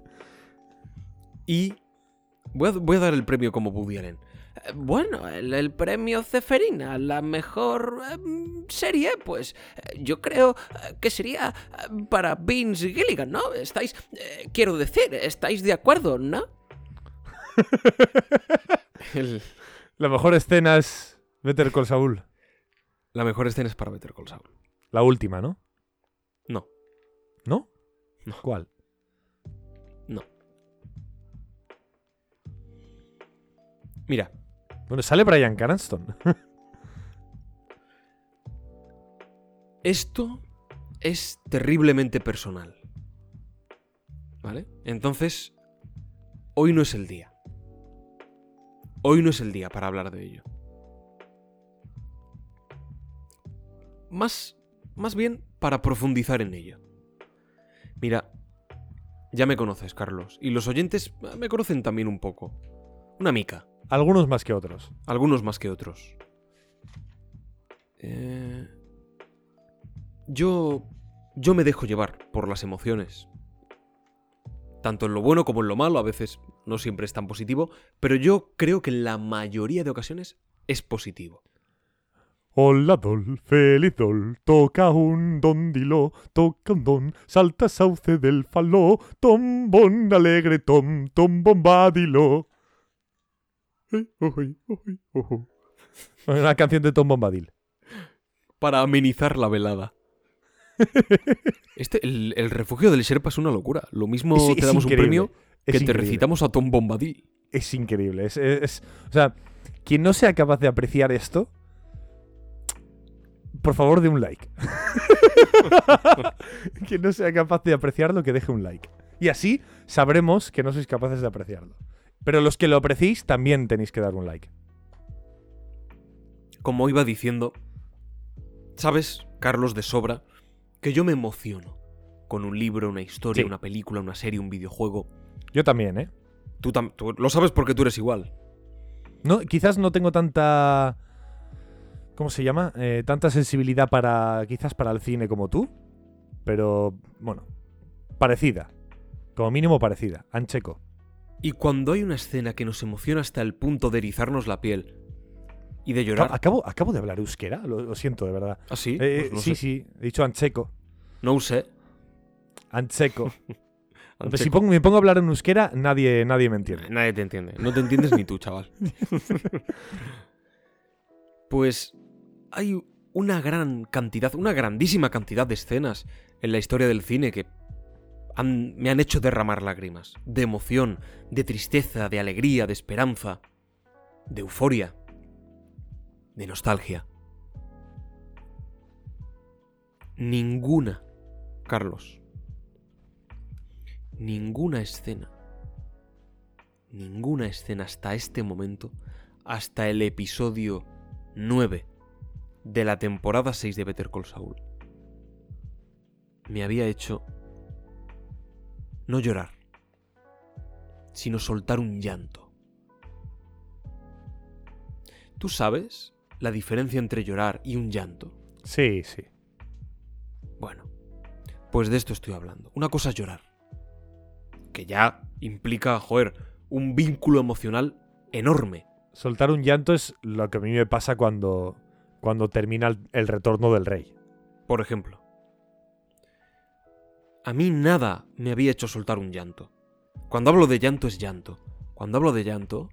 Y voy a, voy a dar el premio como Woody Allen. Eh, Bueno, el, el premio Ceferina, la mejor eh, serie, pues eh, yo creo que sería para Vince Gilligan, ¿no? Estáis, eh, quiero decir, estáis de acuerdo, ¿no? El- La mejor escena es Better Call Saul. La mejor escena es para Better Call Saul. La última, ¿no? No. ¿No? No. ¿Cuál? No. Mira, Bueno, sale Brian Cranston. esto es terriblemente personal. ¿Vale? Entonces, hoy no es el día. Hoy no es el día para hablar de ello. Más, más bien para profundizar en ello. Mira, ya me conoces, Carlos, y los oyentes me conocen también un poco. Una mica. Algunos más que otros. Algunos más que otros. Eh, Yo. Yo me dejo llevar por las emociones. Tanto en lo bueno como en lo malo, a veces no siempre es tan positivo, pero yo creo que en la mayoría de ocasiones es positivo. Hola dol, feliz dol, toca un don dilo, toca un don, salta sauce del faló, tom bon alegre tom, tom bombadilo. Ay, oy, oy, ojo. Una canción de Tom Bombadil. Para amenizar la velada. Este, el, el refugio del Sherpa es una locura. Lo mismo Es- te es damos un premio es que te increíble. recitamos a Tom Bombadil. Es increíble. Es, es- es- o sea, quien no sea capaz de apreciar esto, por favor, de un like. quien no sea capaz de apreciarlo, que deje un like. Y así sabremos que no sois capaces de apreciarlo. Pero los que lo apreciéis también tenéis que dar un like. como iba diciendo, sabes, Carlos de sobra, que yo me emociono con un libro, una historia, Sí. una película, una serie, un videojuego. Yo también, ¿eh? Tú, tam- tú lo sabes porque tú eres igual. No, quizás no tengo tanta. ¿Cómo se llama? Eh, tanta sensibilidad para. Quizás para el cine como tú. Pero, bueno. Parecida. Como mínimo parecida. Ancheco. Y cuando hay una escena que nos emociona hasta el punto de erizarnos la piel y de llorar. acabo, acabo de hablar euskera, lo, lo siento, de verdad. ¿Ah, sí? Eh, Pues no sí, sé. sí, he dicho ancheco. No sé. Ancheco. Ancheco. si pongo- me pongo a hablar en euskera, nadie, nadie me entiende. Nadie te entiende. No te entiendes ni tú, chaval. Pues hay una gran cantidad, una grandísima cantidad de escenas en la historia del cine que me han hecho derramar lágrimas. De emoción, de tristeza, de alegría, de esperanza, de euforia, de nostalgia. Ninguna, Carlos, ninguna escena ninguna escena hasta este momento, hasta el episodio 9 de la temporada 6 de Better Call Saul, me había hecho no llorar, sino soltar un llanto. ¿Tú sabes la diferencia entre llorar y un llanto? Sí, sí. Bueno, pues de esto estoy hablando. Una cosa es llorar, que ya implica, joder, un vínculo emocional enorme. Soltar un llanto es lo que a mí me pasa cuando, cuando termina el, el retorno del rey. Por ejemplo, a mí nada me había hecho soltar un llanto. Cuando hablo de llanto es llanto. Cuando hablo de llanto,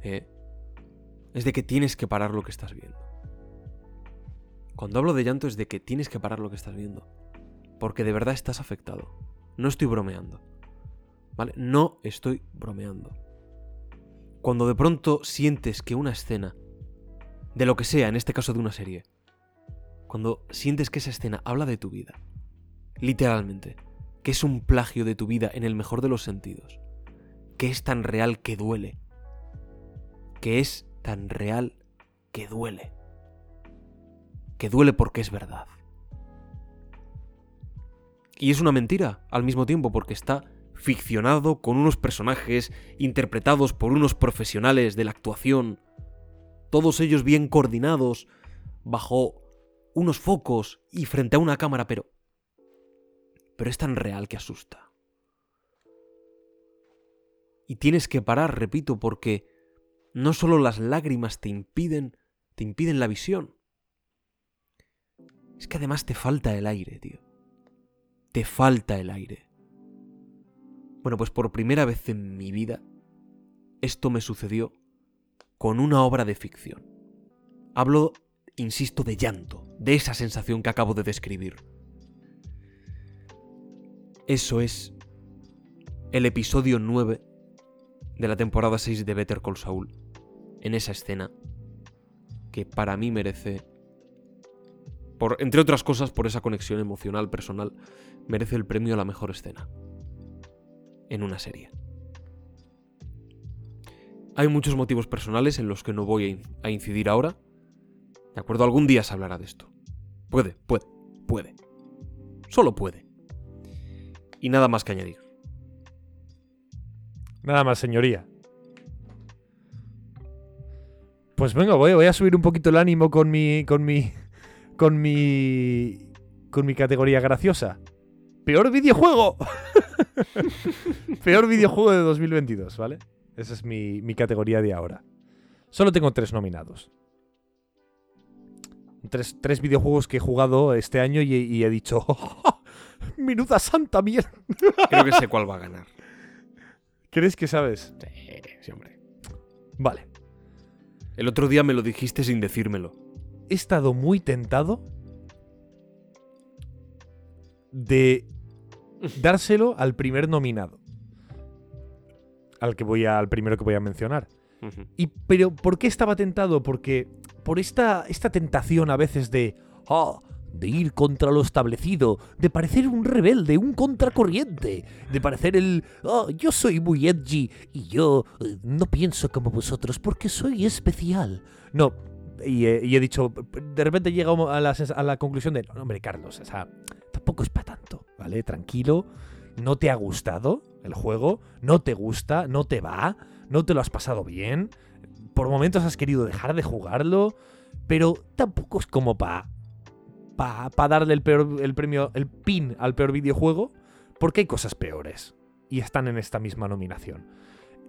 eh, es de que tienes que parar lo que estás viendo. Cuando hablo de llanto es de que tienes que parar lo que estás viendo. Porque de verdad estás afectado. No estoy bromeando. ¿Vale? No estoy bromeando. Cuando de pronto sientes que una escena, de lo que sea, en este caso de una serie, cuando sientes que esa escena habla de tu vida, literalmente, que es un plagio de tu vida en el mejor de los sentidos, que es tan real que duele, que es tan real que duele, que duele porque es verdad. Y es una mentira al mismo tiempo porque está ficcionado con unos personajes interpretados por unos profesionales de la actuación, todos ellos bien coordinados, bajo unos focos y frente a una cámara, pero... Pero es tan real que asusta. Y tienes que parar, repito, porque no solo las lágrimas te impiden, te impiden la visión. Es que además te falta el aire, tío. Te falta el aire. Bueno, pues por primera vez en mi vida, esto me sucedió con una obra de ficción. Hablo, insisto, de llanto, de esa sensación que acabo de describir. Eso es el episodio 9 de la temporada 6 de Better Call Saul. En esa escena que para mí merece, por, entre otras cosas, por esa conexión emocional personal, merece el premio a la mejor escena en una serie. Hay muchos motivos personales en los que no voy a in- a incidir ahora. De acuerdo, algún día se hablará de esto. Puede, puede, puede. Solo puede. Y nada más que añadir. Nada más, señoría. Pues venga, voy, voy a subir un poquito el ánimo con mi. con mi. con mi. con mi categoría graciosa. Peor videojuego. Peor videojuego de 2022, ¿vale? Esa es mi, mi categoría de ahora. Solo tengo tres nominados. Tres, tres videojuegos que he jugado este año y, y he dicho. ¡Minuta santa mierda! Creo que sé cuál va a ganar. ¿Crees que sabes? Sí, sí, hombre. Vale. El otro día me lo dijiste sin decírmelo. he estado muy tentado de dárselo al primer nominado. Al que voy a, al primero que voy a mencionar. Y, pero, ¿por qué estaba tentado? Porque por esta, esta tentación a veces de. "Ah, de ir contra lo establecido, de parecer un rebelde, un contracorriente, de parecer el. "Ah, yo soy muy edgy y yo eh, no pienso como vosotros porque soy especial. No, y, he- y he dicho. De repente llega a la, a la conclusión de. No, hombre, Carlos, o sea, tampoco es para tanto, ¿vale? Tranquilo. ¿No te ha gustado el juego? ¿No te gusta? ¿No te va? ¿No te lo has pasado bien? Por momentos has querido dejar de jugarlo, pero tampoco es como para pa, darle el, peor, el premio, el pin al peor videojuego, porque hay cosas peores y están en esta misma nominación.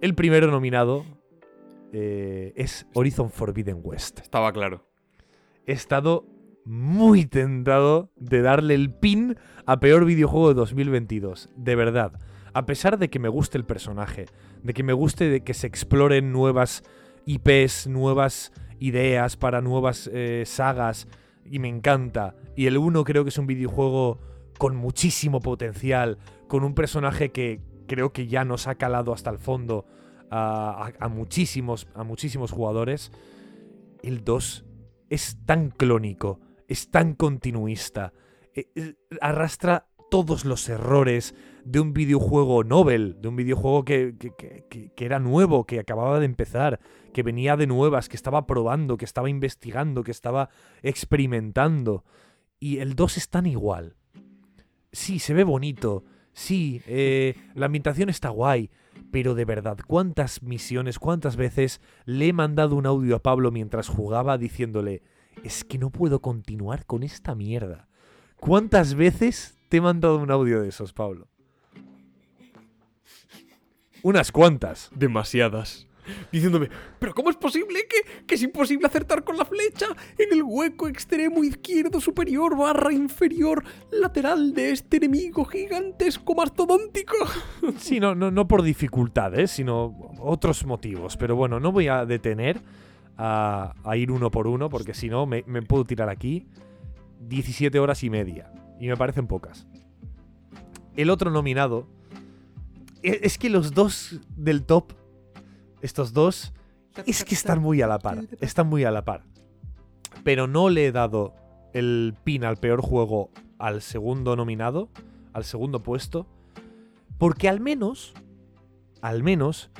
El primero nominado eh, es Horizon Forbidden West Estaba claro. he estado muy tentado de darle el pin a peor videojuego de 2022. De verdad. A pesar de que me guste el personaje, de que me guste de que se exploren nuevas IPs, nuevas ideas para nuevas eh, sagas, y me encanta. Y el 1 creo que es un videojuego con muchísimo potencial, con un personaje que creo que ya nos ha calado hasta el fondo a, a- muchísimos, a muchísimos jugadores. El 2 es tan clónico, es tan continuista, eh, eh, arrastra todos los errores de un videojuego novel, de un videojuego que- que- que era nuevo, que acababa de empezar, que venía de nuevas, que estaba probando, que estaba investigando, que estaba experimentando. Y el 2 es tan igual. Sí, se ve bonito. Sí, eh, la ambientación está guay. Pero de verdad, ¿cuántas misiones, cuántas veces le he mandado un audio a Pablo mientras jugaba diciéndole, es que no puedo continuar con esta mierda? ¿Cuántas veces te he mandado un audio de esos, Pablo? Unas cuantas. Demasiadas. Diciéndome, pero ¿cómo es posible que, que es imposible acertar con la flecha en el hueco extremo izquierdo superior barra inferior lateral de este enemigo gigantesco mastodóntico? Sí, no, no, no por dificultades, sino otros motivos. Pero bueno, no voy a detener a, a ir uno por uno, porque si no, me, me puedo tirar aquí 17 horas y media. Y me parecen pocas. El otro nominado. E- Es que los dos del top, estos dos, es que están muy a la par. Están muy a la par. Pero no le he dado el pin al peor juego al segundo nominado, al segundo puesto. Porque al menos, al menos,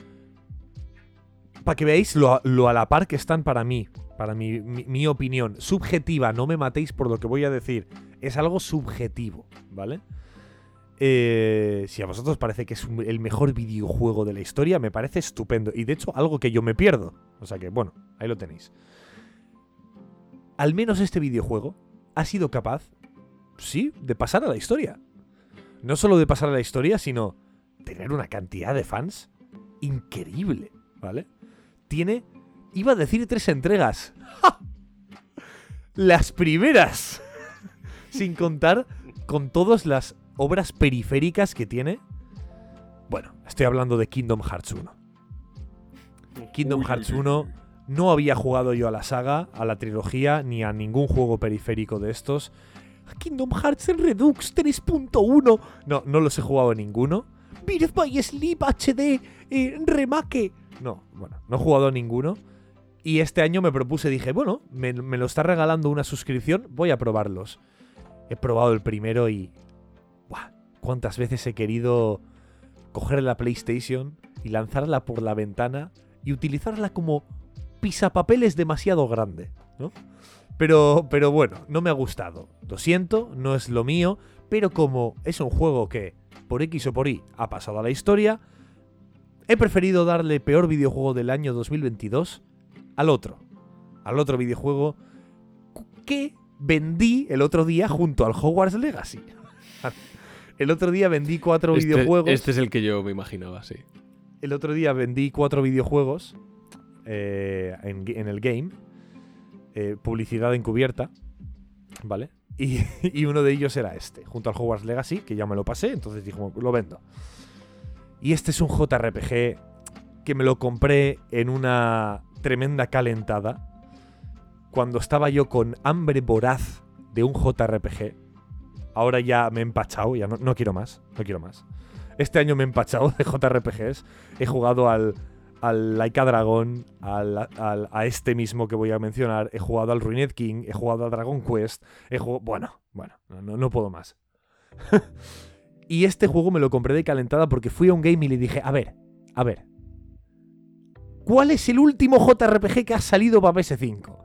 para que veáis lo, a- la par que están para mí, para mi, mi- mi opinión, subjetiva, no me matéis por lo que voy a decir, es algo subjetivo, ¿vale? Eh, si a vosotros parece que es el mejor videojuego de la historia, me parece estupendo. Y de hecho, algo que yo me pierdo. O sea que, bueno, ahí lo tenéis. Al menos este videojuego ha sido capaz, sí, de pasar a la historia. No solo de pasar a la historia, sino tener una cantidad de fans increíble, ¿vale? Tiene, iba a decir tres entregas. ¡Ja! Las primeras. Sin contar con todas las obras periféricas que tiene. Bueno, estoy hablando de Kingdom Hearts 1. Kingdom Hearts uy, uy, 1 uy. No había jugado yo a la saga, a la trilogía, ni a ningún juego periférico de estos. Kingdom Hearts en Redux 3.1. No, no los he jugado ninguno. Birth by Sleep HD eh, Remake. No, bueno, no he jugado a ninguno. Y este año me propuse, dije, bueno, me, me lo está regalando una suscripción, voy a probarlos. He probado el primero y... ¿Cuántas veces he querido coger la PlayStation y lanzarla por la ventana y utilizarla como pisapapeles demasiado grande, ¿no? Pero, pero bueno, no me ha gustado. Lo siento, no es lo mío, pero como es un juego que, por X o por Y, ha pasado a la historia, he preferido darle peor videojuego del año 2022 al otro. Al otro videojuego que vendí el otro día junto al Hogwarts Legacy. el otro día vendí cuatro Este, videojuegos. este es el que yo me imaginaba, sí. El otro día vendí cuatro videojuegos eh, en, en el game. eh, publicidad encubierta. ¿Vale? Y, y uno de ellos era este, junto al Hogwarts Legacy, que ya me lo pasé, entonces dije, "Bueno, lo vendo. Y este es un JRPG que me lo compré en una tremenda calentada. Cuando estaba yo con hambre voraz de un JRPG. Ahora ya me he empachado, ya no, no quiero más, no quiero más. Este año me he empachado de JRPGs. He jugado al, al Laika Dragon, al, al- a este mismo que voy a mencionar. He jugado al Ruined King, he jugado al Dragon Quest. He jugado, bueno, bueno, no, no, puedo más. y este juego me lo compré de calentada porque fui a un game y le dije, a ver, a ver. ¿Cuál es el último JRPG que ha salido para PS5?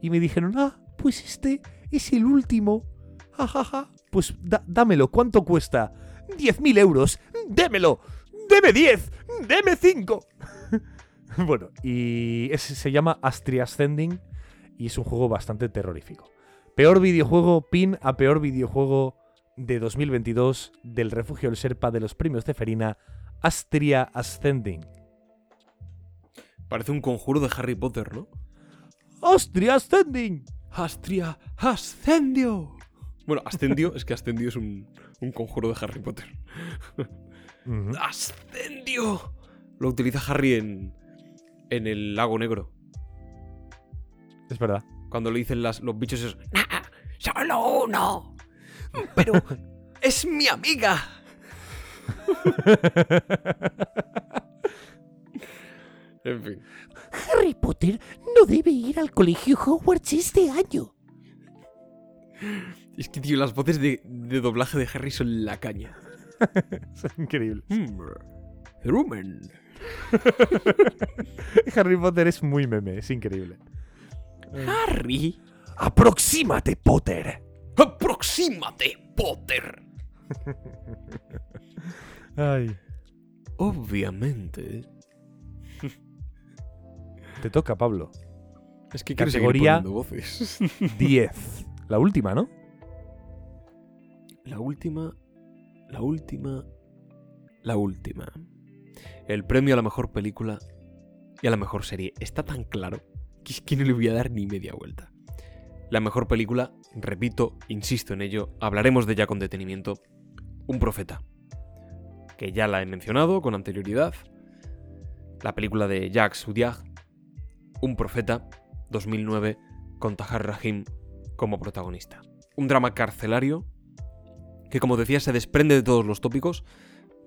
Y me dijeron, ah, pues este es el último. Jajaja. Pues da- dámelo, ¿cuánto cuesta? 10.000 euros. Démelo. Deme 10. Deme 5. bueno, y ese se llama Astria Ascending y es un juego bastante terrorífico. Peor videojuego, pin a peor videojuego de 2022 del Refugio del Serpa de los premios de Ferina, Astria Ascending. Parece un conjuro de Harry Potter, ¿no? ¡Astria Ascending! Astria ascendio. Bueno, ascendio, es que ascendio es un, un conjuro de Harry Potter. ¡Ascendio! Lo utiliza Harry en, en el lago negro. Es verdad. Cuando le dicen las, los bichos esos. Nah, solo uno. Pero es mi amiga. En fin. Harry Potter no debe ir al colegio Hogwarts este año. Es que, tío, las voces de, de doblaje de Harry son la caña. es increíble. Hmm. Rumen. Harry Potter es muy meme, es increíble. Harry, ¡Aproxímate, Potter! aproxímate, Potter. Ay. Obviamente. Te toca, Pablo. Es que Categoría- voces. 10. La última, ¿no? La última. La última. La última. El premio a la mejor película y a la mejor serie. Está tan claro que es que no le voy a dar ni media vuelta. La mejor película, repito, insisto en ello, hablaremos de ella con detenimiento. Un profeta. Que ya la he mencionado con anterioridad. La película de Jacques Soudiag. Un profeta, 2009, con Tahar Rahim como protagonista. Un drama carcelario que como decía se desprende de todos los tópicos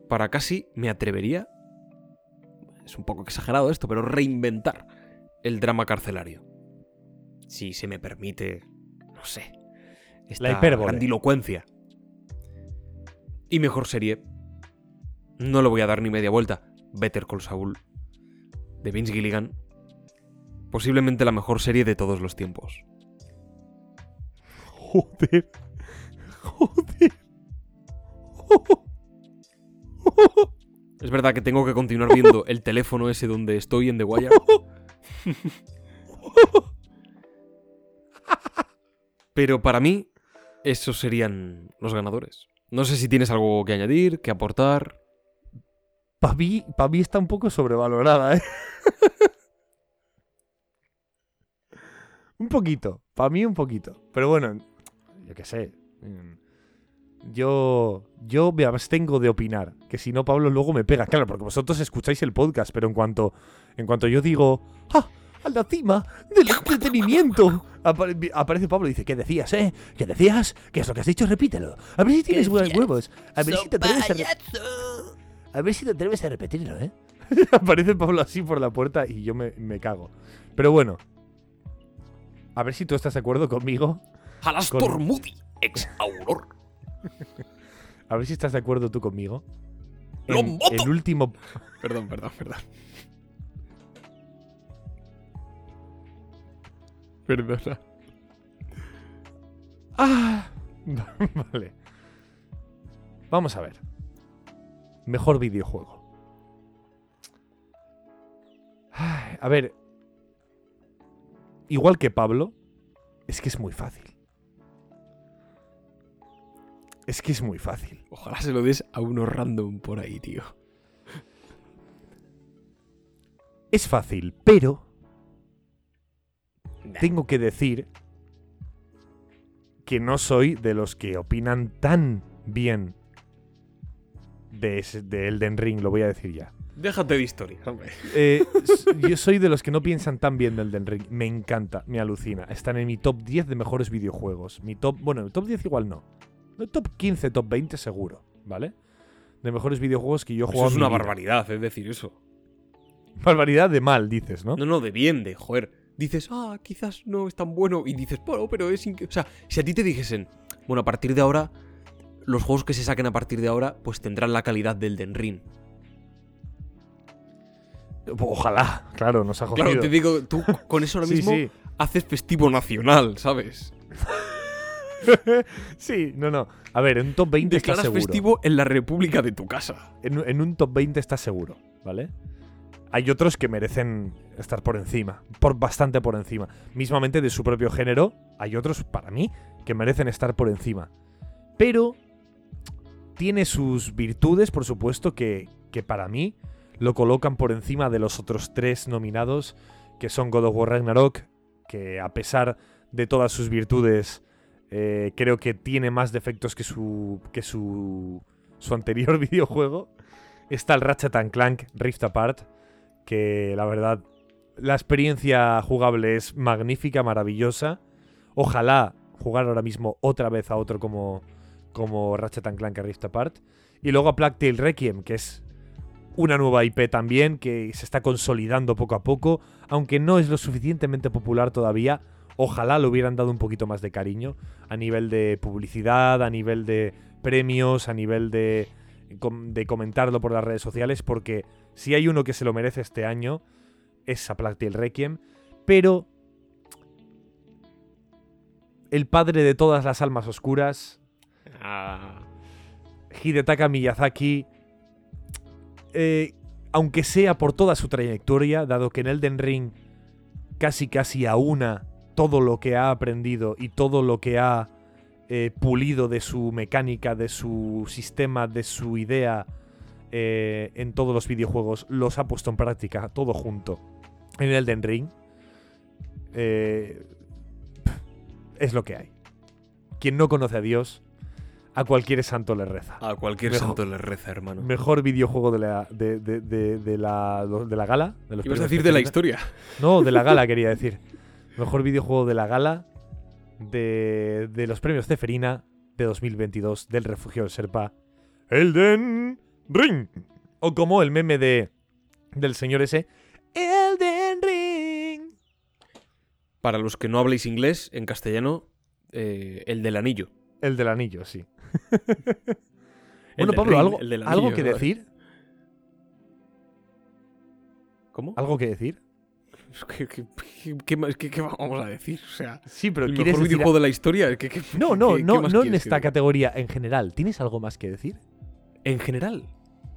para casi, me atrevería, es un poco exagerado esto, pero reinventar el drama carcelario. Si se me permite, no sé, esta La hipérbole. grandilocuencia. Y mejor serie, no le voy a dar ni media vuelta, Better Call Saul, de Vince Gilligan, posiblemente la mejor serie de todos los tiempos. Joder. Joder. Es verdad que tengo que continuar viendo el teléfono ese donde estoy en The Wire. Pero para mí, esos serían los ganadores. No sé si tienes algo que añadir, que aportar. Para mí, pa' mí está un poco sobrevalorada, ¿eh? un poquito. Para mí un poquito. Pero bueno, yo qué sé. Mm, Yo, yo me abstengo de opinar. Que si no, Pablo luego me pega. Claro, porque vosotros escucháis el podcast, pero en cuanto, en cuanto yo digo, ¡ah! a la cima del entretenimiento. Apare- aparece Pablo y dice, ¿qué decías, eh? ¿Qué decías? ¿Qué es lo que has dicho? Repítelo. A ver si tienes buenos huevos. A ver si te atreves a, re- a ver si te atreves a repetirlo, ¿eh? Aparece Pablo así por la puerta y yo me, me cago. Pero bueno. A ver si tú estás de acuerdo conmigo. Alastor Con- Moody, ex Auror. A ver si estás de acuerdo tú conmigo. El último. Perdón, perdón, perdón. Perdona. ¡Ah! vale. Vamos a ver. Mejor videojuego. Ay, A ver. Igual que Pablo, es que es muy fácil. Es que es muy fácil. Ojalá se lo des a uno random por ahí, tío. Es fácil, pero tengo que decir que no soy de los que opinan tan bien de, ese- de Elden Ring, lo voy a decir ya. Déjate de historias, hombre. Eh, yo soy de los que no piensan tan bien del Elden Ring. Me encanta, me alucina. Están en mi top 10 de mejores videojuegos. Mi top, bueno, el top 10 igual no. Top 15, top 20 seguro, ¿vale? De mejores videojuegos que yo he Eso jugado. es en mi una vida. barbaridad, es decir eso. Barbaridad de mal, dices, ¿no? No, no, de bien, de joder. Dices, ah, quizás no es tan bueno. Y dices, bueno, pero es. inque-". O sea, si a ti te dijesen, bueno, a partir de ahora, los juegos que se saquen a partir de ahora, pues tendrán la calidad del Den Ring. Ojalá, claro, nos ha jodido. Claro, te digo, tú con eso ahora Sí, mismo sí. haces festivo nacional, ¿sabes? Sí, no, no. A ver, en un top 20 está Declaras seguro. festivo en la república de tu casa. En, en un top 20 está seguro, ¿vale? Hay otros que merecen estar por encima, por bastante por encima. Mismamente de su propio género, hay otros, para mí, que merecen estar por encima. Pero tiene sus virtudes, por supuesto, que, que para mí lo colocan por encima de los otros tres nominados, que son God of War Ragnarok, que a pesar de todas sus virtudes, eh, creo que tiene más defectos que su, que su, su anterior videojuego. Está el Ratchet and Clank Rift Apart, que la verdad, la experiencia jugable es magnífica, maravillosa. Ojalá jugar ahora mismo otra vez a otro como, como Ratchet and Clank Rift Apart. Y luego a Plague Tale Requiem, que es una nueva IP también, que se está consolidando poco a poco, aunque no es lo suficientemente popular todavía. Ojalá le hubieran dado un poquito más de cariño a nivel de publicidad, a nivel de premios, a nivel de, de comentarlo por las redes sociales, porque si hay uno que se lo merece este año, es a Plague Tale Requiem, pero el padre de todas las almas oscuras, Ah, Hidetaka Miyazaki, eh, aunque sea por toda su trayectoria, dado que en Elden Ring casi casi aúna todo lo que ha aprendido y todo lo que ha eh, pulido de su mecánica, de su sistema, de su idea eh, en todos los videojuegos, los ha puesto en práctica todo junto en Elden Ring. eh, es lo que hay. Quien no conoce a Dios, a cualquier santo le reza. a cualquier Mejor- santo le reza, hermano. Mejor videojuego de la, de, de- de- de la, de la gala. De los Ibas a decir de la historia. No, de la gala quería decir. Mejor videojuego de la gala de, de los premios Ceferina de 2022 del refugio del Serpa. Elden Ring. O como el meme de del señor ese. Elden Ring. Para los que no habléis inglés, en castellano, eh, el del anillo. El del anillo, sí. Bueno, Pablo, ¿algo, el del ¿algo anillo, que decir? ¿Cómo? ¿Algo que decir? ¿Qué, qué- qué- vamos a decir? O sea, Sí, pero el ¿quieres mejor decir videojuego de la historia. ¿qué- qué- No, no, no, no en esta que- categoría, en general. ¿Tienes algo más que decir? En general.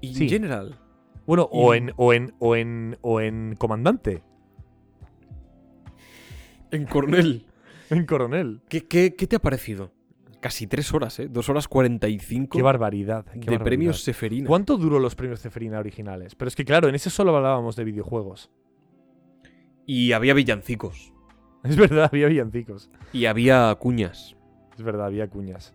Sí. general. Bueno, o en, o en, o en, o en comandante, En Cornell. en coronel. ¿Qué, qué, qué te ha parecido? Casi tres horas, ¿eh? Dos horas cuarenta y cinco Qué barbaridad. qué de barbaridad. premios Seferina. ¿Cuánto duró los premios Ceferina originales? Pero es que claro, en ese solo hablábamos de videojuegos. Y había villancicos. Es verdad, había villancicos. Y había cuñas. Es verdad, había cuñas.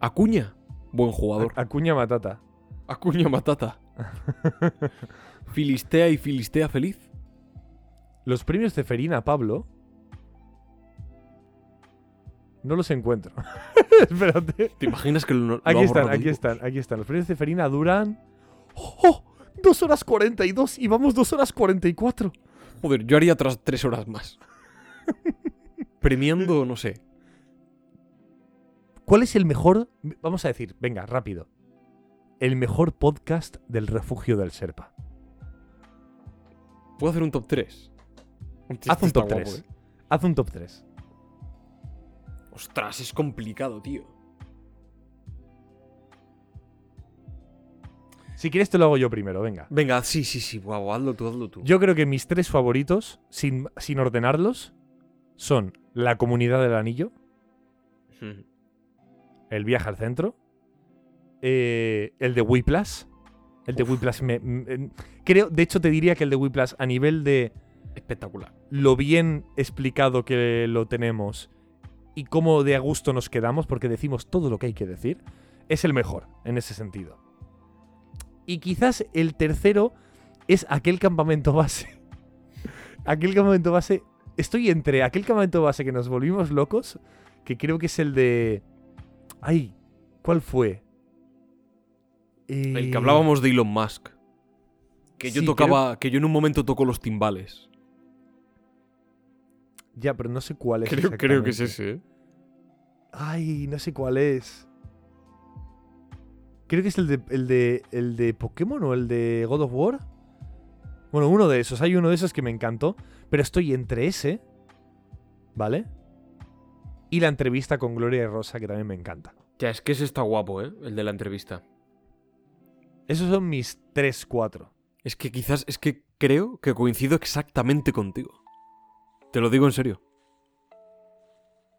Acuña. Buen jugador. A- Acuña Matata. Acuña Matata. Filistea y Filistea feliz. Los premios Ceferina, Pablo. No los encuentro. Espérate. ¿Te imaginas que lo, lo Aquí están, aquí están, aquí están. Los premios Ceferina duran. ¡Oh! ¡Dos horas 42! Y vamos dos horas 44. Joder, yo haría otras tres horas más. Premiando, no sé. ¿Cuál es el mejor? Vamos a decir, venga, rápido. El mejor podcast del refugio del Serpa. ¿Puedo hacer un top 3? Haz un top 3. Haz un top 3. Ostras, es complicado, tío. Si quieres te lo hago yo primero, venga. Venga, sí, sí, sí. Guau, hazlo tú, hazlo tú. Yo creo que mis tres favoritos, sin, sin ordenarlos, son La Comunidad del Anillo. El Viaje al Centro, eh, el de Whiplash. El de Uf. Whiplash me, me- Creo, de hecho te diría que el de Whiplash a nivel de Espectacular. lo bien explicado que lo tenemos y cómo de a gusto nos quedamos, porque decimos todo lo que hay que decir, es el mejor en ese sentido. Y quizás el tercero es aquel campamento base. aquel campamento base. Estoy entre aquel campamento base que nos volvimos locos, que creo que es el de. Ay, ¿cuál fue? El Eh, que hablábamos de Elon Musk. Que yo sí, tocaba, que yo en un momento tocó los timbales. Ya, pero no sé cuál es. Creo, creo que es ese, ¿eh? Ay, no sé cuál es. Creo que es el de, el de, el de Pokémon o el de God of War. Bueno, uno de esos. Hay uno de esos que me encantó. Pero estoy entre ese. ¿Vale? Y la entrevista con Gloria y Rosa, que también me encanta. Ya, es que ese está guapo, ¿eh? El de la entrevista. Esos son mis 3, 4. Es que quizás, es que creo que coincido exactamente contigo. Te lo digo en serio.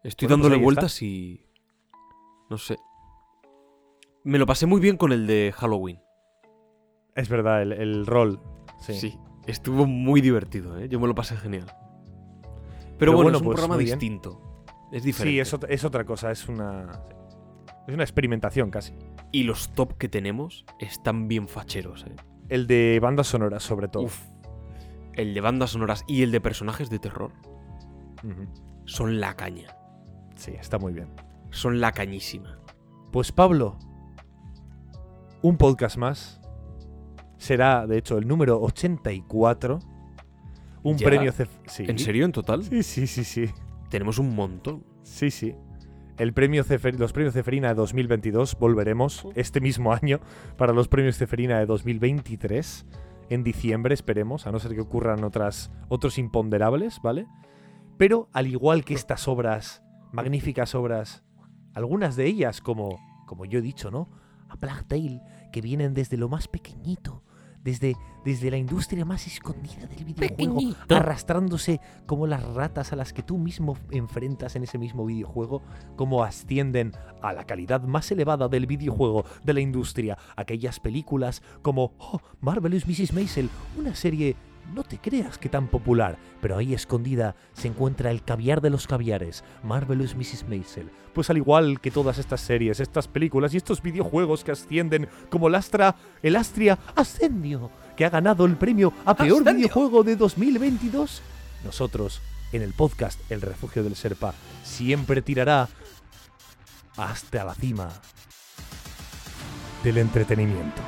Estoy Bueno, pues dándole está. vueltas y... No sé. Me lo pasé muy bien con el de Halloween. Es verdad, el, el rol. Sí. Estuvo muy divertido, ¿eh? Yo me lo pasé genial. Pero, Pero bueno, bueno, es un pues, programa bien. distinto. Es diferente. Sí, es, ot- es otra cosa. Es una. Es una experimentación casi. Y los top que tenemos están bien facheros, ¿eh? El de bandas sonoras, sobre todo. Uf. El de bandas sonoras y el de personajes de terror son la caña. Sí, está muy bien. Son la cañísima. Pues Pablo, un podcast más. Será, de hecho, el número 84. Un ¿Ya? premio Cef- sí. ¿En serio, en total? Sí, sí, sí, sí. Tenemos un montón. Sí, sí. El premio Cefer- los premios Ceferina de 2022 volveremos este mismo año para los premios Ceferina de 2023 en diciembre esperemos, a no ser que ocurran otras otros imponderables, ¿vale? Pero al igual que estas obras, magníficas obras, algunas de ellas como como yo he dicho, ¿no? A Plague Tale, que vienen desde lo más pequeñito, desde, desde la industria más escondida del videojuego, Pequeñito. arrastrándose como las ratas a las que tú mismo enfrentas en ese mismo videojuego, cómo ascienden a la calidad más elevada del videojuego, de la industria, aquellas películas como oh, Marvelous Mrs. Maisel, una serie no te creas que tan popular, pero ahí escondida se encuentra el caviar de los caviares, Marvelous Mrs. Maisel. Pues al igual que todas estas series, estas películas y estos videojuegos que ascienden como el Astra, el Astria Ascendio, que ha ganado el premio a peor Ascendio. videojuego de 2022, nosotros en el podcast El Refugio del Serpa siempre tirará hasta la cima del entretenimiento.